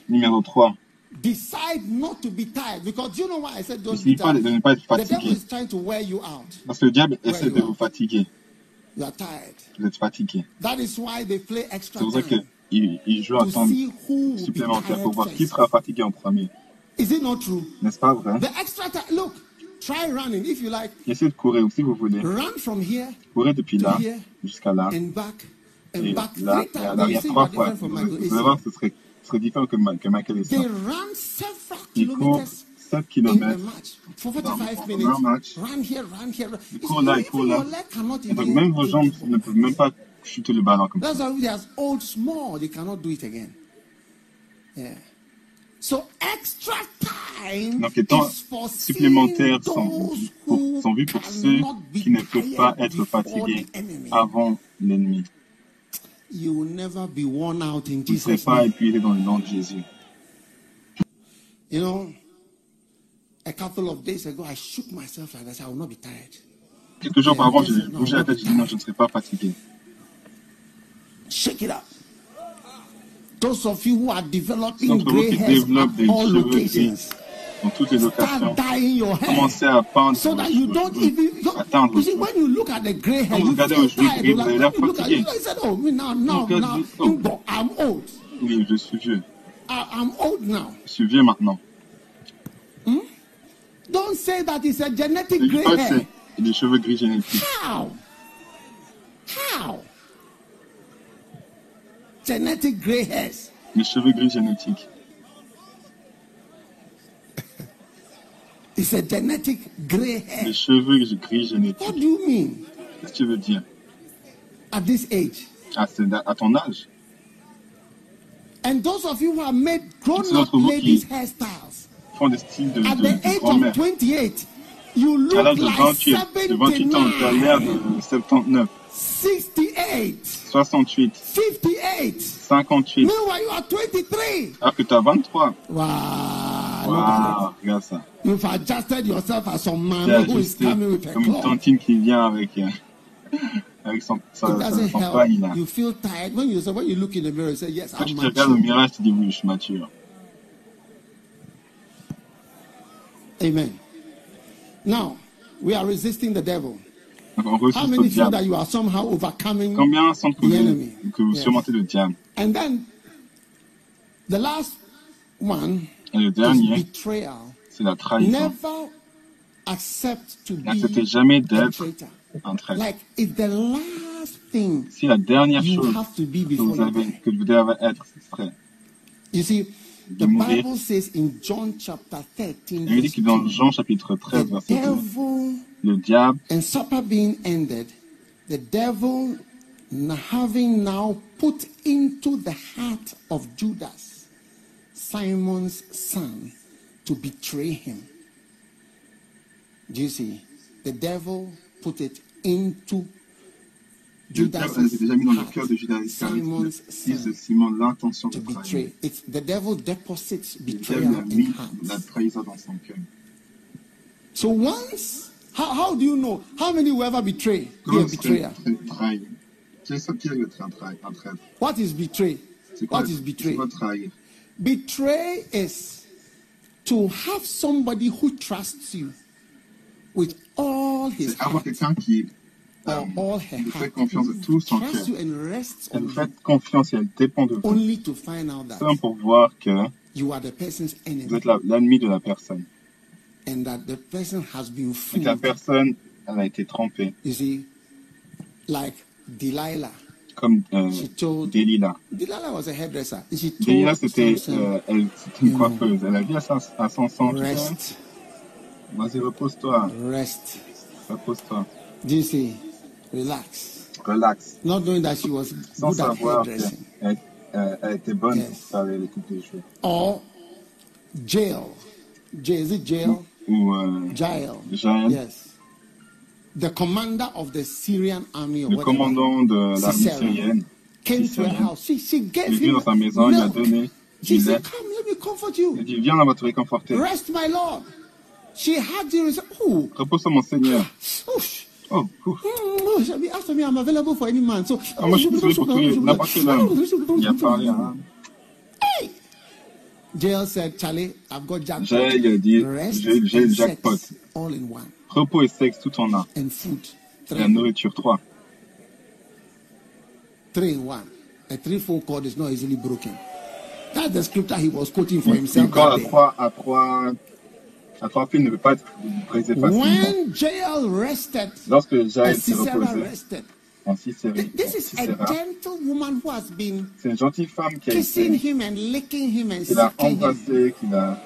Numéro 3. decide not to be tired. Because you know why I said don't be N'essayez pas de tired? ne pas être The devil fatigué. is trying to wear you out. Parce que le diable essaie de vous fatiguer. You are tired. Vous êtes fatigué. That is why they play extra C'est pour ça time qu'il il joue un to temps supplémentaire pour voir qui sera fatigué en premier. Is it not true? N'est-ce pas vrai? The extra time. Look, try running if you like. Essayez de courir si vous voulez. Run from here Courez depuis là jusqu'à là. and back and Et back là, et à l'arrière trois fois. Vous vous allez voir, ce serait, ce serait différent que, que Michael several Ils courent kilometers 7 in a km. Dans- 45 dans un minutes. match. Courent see, là, Et donc même vos jambes ne peuvent même pas chuter le ballon comme ça. That's why they are old small. They cannot do it again. Yeah. So extra time Donc les temps supplémentaires sont, pour- sont vus pour ceux qui ne peuvent pas être fatigués avant l'ennemi. You will never be worn out in Vous ne serez pas name. épuisés dans le nom de Jésus. You know, a couple of days ago, I shook myself like that. I will not be tired. Quelques jours this j'ai bougé la tête, j'ai dit non, je ne serai pas fatigué. Shake it up. Those of you who are developing gray hairs at all locations, dans toutes les locations, commencez à peindre so that you don't even. You, Atteindre you see, when you look at the gray hair, Quand vous you regardez tired. gris, vous avez l'air you look at fatigué. you, I said, "Oh, me now, now, Regarde, now. Igbo, I'm old. Oui, je suis vieux. I, I'm old now." Je suis vieux maintenant. Don't say that it's a genetic gray hair. c'est des cheveux gris génétiques. How? How? Genetic gray hairs. Les cheveux gris génétiques. It's a genetic gray hair. Les cheveux gris génétiques. What do you mean Qu'est-ce que tu veux dire at this age? C'est à ton âge. And those of you who have made grown-up ladies' hairstyles, Font des styles de, at de, the de age grand-mère. of 28, you À look l'âge de like 28, de 28 ans, tu as l'air 79, de 79, 68, 68, 58. 58. Meanwhile, you are 23. Alors que tu as 23. Wow. Waouh, regarde ça. You've adjusted yourself as some man Tu who is coming with a comme une tantine qui vient avec, euh, avec son, sa, sa, doesn't son help. pagne là. You feel tired when you when you look in the mirror. You say yes, Quand tu I'm te regardes au mirage, tu dis oui, je suis mature. Amen. Now we are resisting the devil. Donc on How ressuscite many le feel diable. that you are somehow overcoming? Combien The enemy? vous, que vous Yes. surmontez le diable? And then the last one Et le is dernier, betrayal. c'est la trahison. Never accept to N'acceptez be jamais d'être traitor. un traître. Like it's the last thing Si la dernière you chose have to be que before vous, avez, que vous devez être, the. Bible says in John chapter 13, Il dit que dans Jean chapitre 13, verset 2, le diable, and supper being ended, the devil having now put into the heart of Judas, Simon's son, to betray him. Do you see? The devil put it into le diable avait Judas' déjà mis dans le heart, cœur de Judas Iscariot, Simon's le fils de son, Simon, l'intention to de trahir. betray. It's the devil deposits Le diable betrayal a in mis la hearts. trahison dans son cœur. So once, how, how do you know? How many will ever betray? Be a Comment est-ce betrayer? que trahir C'est ça qui est le tra- tra- un traître? What is betray? C'est quoi, What is c'est betray? quoi trahir? Betray is to have somebody who trusts you with all his C'est avoir heart vous fait heart. confiance you and rests Elle vous you fait confiance et elle dépend de vous. only to find out that Simplement pour voir que you are the person's vous enemy êtes l'ennemi de la personne. and that the person has been Et que la personne, elle a été Delilah. Comme euh, Delilah. Delilah was a hairdresser. She told Delilah, c'était euh, une coiffeuse. Elle a dit à, à son sang, vas-y, repose-toi, rest. repose-toi? Relax. relax. Not knowing that she was Sans good at hairdressing. qu'elle elle- elle était bonne Yes. pour faire les les coupes de cheveux. Or jail. Jail, is it jail? Ou euh, Jael. Jael. Yes. The commander of the Syrian army. Le commandant de l'armée syrienne. Came to her house. She, she gave il est venu dans sa maison, il a donné She said, Come, let me comfort you. Il dit, viens, on va te réconforter. Rest, my Lord. She had you. Oh. Repose mon Seigneur. Oh, oof. Mm, me, I'm available for any man. So, ah, moi, je suis disponible pour tout n'importe quel homme. Il a parlé à Hey! Jael said, Charlie, I've got jackpot. Dit, j'ai le jackpot. All in one. Repos et sexe tout en un. And food. Et la nourriture, trois. Three in one. A three-fold cord is not easily broken. That's the scripture he was quoting for himself. À trois, à trois, filles ne peut pas être facilement. When Jael rested, Lorsque Jael s'est reposé, rested, en Sisera, this is a gentle woman who has been c'est une gentille femme qui a kissing été, him and licking him and qui l'a embrassé, qui l'a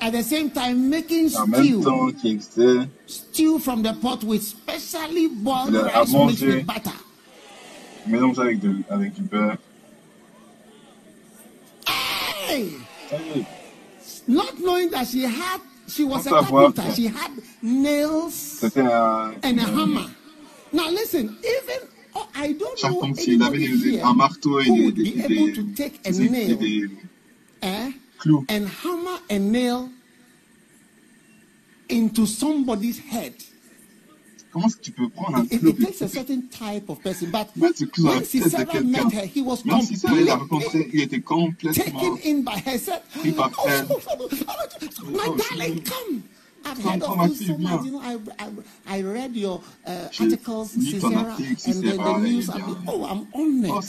at the same time making en même temps stew, qui faisait stew from the pot with specially boiled rice mixed with butter. Mélangé avec, de, avec du beurre. Hey! Not knowing that she had, she was a carpenter. She had nails and a hammer. Now listen, even oh, I don't know anybody here who would be able to take a nail eh, and hammer a nail into somebody's head. Comment est-ce que tu peux prendre un it, it takes a certain type of person, but when Sisera met her, he was Même si Sarah rencontré, il était complètement taken in by her. Said, pris par elle. Oh, oh, oh, my darling, come. I've heard of you so much. You know, I, I, I read your uh, articles, Sisera, and the, the news. I'm, oh, I'm honored. Oh,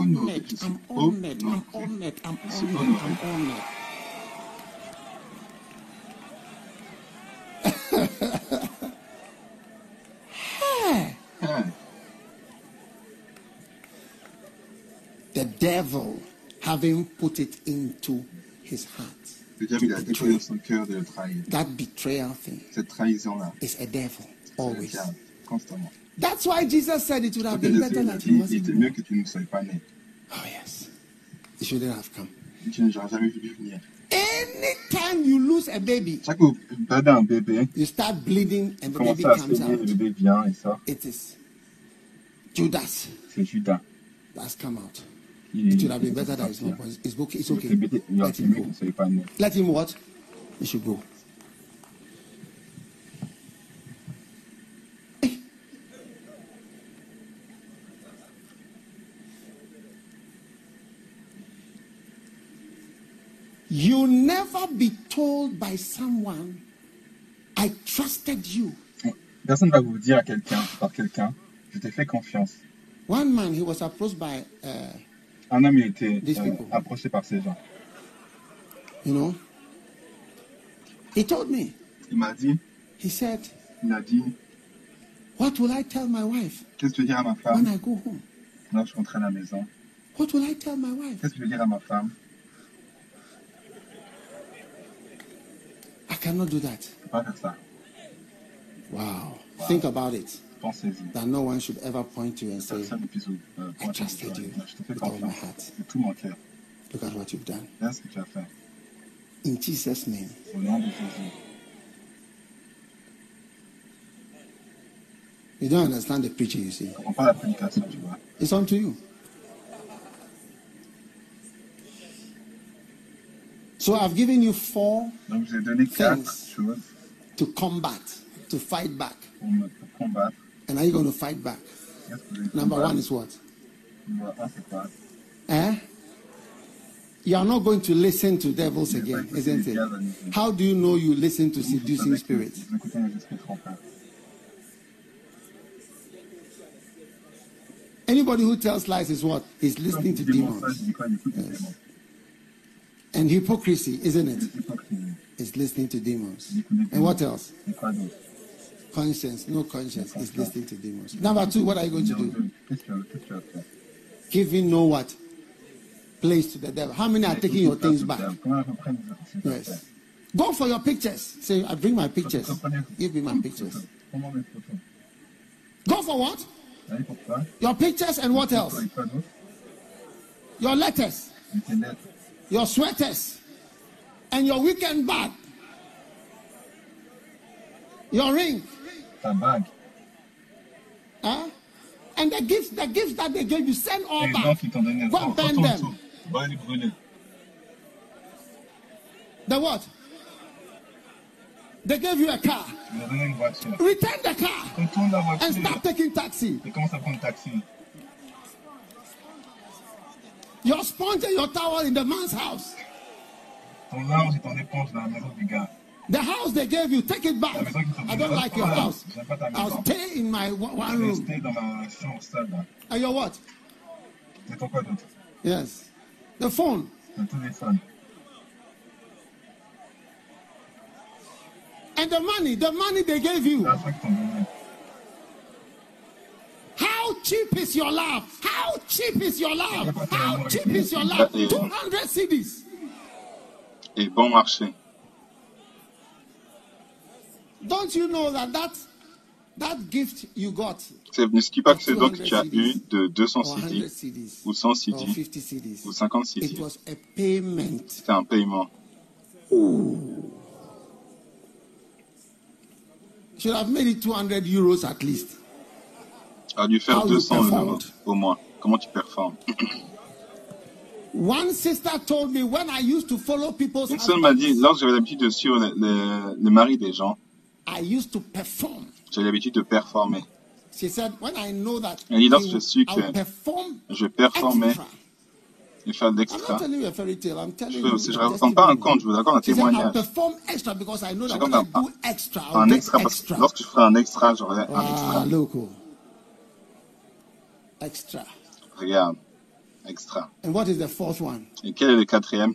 I'm honored. I'm honored. I'm honored. I'm honored. I'm honored. The devil having put it into his heart. That betrayal thing. Cette trahison-là. Is a devil always. Constamment. That's why Jesus said it would have been better that he wasn't. Il mieux que tu ne sois pas né. Oh yes. He shouldn't have come. Tu n'auras jamais vu venir. Anytime you lose a baby, Chaque fois que vous perdez un bébé, you start bleeding and the baby à comes saigner, out. bébé vient et sort. It is Judas C'est Judas. that's come out. It would have been better that it's not. but It's okay. It's okay. C'est bébé- il aurait Let him go. qu'il ne soit pas né. Let him what? He should go. You never be told by someone, I trusted you. Personne ne va vous dire à quelqu'un, par quelqu'un, je t'ai fait confiance. One man, he was approached by, uh, Un homme il était euh, approché par ces gens. you know, he told me, Il m'a dit, he said, il a dit, What will I tell my wife qu'est-ce que je vais dire à ma when femme I go home? quand je rentre à la maison What will I tell my wife? Qu'est-ce que je vais dire à ma femme? I cannot do that. Je peux pas faire ça. Wow. Think about it. Pensez-y. That no one should ever point to you and say, Personne ne puisse vous euh, I pointer trusted du you doigt. Je te fais with all my confiance heart. de tout mon cœur. Look at what you've done. Regarde ce que tu as fait. In Jesus' name. Au nom de Jésus. You don't understand the preaching, you see. Je comprends pas la prédication, tu vois. It's on to you. So I've given you four Donc, je vous ai donné quatre Thanks. choses to combat, to fight back. Pour me pour combattre. And are you going to fight back? Qu'est-ce que vous allez Number one is what? Numéro un, c'est quoi Eh? You are not going to listen to devils again, isn't it? How do you know you listen to seducing spirits? Vous écoutez les esprits trompeurs. Anybody who tells lies is what? Is listening to demons. dis quoi Il écoute les démons. And hypocrisy, isn't it? Hypocrisie. Listening to demons. And what else? Et quoi d'autre Conscience, no conscience is listening to demons. Number two, what are you going to do? deux, Qu'est-ce que tu as- qu'est-ce que tu as fait Giving no what? Place to the devil. How many are taking your things back? Comment reprendre ce que tu as fait Yes. Go for your pictures. Say, I bring my pictures. Give me my pictures. Comment mes photos Go for what? Your pictures and what else? Et quoi d'autre Your letters, Et tes lettres. your sweaters, and your weekend bag. Your ring. Ta bague. Huh? And the gifts, the gifts that they gave you, send all back. dons qui t'ont donné, Go and burn them. tout. Va les brûler. The what? They gave you a car. Tu m'as donné une voiture. Return the car and start taking taxi. Et commence à taxi. Your sponge and your towel in the man's house. Ton linge et ton éponge dans la maison du gars. The house they gave you, take it back. La maison qu'ils t'ont I don't like your house. J'aime pas ta I'll stay in my one one room. Rester dans ma chambre seule là. And your what? C'est ton quoi d'autre Yes. The phone. And the money, the money they gave you. L'argent qu'ils t'ont donné. How cheap is your love? How cheap is your love? How cheap is your love? 200 CDs. Et bon marché. Don't you know that that, that gift you got, C'est ne suis pas que c'est donc tu as eu de 200 or 100 CD CDs, ou 100 or CD 50 CDs, ou 50 it CD. was a payment. C'était un paiement. Should have made it 200 euros at least. Dû faire How you 200 euros au moins. Comment tu performes? One sister told me when I used to follow people's Une seule m'a dit, lorsque j'avais l'habitude de suivre les, les- les maris des gens, I used to perform. j'avais l'habitude de performer. She said, when I know that Elle dit, lorsque je suis que perform je performais et faire de I'm l'extra. not telling you a fairy tale. I'm telling Je you. ne raconte pas un conte, je vous raconte un témoignage. perform extra because I know C'est that comme when I un- Un get extra, parce que lorsque je ferai un extra, j'aurai un Ah, extra. Extra. Regarde, extra. And what is the fourth one? Et quel est le quatrième?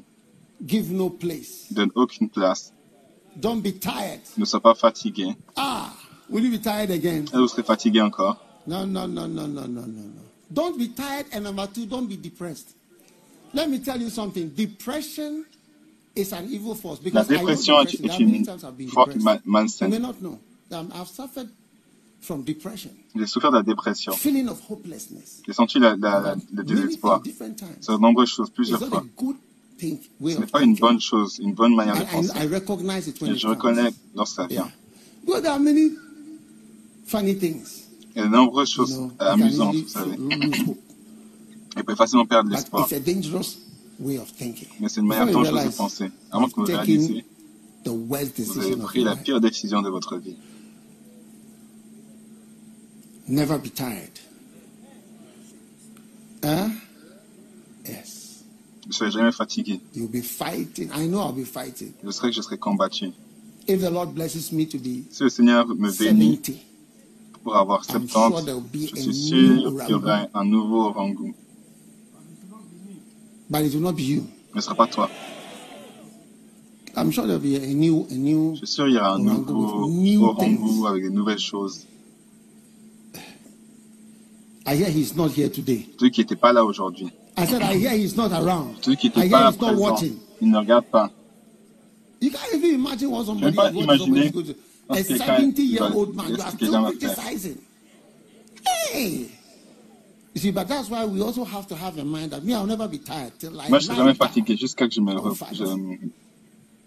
Give no place. Donne aucune place. Don't be tired. Ne sois pas fatigué. Ah, will you be tired again? Et vous serez fatigué encore. No, no, no, no, no, no, no, no. Don't be tired. And number two, don't be depressed. Let me tell you something. Depression is an evil force. La Because I know dépression est une many times I've been force depressed. ma- You may malsaine. not know. Um, I've suffered from depression, J'ai souffert de la dépression. feeling of hopelessness. J'ai senti la- la- la- le désespoir sur de nombreuses choses, plusieurs fois. good Ce n'est pas une bonne chose, une bonne manière de penser. I, I recognize it when Et it je reconnais lorsque ça vient. Because there are many funny things. Il y a de nombreuses choses amusantes, vous savez. Et peut facilement perdre l'espoir. Mais c'est une manière dangereuse de penser. Avant que vous réalisiez, vous avez pris la pire décision de votre vie. Never be tired. Huh? Yes. Ne soyez jamais fatigué. You'll be fighting. I know I'll be fighting. Je serai que je serai combattu. If the Lord blesses me to be Si le Seigneur me bénit 70, pour avoir I'm sure 70, there will be je suis sûr qu'il y aura un nouveau Rangou. but it will not be you. Ce ne sera pas toi. I'm sure there'll be a new, a new. Je suis sûr qu'il y aura un nouveau things. avec de nouvelles choses. I hear he's not here today. Celui qui n'était pas là aujourd'hui, I said I hear he's not around. qui I hear he's not watching. il ne regarde pas. You can't even imagine what somebody pas what imaginer going to. A parce que quelqu'un 70 year old man, you are still criticizing. Hey! You see, but that's why we also have to have in mind that me, I'll never be tired till I Moi, je ne serai lie jamais fatigué jusqu'à que je me je,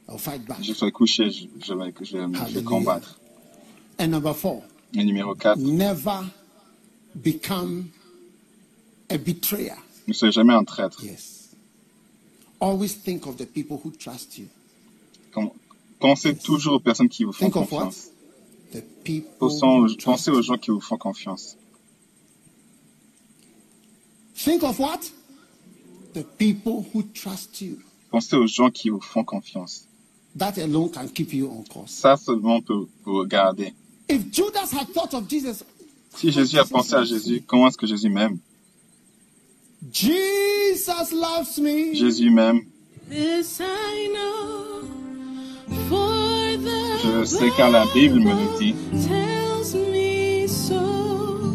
I'll fight back. je sois couché, je, je vais, je, vais- je vais Hallelujah. combattre. And number four, Et numéro 4, never become a betrayer. Ne soyez jamais un traître. Yes. Always think of the people who trust you. Pensez toujours aux personnes qui vous font Think of what? confiance. The people Pensez who aux- gens qui vous font confiance. Think of what? The people who trust you. Pensez aux gens qui vous font confiance. That alone can keep you on course. Ça seulement peut vous garder. If Judas had thought of Jesus, Si Jésus a pensé à Jésus, comment est-ce que Jésus m'aime? Jesus loves me. Jésus m'aime. This I know, for the Je le sais car la Bible me le dit. tells me so.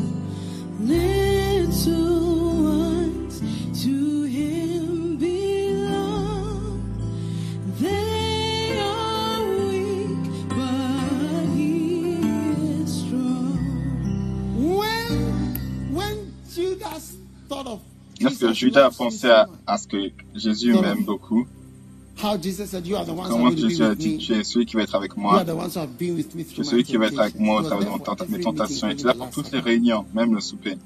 Little ones to him belong. They are weak, but he is strong. When, when Judas thought of Lorsque Jesus Judas a pensé à, ce que Jésus m'aime beaucoup, Comment Jésus a dit, tu es celui qui va être avec moi. Tu es celui qui va être avec moi au travers de mes tentations. Il était là pour toutes les réunions, même le souper.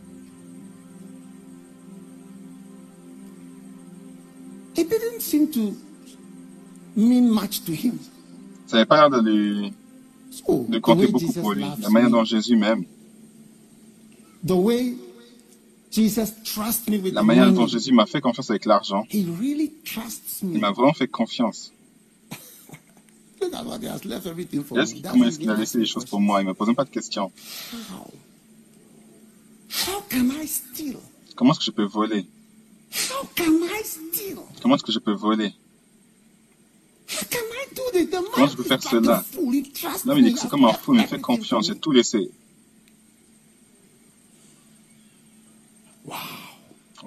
It didn't seem to mean much to him. Ça n'avait pas l'air de lui de compter beaucoup pour lui. La manière dont Jésus m'aime. The way Jesus trusts me with La manière dont Jésus m'a fait confiance avec l'argent. Il m'a vraiment fait confiance. Comment est-ce qu'il a laissé les choses pour moi? Il ne me pose même pas de questions. Comment est-ce que je peux voler? Comment est-ce que je peux voler? Comment je peux faire cela? Non, mais il dit que c'est comme un fou, il me fait confiance, j'ai tout laissé.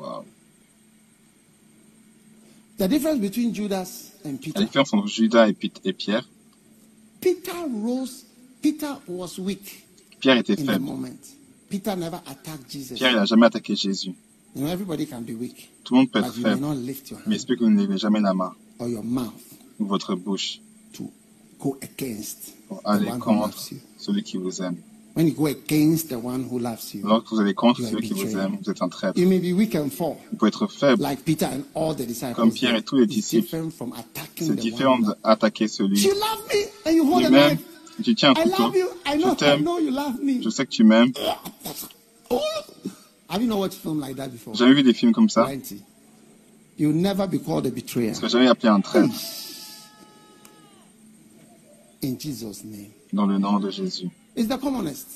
Wow. The difference between Judas and Peter. La différence entre Judas et, et Pierre. Peter rose. Peter was weak. Pierre était faible. Peter never attacked Jesus. Pierre n'a jamais attaqué Jésus. You know, everybody can be weak, Tout le monde peut être faible. Mais espérez que vous ne levez jamais la main. Or your mouth ou votre bouche. To go against pour aller contre celui qui vous aime. When you go against the one who loves you, Lorsque vous allez contre celui qui vous aime, vous êtes un traître. You may be weak and fall, vous pouvez être faible, like Peter and all the disciples, comme Pierre et tous les disciples. C'est différent d'attaquer celui you love me and you hold qui m'aime. Tu tiens un couteau. Je t'aime. Je sais que tu m'aimes. Jamais vu des films comme ça. You'll never be called a betrayer. Parce que jamais appelé un traître. In Jesus name. Dans le nom de Jésus. It's the commonest.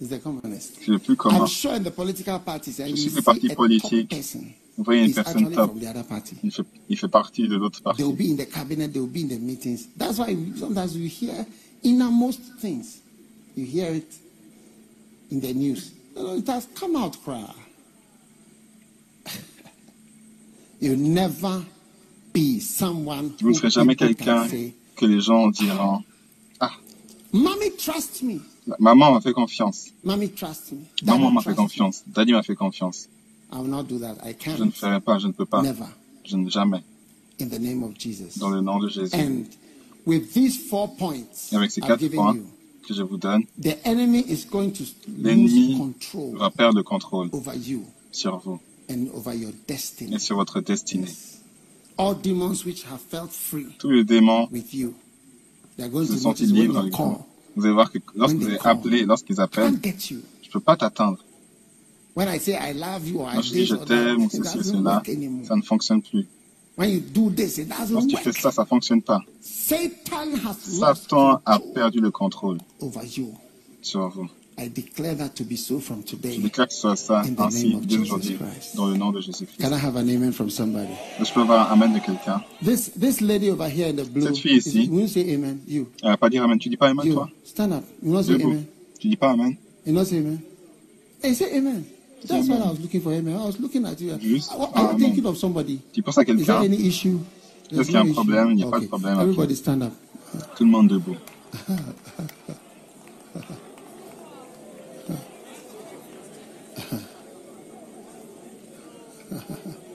It's the commonest. C'est le plus commun. I'm sure in the political parties, Je suis le parti politique. Vous voyez une personne top. Il fait, il fait partie de l'autre parti. They will be in the cabinet, they will be in the meetings. That's why sometimes you hear innermost things. You hear it in the news. It has come out cry. you never be someone Vous ne serez jamais quelqu'un que les gens diront Mommy trust me. maman m'a fait confiance. Mommy trust me. Maman m'a fait confiance. Daddy m'a fait confiance. I will not do that. I can't. Je ne ferai pas, je ne peux pas. Never. Je ne jamais. In the name of Jesus. Dans le nom de Jésus. And with these four points Et avec ces quatre points you, que je vous donne, to l'ennemi va perdre le contrôle over you sur vous and over your destiny. et sur votre destinée. Yes. All demons which have felt free Tous les démons with you, se sont libres avec vous. Vous allez voir que lorsque vous êtes appelé, lorsqu'ils appellent, je ne peux pas t'atteindre. When I say I love you or Quand je dis je t'aime ou ceci, cela, ça ne fonctionne plus. When you do this, it doesn't Lorsque tu fais ça, ça ne fonctionne pas. Satan a perdu le contrôle over you. sur vous. I declare that to be so from today. Je déclare que ce soit ça ainsi dès aujourd'hui, dans le nom de Jésus-Christ. Can I have an amen from somebody? Je peux avoir un amen de quelqu'un. This, this lady over here in the blue. Cette fille ici. Will you say amen? You. Elle pas dire amen. Tu dis pas amen, you. toi? Stand up. You not say Debout. amen. Tu dis pas amen? You not say amen. Hey, say amen. That's what I was looking for amen. I was looking at you. Juste I was thinking of somebody. Tu penses à Is there quelqu'un? any issue? Est-ce qu'il y a un problème? Il n'y a pas de problème. Everybody stand up. Tout le monde debout.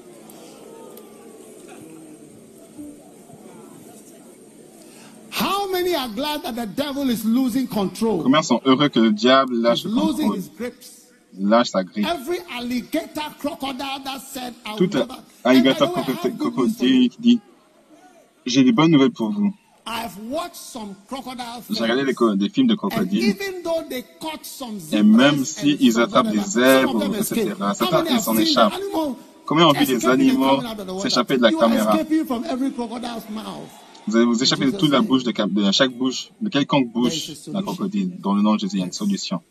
How many are glad that the devil is losing control? Combien sont heureux que le diable lâche le contrôle, sa griffe. Every alligator crocodile that said, I will Tout alligator crocodile qui dit J'ai des bonnes nouvelles pour vous. I've watched some crocodile J'ai regardé des, films. co- des films de crocodiles even though they caught some et même and si attrapent of des zèbres, etc., certains s'en échappent. Combien ont vu des animaux s'échapper de la caméra? escaping from every crocodile's mouth. Vous allez vous échapper de toute la bouche de, chaque bouche, de quelconque bouche d'un crocodile. Dans le nom de Jésus, il y a une solution.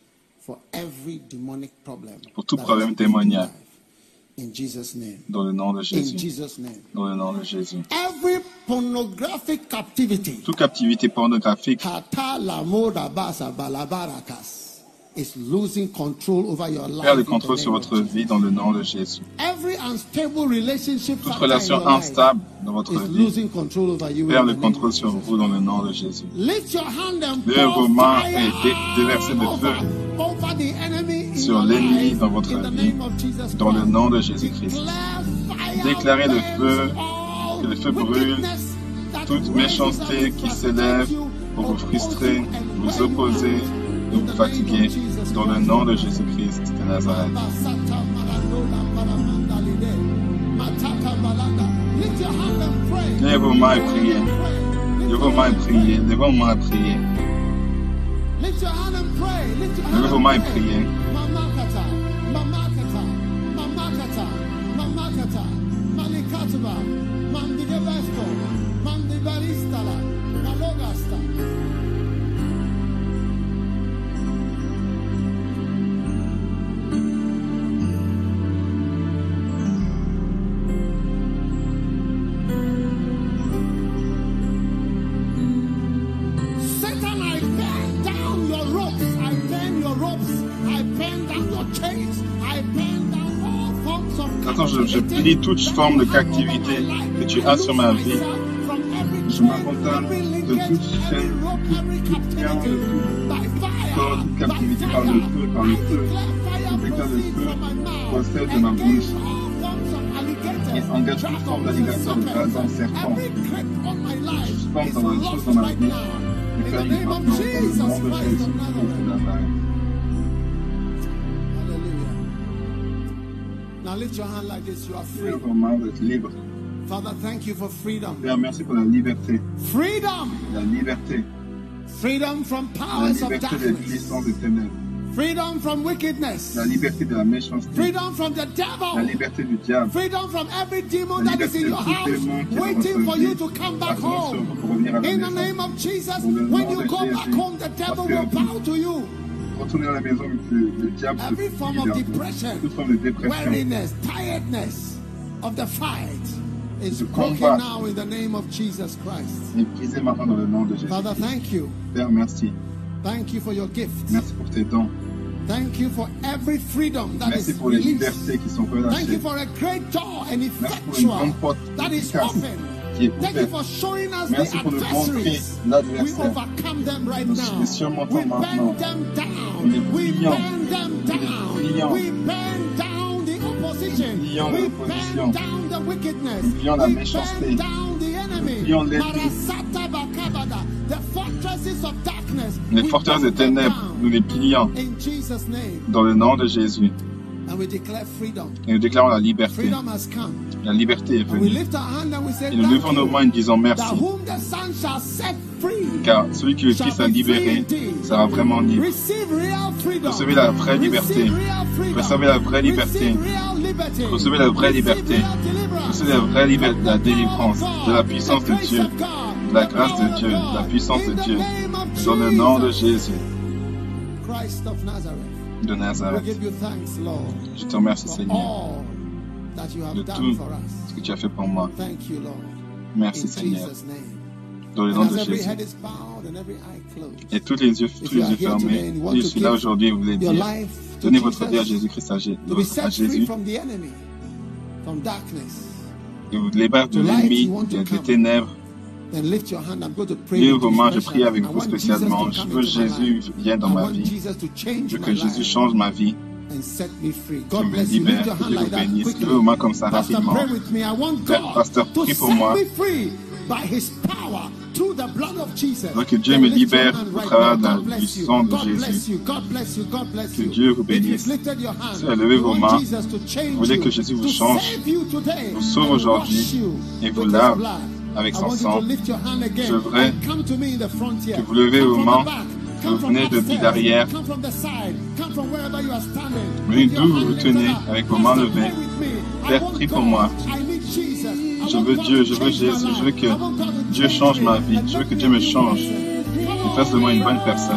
For every demonic problem. Pour tout problème démoniaque. In Jesus' name. Dans le nom de In Jésus. Jesus' name. Dans le nom de Jésus. Every pornographic captivity. Toute captivité pornographique Kata lamoda basa balabarakas is losing control over your life. perd le contrôle sur votre vie dans le nom de Jésus. Every unstable relationship Toute relation instable dans votre vie losing control over you. perd le contrôle sur vous dans le nom de Jésus. Lift your hand and Levez vos mains et dé- déversez le feu over the enemy in sur l'ennemi dans votre vie, name of Jesus dans le nom de Jésus-Christ. Déclarez le feu, all que le feu brûle toute méchanceté qui s'élève pour vous frustrer, vous opposer et vous fatiguer, dans le nom de Jésus-Christ de Nazareth. Lève vos mains et priez. Lève vos mains et priez. Lève vos mains et priez. Lève vos mains et priez. Je, plie toute forme de captivité que tu as sur ma vie. Je m'abandonne de toute chaîne, toute, toute lien, de tout toute captivité par le feu, par le feu. Tout état de feu procède de ma bouche et engage toute forme d'alligator, de dragon, serpent, toute forme dans la chose dans ma vie. Et faillit maintenant dans le nom de Jésus, de Nazareth. Now lift your hand like this. You are free. libre. Father, thank you for freedom. Père, merci pour la liberté. Freedom. La liberté. Freedom from powers la liberté of darkness. des ténèbres. Freedom from wickedness. La liberté de la méchanceté. Freedom from the devil. La liberté du diable. Freedom from every demon that is in your house, waiting for you to come back home. In the name of Jesus, when you go back home, the devil will bow to you. Retourner à la maison, le, le diable Every form of depression, toute forme de dépression, weariness, tiredness of the fight is broken now in the name of Jesus Christ. est brisé maintenant dans le nom de Jésus. Father, thank you. Père, merci. Thank you for your gifts. Merci pour tes dons. Thank you for every freedom that Merci is pour les libertés qui sont relâchées. Thank you for a great door and effectual that is open. Qui est Thank you ouverte. for showing us Merci the pour nous montrer adversaries. We l'adversaire. overcome them right Nous now. les surmontons We maintenant. Nous les down. We plions. Nous les down. plions. We burn down the opposition. Nous plions We l'opposition. burn down the wickedness. Nous plions la We méchanceté. burn down the enemy. Nous plions l'ennemi. Marasata bakabada. The fortresses of darkness. Les forteresses des ténèbres, nous les plions In Jesus' name. dans le nom de Jésus. Et nous déclarons la liberté. La liberté est venue. Et nous levons nos mains en disant merci. Car celui qui le Christ a libéré sera vraiment libre. Recevez la vraie liberté. Recevez la vraie liberté. Recevez la vraie liberté. Recevez la vraie liberté, la délivrance, de la puissance de Dieu, de la grâce de Dieu, de la puissance de Dieu. Dans le nom de Jésus Christ of Nazareth. De Nazareth. Je te remercie Seigneur de tout ce que tu as fait pour moi. Merci Seigneur. Dans le nom de Jésus. Et tous les yeux, tous les yeux fermés. Je suis là aujourd'hui et vous voulez dire, donnez votre vie à Jésus-Christ, à, Jésus, et vous libérez de l'ennemi, des ténèbres. Then lift your hand. I'm going to pray. Levez with vos mains, je prie avec vous spécialement. Je veux my Jésus vienne dans ma vie. Je veux que Jésus change ma vie, set me que libère, que like vous bénisse. Levez mains comme ça rapidement. pasteur, prie pour moi. veux que Dieu me libère au travers du sang de Jésus. Que. Dieu vous bénisse. Si vous you vos mains, vous voulez que Jésus vous change, vous sauve aujourd'hui et vous lave. Avec son sang. Je voudrais que vous levez vos from mains, vous venez depuis upstairs. derrière. Come from the side. Come from wherever you are standing. Venez d'où vous vous tenez, avec vos mains levées. Père, prie pour moi. Je veux Dieu, je veux Jésus, je veux que Dieu change ma vie. Je veux que Dieu me change. Il fasse de moi une bonne personne.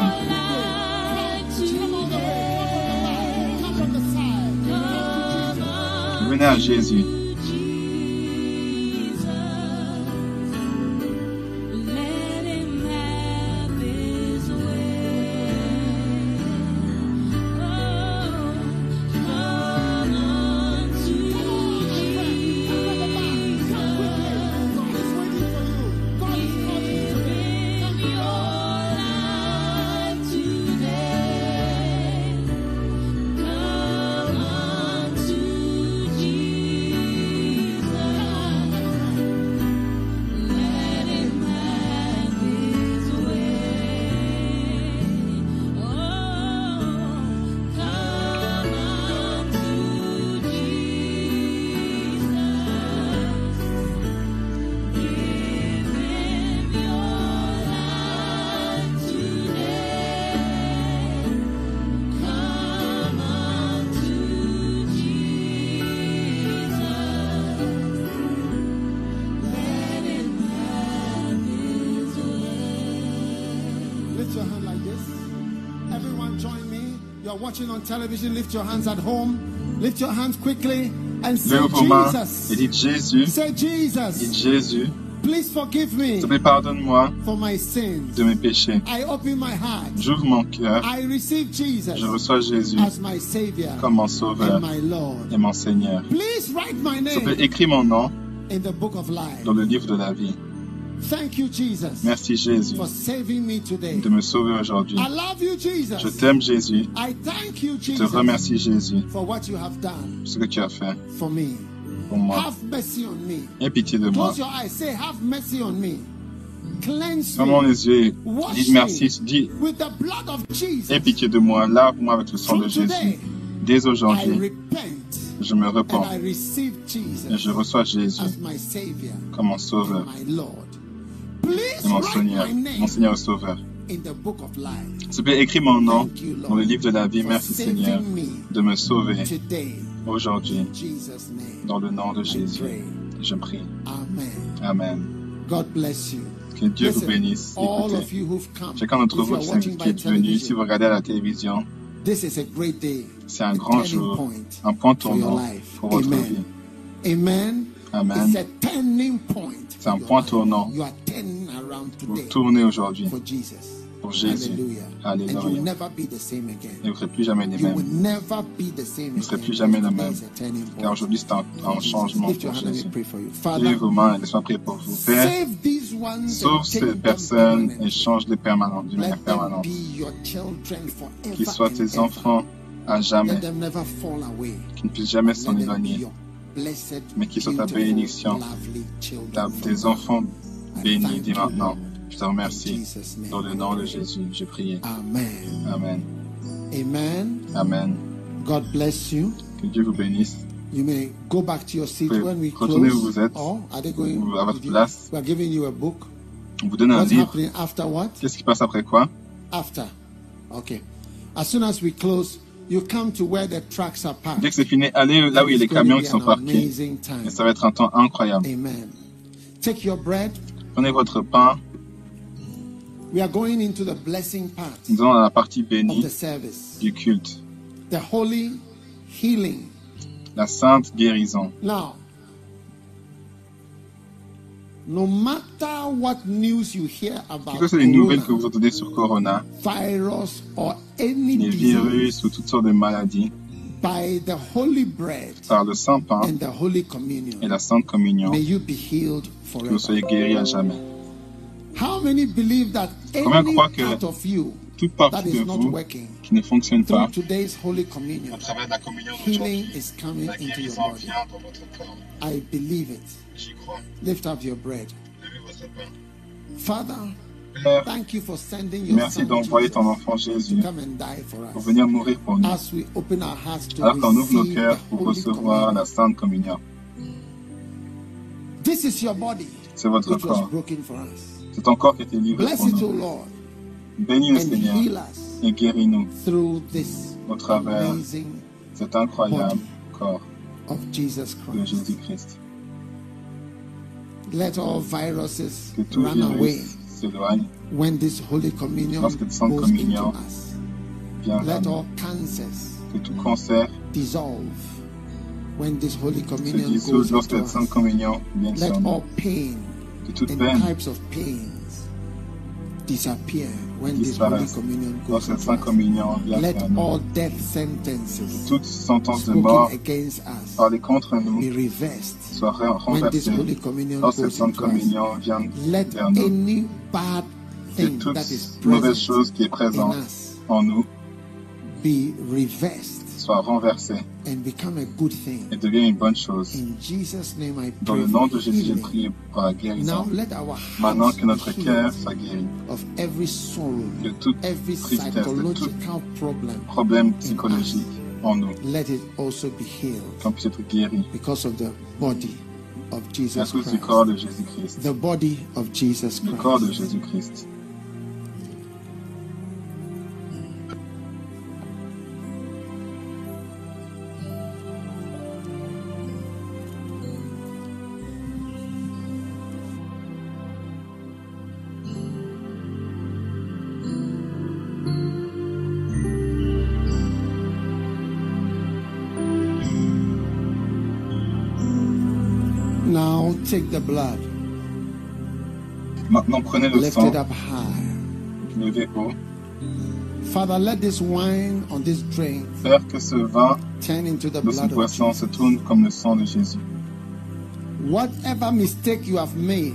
Venez à Jésus. Watching on television, lift your hands at home. Lift your hands quickly and say Jesus. Et dites Jésus. Say Jesus. Dites Jésus. Please forgive me S'il pardonne-moi for my sins. de mes péchés. I open my heart. J'ouvre mon cœur. I receive Jesus Je reçois Jésus as my Savior comme mon sauveur and my Lord. et mon Seigneur. Please write my S'il name plaît, écris mon nom in the book of life. dans le livre de la vie. Thank you, Jesus, Merci Jésus for saving me today. de me sauver aujourd'hui. I love you, Jesus. Je t'aime Jésus. I thank you, Je te Jesus, remercie Jésus for what you have done pour ce que tu as fait for me. pour moi. Have mercy on me. Aie pitié de moi. Close your eyes. Say, Have mercy on me. Cleanse me les yeux et dis merci. Dis, with the blood of Jesus. aie pitié de moi. Lave-moi avec le sang de Jésus. today, Dès aujourd'hui, je me repens I receive et Jesus je reçois Jésus comme mon sauveur mon Seigneur, mon Seigneur sauveur. te plaît, écris mon nom dans le livre de la vie. Merci Seigneur de me sauver aujourd'hui dans le nom de Jésus. Je prie. Amen. Que Dieu vous bénisse. Écoutez, chacun d'entre vous qui êtes venu, si vous regardez à la télévision, this is a great day. c'est un grand jour, un point tournant pour votre Amen. vie. Amen. Amen. C'est un point tournant. Vous tournez aujourd'hui pour Jésus. Alléluia. Et vous ne serez plus jamais les mêmes. Vous ne serez plus jamais le même. Car aujourd'hui, c'est un, un changement pour Jésus. Levez vos mains et laissez-moi prier pour vous. Père, sauve ces personnes et change-les permanent, d'une manière permanente. Qu'ils soient tes enfants à jamais, qu'ils ne puissent jamais s'en éloigner. Mais qu'ils soient ta bénédiction, Ta- Tes enfants bénis dès maintenant. Je te remercie. Dans le nom de Jésus, j'ai prié. Amen. Amen. Amen. Amen. God bless you. Que Dieu vous bénisse. You may go back to your seat Vous pouvez when we retourner close. où vous êtes. Or are they going à votre place. We are giving you a book. On vous donne un What's livre. happening after what? Qu'est-ce qui passe après quoi? After. Okay. As soon as we close, you come to where the trucks are parked. Dès que c'est fini, allez là où il y a les camions qui sont parqués. Et ça va être un temps incroyable. Amen. Take your bread. Prenez votre pain. We are going into the blessing part Nous allons dans la partie of bénie the service. du culte. The holy healing. La sainte guérison. Now, no matter what news you hear about Quelles que soient les nouvelles que vous entendez sur Corona, virus or any les virus ou toutes sortes de maladies, by the holy bread par le saint pain and the holy et communion, la sainte communion, may you be healed que vous forever. soyez guéris à jamais. How many believe that Combien any croient que part of you Toute that partie de is not vous working qui ne fonctionne through pas, today's holy communion, à travers la communion healing d'aujourd'hui, is coming la into your guérison body. vient dans votre corps. I believe it. J'y crois. Lift up your bread. Levez votre pain. Father, Père, merci d'envoyer ton enfant Jésus pour venir mourir pour nous. Alors qu'on ouvre nos cœurs pour recevoir la sainte communion. C'est votre corps. C'est ton corps qui a été livré pour nous. Bénis le Seigneur et guéris-nous au travers cet incroyable corps de Christ. Jésus-Christ. Let all viruses Que tout run away virus when this Holy Communion Lorsque le sang de into communion us. vient vers Let nous. all cancers Que tout cancer dissolve when this Holy se Communion dissout goes lorsque into us. communion vient Let sur nous. all pain Que toute and peine types of pains disappear when this Holy Communion goes into us. communion Let all death sentences Toute sentence de mort spoken against us parlée contre nous be reversed soit ré- when this renversée Holy Communion lorsque cette sainte communion vient Let vers nous. any bad Que thing toute that is mauvaise present chose qui est in présente us en nous be reversed soit renversée and become a good thing. et devienne une bonne chose. In Jesus' name I Dans le nom de Jésus, j'ai prié pour la guérison. Maintenant que notre cœur soit guéri of every sorrow, de toute every tristesse, de tout problème psychologique en nous, let it also be healed qu'on puisse être guéri because of the body of à Jesus cause du corps de Jésus-Christ. Le corps de Christ. Jésus-Christ. Take the blood. Maintenant, prenez le Lift sang. it up high. Levez haut. Father, let this wine on this drink Faire que ce vin turn into the de ce blood of se tourne comme le sang de Jésus. Whatever mistake you have made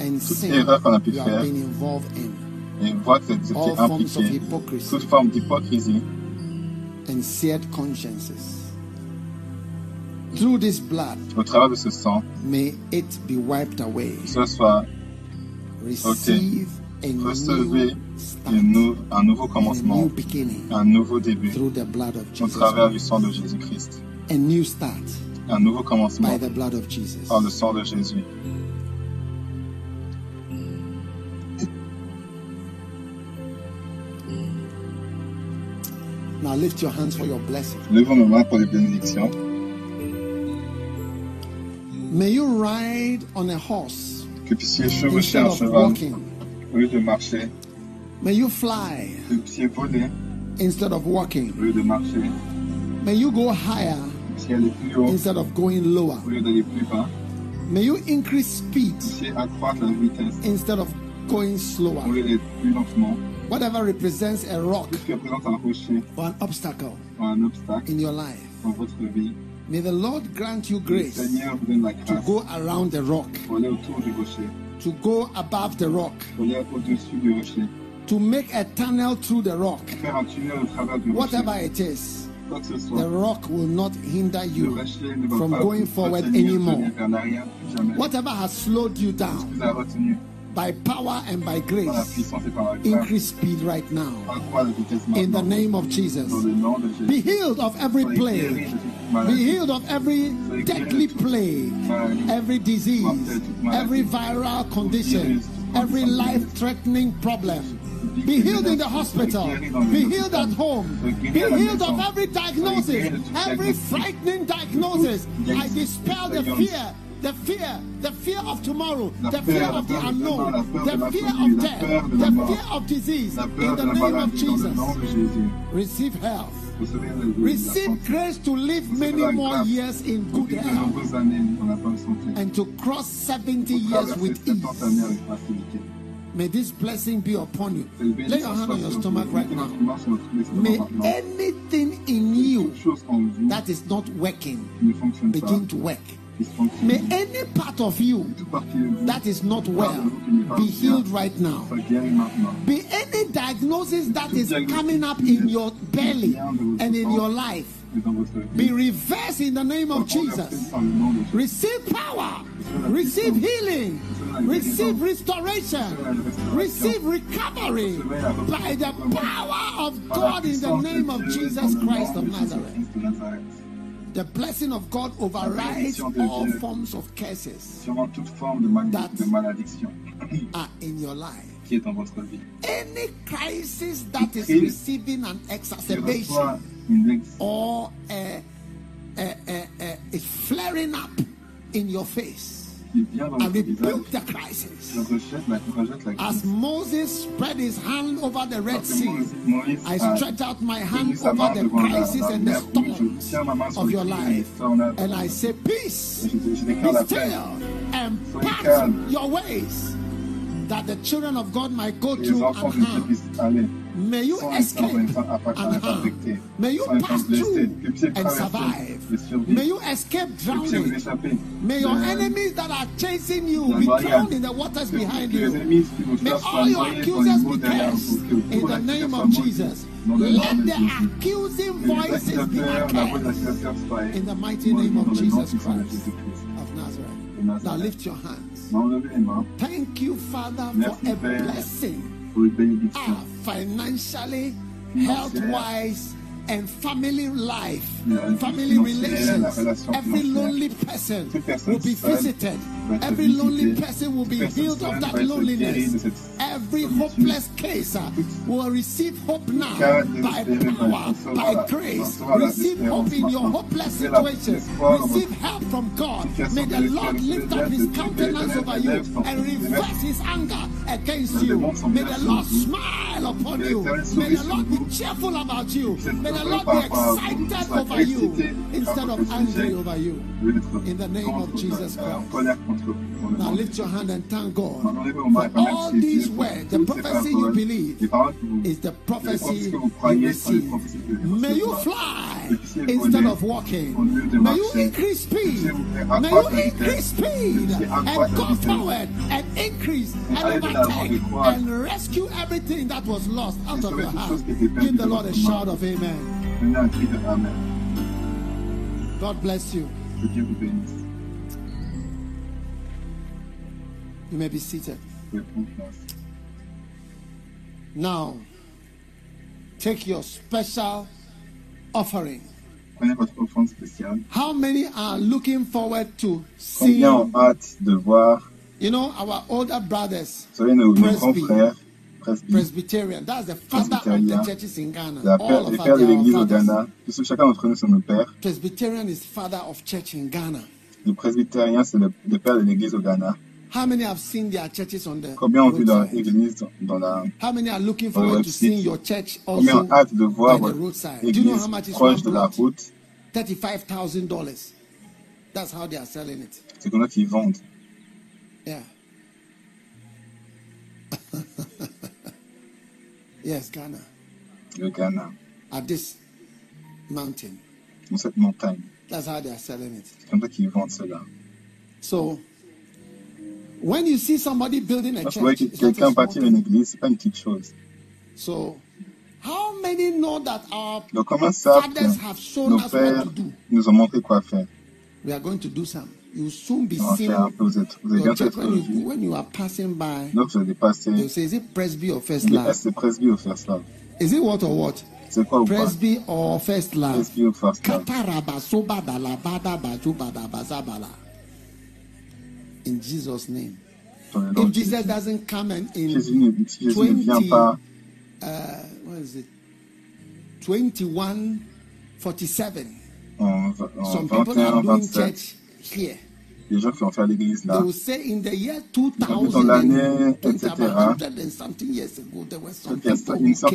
and Toute sin erreur qu'on a pu you have faire been involved in, et voit que vous all étiez forms of impliqué. hypocrisy Toute forme d'hypocrisie, and seared consciences. Through this blood, au travers de ce sang, may it be wiped away. ce soit Receive a recevez nou- un nouveau commencement, new beginning un nouveau début through the blood of au Jesus. travers du sang de Jésus-Christ. A new start Un nouveau by commencement the blood of Jesus. par le sang de Jésus. Now lift your hands for your blessing. Levons nos mains pour les bénédictions. May you ride on a horse Que puissiez chevaucher instead un of cheval walking. au lieu de marcher. May you fly Que puissiez voler instead of walking. au lieu de marcher. May you go higher puissiez aller plus haut instead of going lower. au lieu d'aller plus bas. May you increase speed puissiez accroître la vitesse instead of going au slower. lieu d'être plus lentement. Whatever represents a rock Tout ce qui représente un rocher or an obstacle ou un obstacle in your life, dans votre vie, may the Lord grant you que le grace Seigneur vous donne la to grâce go around the rock, pour aller autour du rocher, to go above the rock, pour aller au-dessus du rocher, to make a tunnel through the rock. faire un tunnel au travers du rocher. Whatever it is, Quoi que ce the soit, rock will not hinder le you rocher ne va from pas going vous forward retenir, anymore. venir vers l'arrière, plus jamais. Whatever has slowed you down vous a retenu by power and by grace, puissance et par la grâce. increase speed right now. Accroît la vitesse In the name of Jesus. Dans le nom de Be healed of every plague. Be healed of every deadly plague, every disease, every viral condition, every life threatening problem. Be healed in the hospital. Be healed at home. Be healed of every diagnosis, every frightening diagnosis. I dispel the fear. The fear, the fear of tomorrow, the fear of the unknown, the fear of death, the fear of disease. la In peur the de la name of maladie, dans le nom Jesus, de Jésus. receive health. Recevez la- la Receive santé. grace to live many more years in Pour good vivre de health nombreuses années dans la bonne santé. and to cross 70 Pour years traverser with 70 années ease. avec facilité. May this blessing be upon you. Cette Lay bénédiction your hand soit on your sur stomach vous. right Mettez now. votre main sur votre estomac May maintenant. anything in you Toute chose en vous that is not working ne fonctionne pas, begin to work. May any part of you that is not well be healed right now. Be any diagnosis that is coming up in your belly and in your life be reversed in the name of Jesus. Receive power. Receive healing. Receive restoration. Receive recovery by the power of God in the name of Jesus Christ of Nazareth. Jésus-Christ de Nazareth. The blessing of God overrides all forms of curses toute forme de, mal- That- de malédiction are in your life. qui est dans votre vie. Any crisis that is receiving an exacerbation ex- or uh, uh, uh, is flaring up in your face, qui vient dans I votre visage, rebuke the crisis. je rejette la, rejette la As crise. Moses spread his hand over the Red Parce que Sea, Moïse- Moïse I a stretch out my tenu hand sa over main the devant la- crisis la and the mer rouge. storms Je tiens ma main sur of les your crises life, et tornades. and I say, Peace, Et je, je be déclare la paix. still, and Soyez pack calme. your ways, that the children of God might go Et les through enfants de May you escape and May you pass through and survive. May you escape drowning. May your enemies that are chasing you be drowned in the waters behind you. May all your accusers be cursed in the name of Jesus. Let the accusing voices be accursed in the mighty name of Jesus Christ of Nazareth. Now lift your hands. Thank you, Father, for a blessing. Pour les bénédictions. ah, financially, health-wise, and family life, family relations. Every lonely person will be visited. Every lonely person will be healed of that va être guérie loneliness. Every hopeless case uh, will receive hope now by power, by grace. Receive hope in your hopeless situation. Receive help from God. May the Lord lift up his countenance over you and reverse his anger against you. May the Lord smile upon you. May the Lord be cheerful about you. May the Lord be excited over you instead of angry over you. In the name of Jesus Christ. Now lift your hand and thank God for all these words. The prophecy you believe is the prophecy you receive. May you fly instead of walking. May you increase speed. May you increase speed and go forward and increase and overtake and rescue everything that was lost out of your hand. Give the Lord a shout of amen. God bless you. You may be seated. Now, take your special offering. How many are looking forward to seeing? Combien ont hâte de voir? You know our older brothers. Vous savez nos, nos grands frères. Presbyterian. That's the father of the churches in Ghana. La père, les pères de l'église au Ghana. Tous, chacun d'entre nous sont nos pères. Presbyterian is father of church in Ghana. Le presbytérien, c'est le, le père de l'église au Ghana. How many have seen their churches on the Combien ont vu leur église dans la How many are looking forward to seeing your church Combien also ont hâte de voir votre roadside? Do you know how much église is proche de la route? Thirty-five thousand dollars. That's how they are selling it. C'est comme ça qu'ils vendent. Yeah. yes, Ghana. Le Ghana, At this mountain. dans cette montagne. That's how they are selling it. C'est comme ça qu'ils vendent cela. So, when you see somebody building a Quand church, que it's not a quelqu'un bâtir une église, c'est pas une petite chose. So, how many know that our Donc comment savent fathers have shown nos us pères what to do? nous ont montré quoi faire We are going to do some. You will soon be On va seeing faire un peu, vous êtes, vous êtes your bientôt church être when you, vus. when you are passing by. Donc vous allez passer. They say, is it Presby or First Est-ce Love? que c'est Presby ou First Love Is it what or what? C'est quoi ou pas Presby or First Love? Presby ou First Love Katarabasubadalabadabazubadabazabala. In Jesus' name. Dans le nom If de Jésus. Jesus doesn't come and in Jésus ne, si Jésus ne vient 20, pas, uh, what is it? 21, 47. en, en Some people 21, are doing 27, church here. Les gens qui vont faire l'église They là, dans 2000, l'année, etc. about 100 and something years ago, there were some il y a une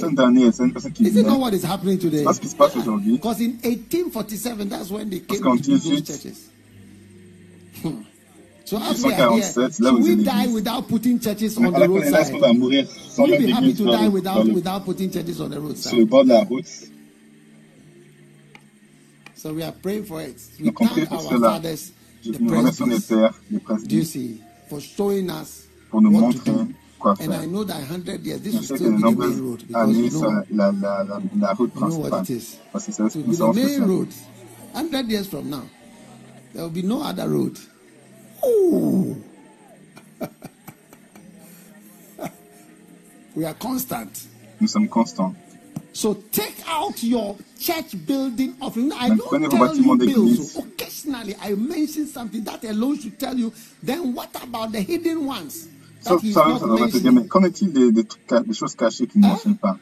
came. d'années, a certaines personnes qui Is it not venaient. what is happening today? C'est pas ce qui se passe aujourd'hui. Because in 1847, that's when they Parce qu'en to those 18, churches. Hmm. 1847, là, l'église. putting churches Mais on à the la fin, est-ce qu'on roadside? va mourir sans on the sur le bord de la route So we are praying for it. We thank our cela. fathers, Nous remercions les pères, les do you presbytères, see, for showing us pour nous montrer quoi And I faire. know that 100 years, this Je will sais que still de be the main nombreuses road because années, la, la, la, la route principale. it is. Parce que ça, It will nous be the sommes main ça. road. 100 years from now, there will be no other road. We are constant. Nous sommes constants. So take out your church building offering. I don't tell you bills. So occasionally I mention something that alone should tell you. Then what about the hidden ones that Sauf he's ça, not ça devrait te dire, mais qu'en est-il des, des, trucs, des choses cachées qui ne mentionnent pas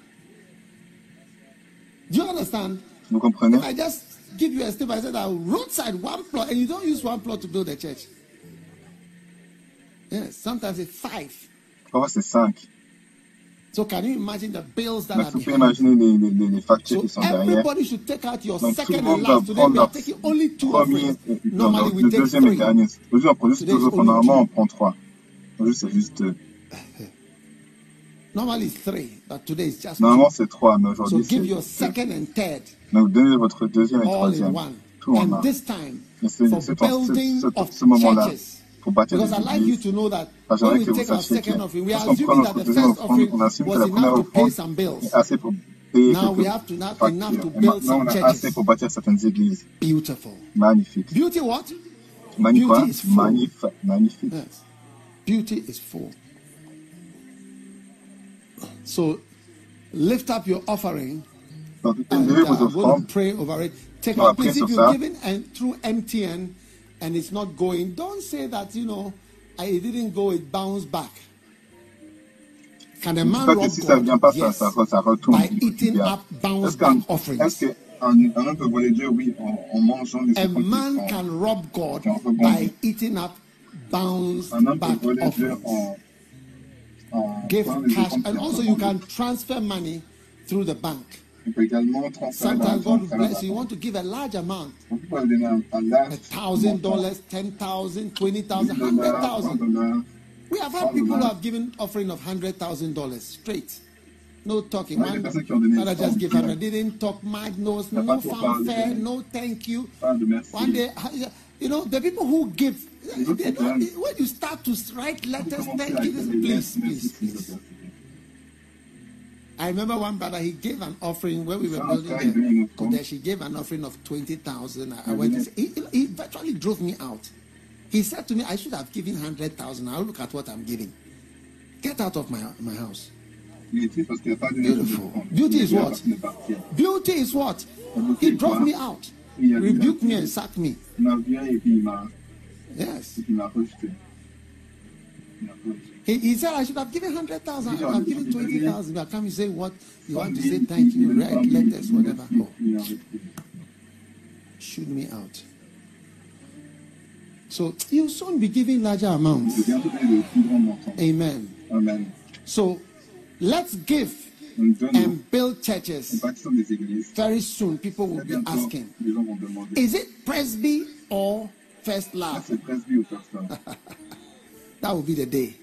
Do you understand? Vous comprenez If I just give you a step, I said that roadside one plot, and you don't use one plot to build a church. Yes, sometimes it's five. Parfois, c'est 5. So can you imagine the bills that are vous pouvez behind? imaginer les, les, les, les factures So qui sont derrière. everybody should take out your Donc, second and last. Today we are taking only two euh, non, Normally we take three. Aujourd'hui, on prend juste Today deux is autres. only Normalement, two. on prend trois. Aujourd'hui, c'est juste deux. Normally it's three, but today it's just Normalement, two. c'est trois, mais So aujourd'hui, give c'est your deux. second and third Donc, donnez votre deuxième et all in troisième. one. Tout en And un. this time for building of ce moment-là churches. Pour bâtir Because des I'd like you églises. to know that Parce when que we vous take our sachiez que second offering, we are lorsqu'on prend assuming that notre the deuxième first offrande, offering on assume que was la première enough to pay offrande some bills. est assez pour payer Now we quelques have to not factures. enough to Et build maintenant, some on a churches. assez pour bâtir certaines églises. Beautiful. Magnifique. Beauty what? Magnifique. Beauty is full. Magnifique. Magnifique. Yes. Beauty is full. So lift up your offering Donc, and levez uh, vos I'm going to offrandes. pray over it. Take On va out, please, prier if sur you're ça. giving and through MTN and it's not going, don't say that, you know, I it didn't go, it bounced back. Can a man rob si ça vient pas, yes. By eating up bounce back offerings. Est-ce qu'un homme peut voler Dieu, oui, en, en mangeant des A man can rob God by eating up bounce back offerings. En, en Give cash, and also you can transfer money through the bank. Sometimes God bless you. You want to give a large amount. A thousand dollars, ten thousand, twenty thousand, hundred thousand. We have had people who have given offering of hundred thousand dollars straight. No talking. One father just gave hundred. Didn't talk much. No, no fanfare. No thank you. One day, you know, the people who give, they when you start to write letters, thank you, please, please, please. I remember one brother, he gave an offering when we were building the Kodesh. He gave an offering of 20,000. I went to say, he, he virtually drove me out. He said to me, I should have given 100,000. I'll look at what I'm giving. Get out of my, my house. Beautiful. Beauty is what? Beauty is what? He drove me out. Rebuked me and sacked me. Yes. He, he said I should have given hundred thousand. I should have given twenty thousand. But come and say what you want to say. Thank you. Write letters, whatever. Go. Shoot me out. So you'll soon be giving larger amounts. Amen. Amen. So let's give and build churches. Very soon, people will be asking, is it Presby or First Love? that will be the day.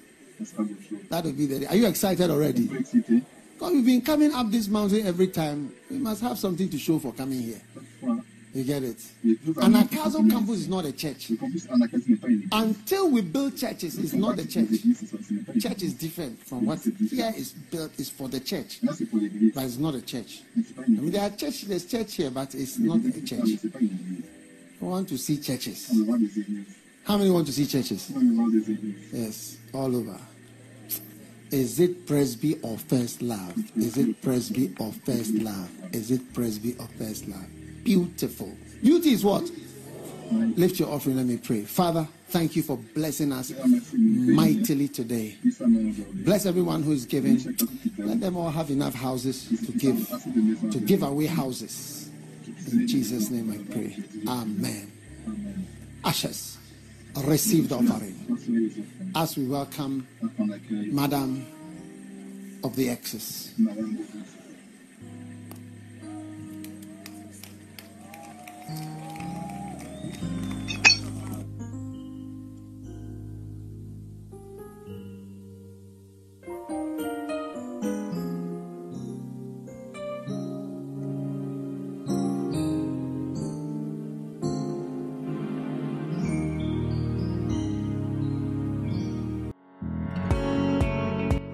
That will be the. Are you excited already? Because we've been coming up this mountain every time. We must have something to show for coming here. You get it? Anakazo campus is not a church. Until we build churches, it's not a church. Church is different from what here is built is for the church. But it's not a church. I mean there are church there's church here, but it's not a church. I want to see churches. How many want to see churches? Yes, all over. Is it Presby or First Love? Is it Presby or First Love? Is it Presby or First Love? Beautiful. Beauty is what? Lift your offering. Let me pray. Father, thank you for blessing us mightily today. Bless everyone who is giving. Let them all have enough houses to give, to give away houses. In Jesus' name I pray. Amen. Ashes receive the offering as we welcome Madam of the Excess.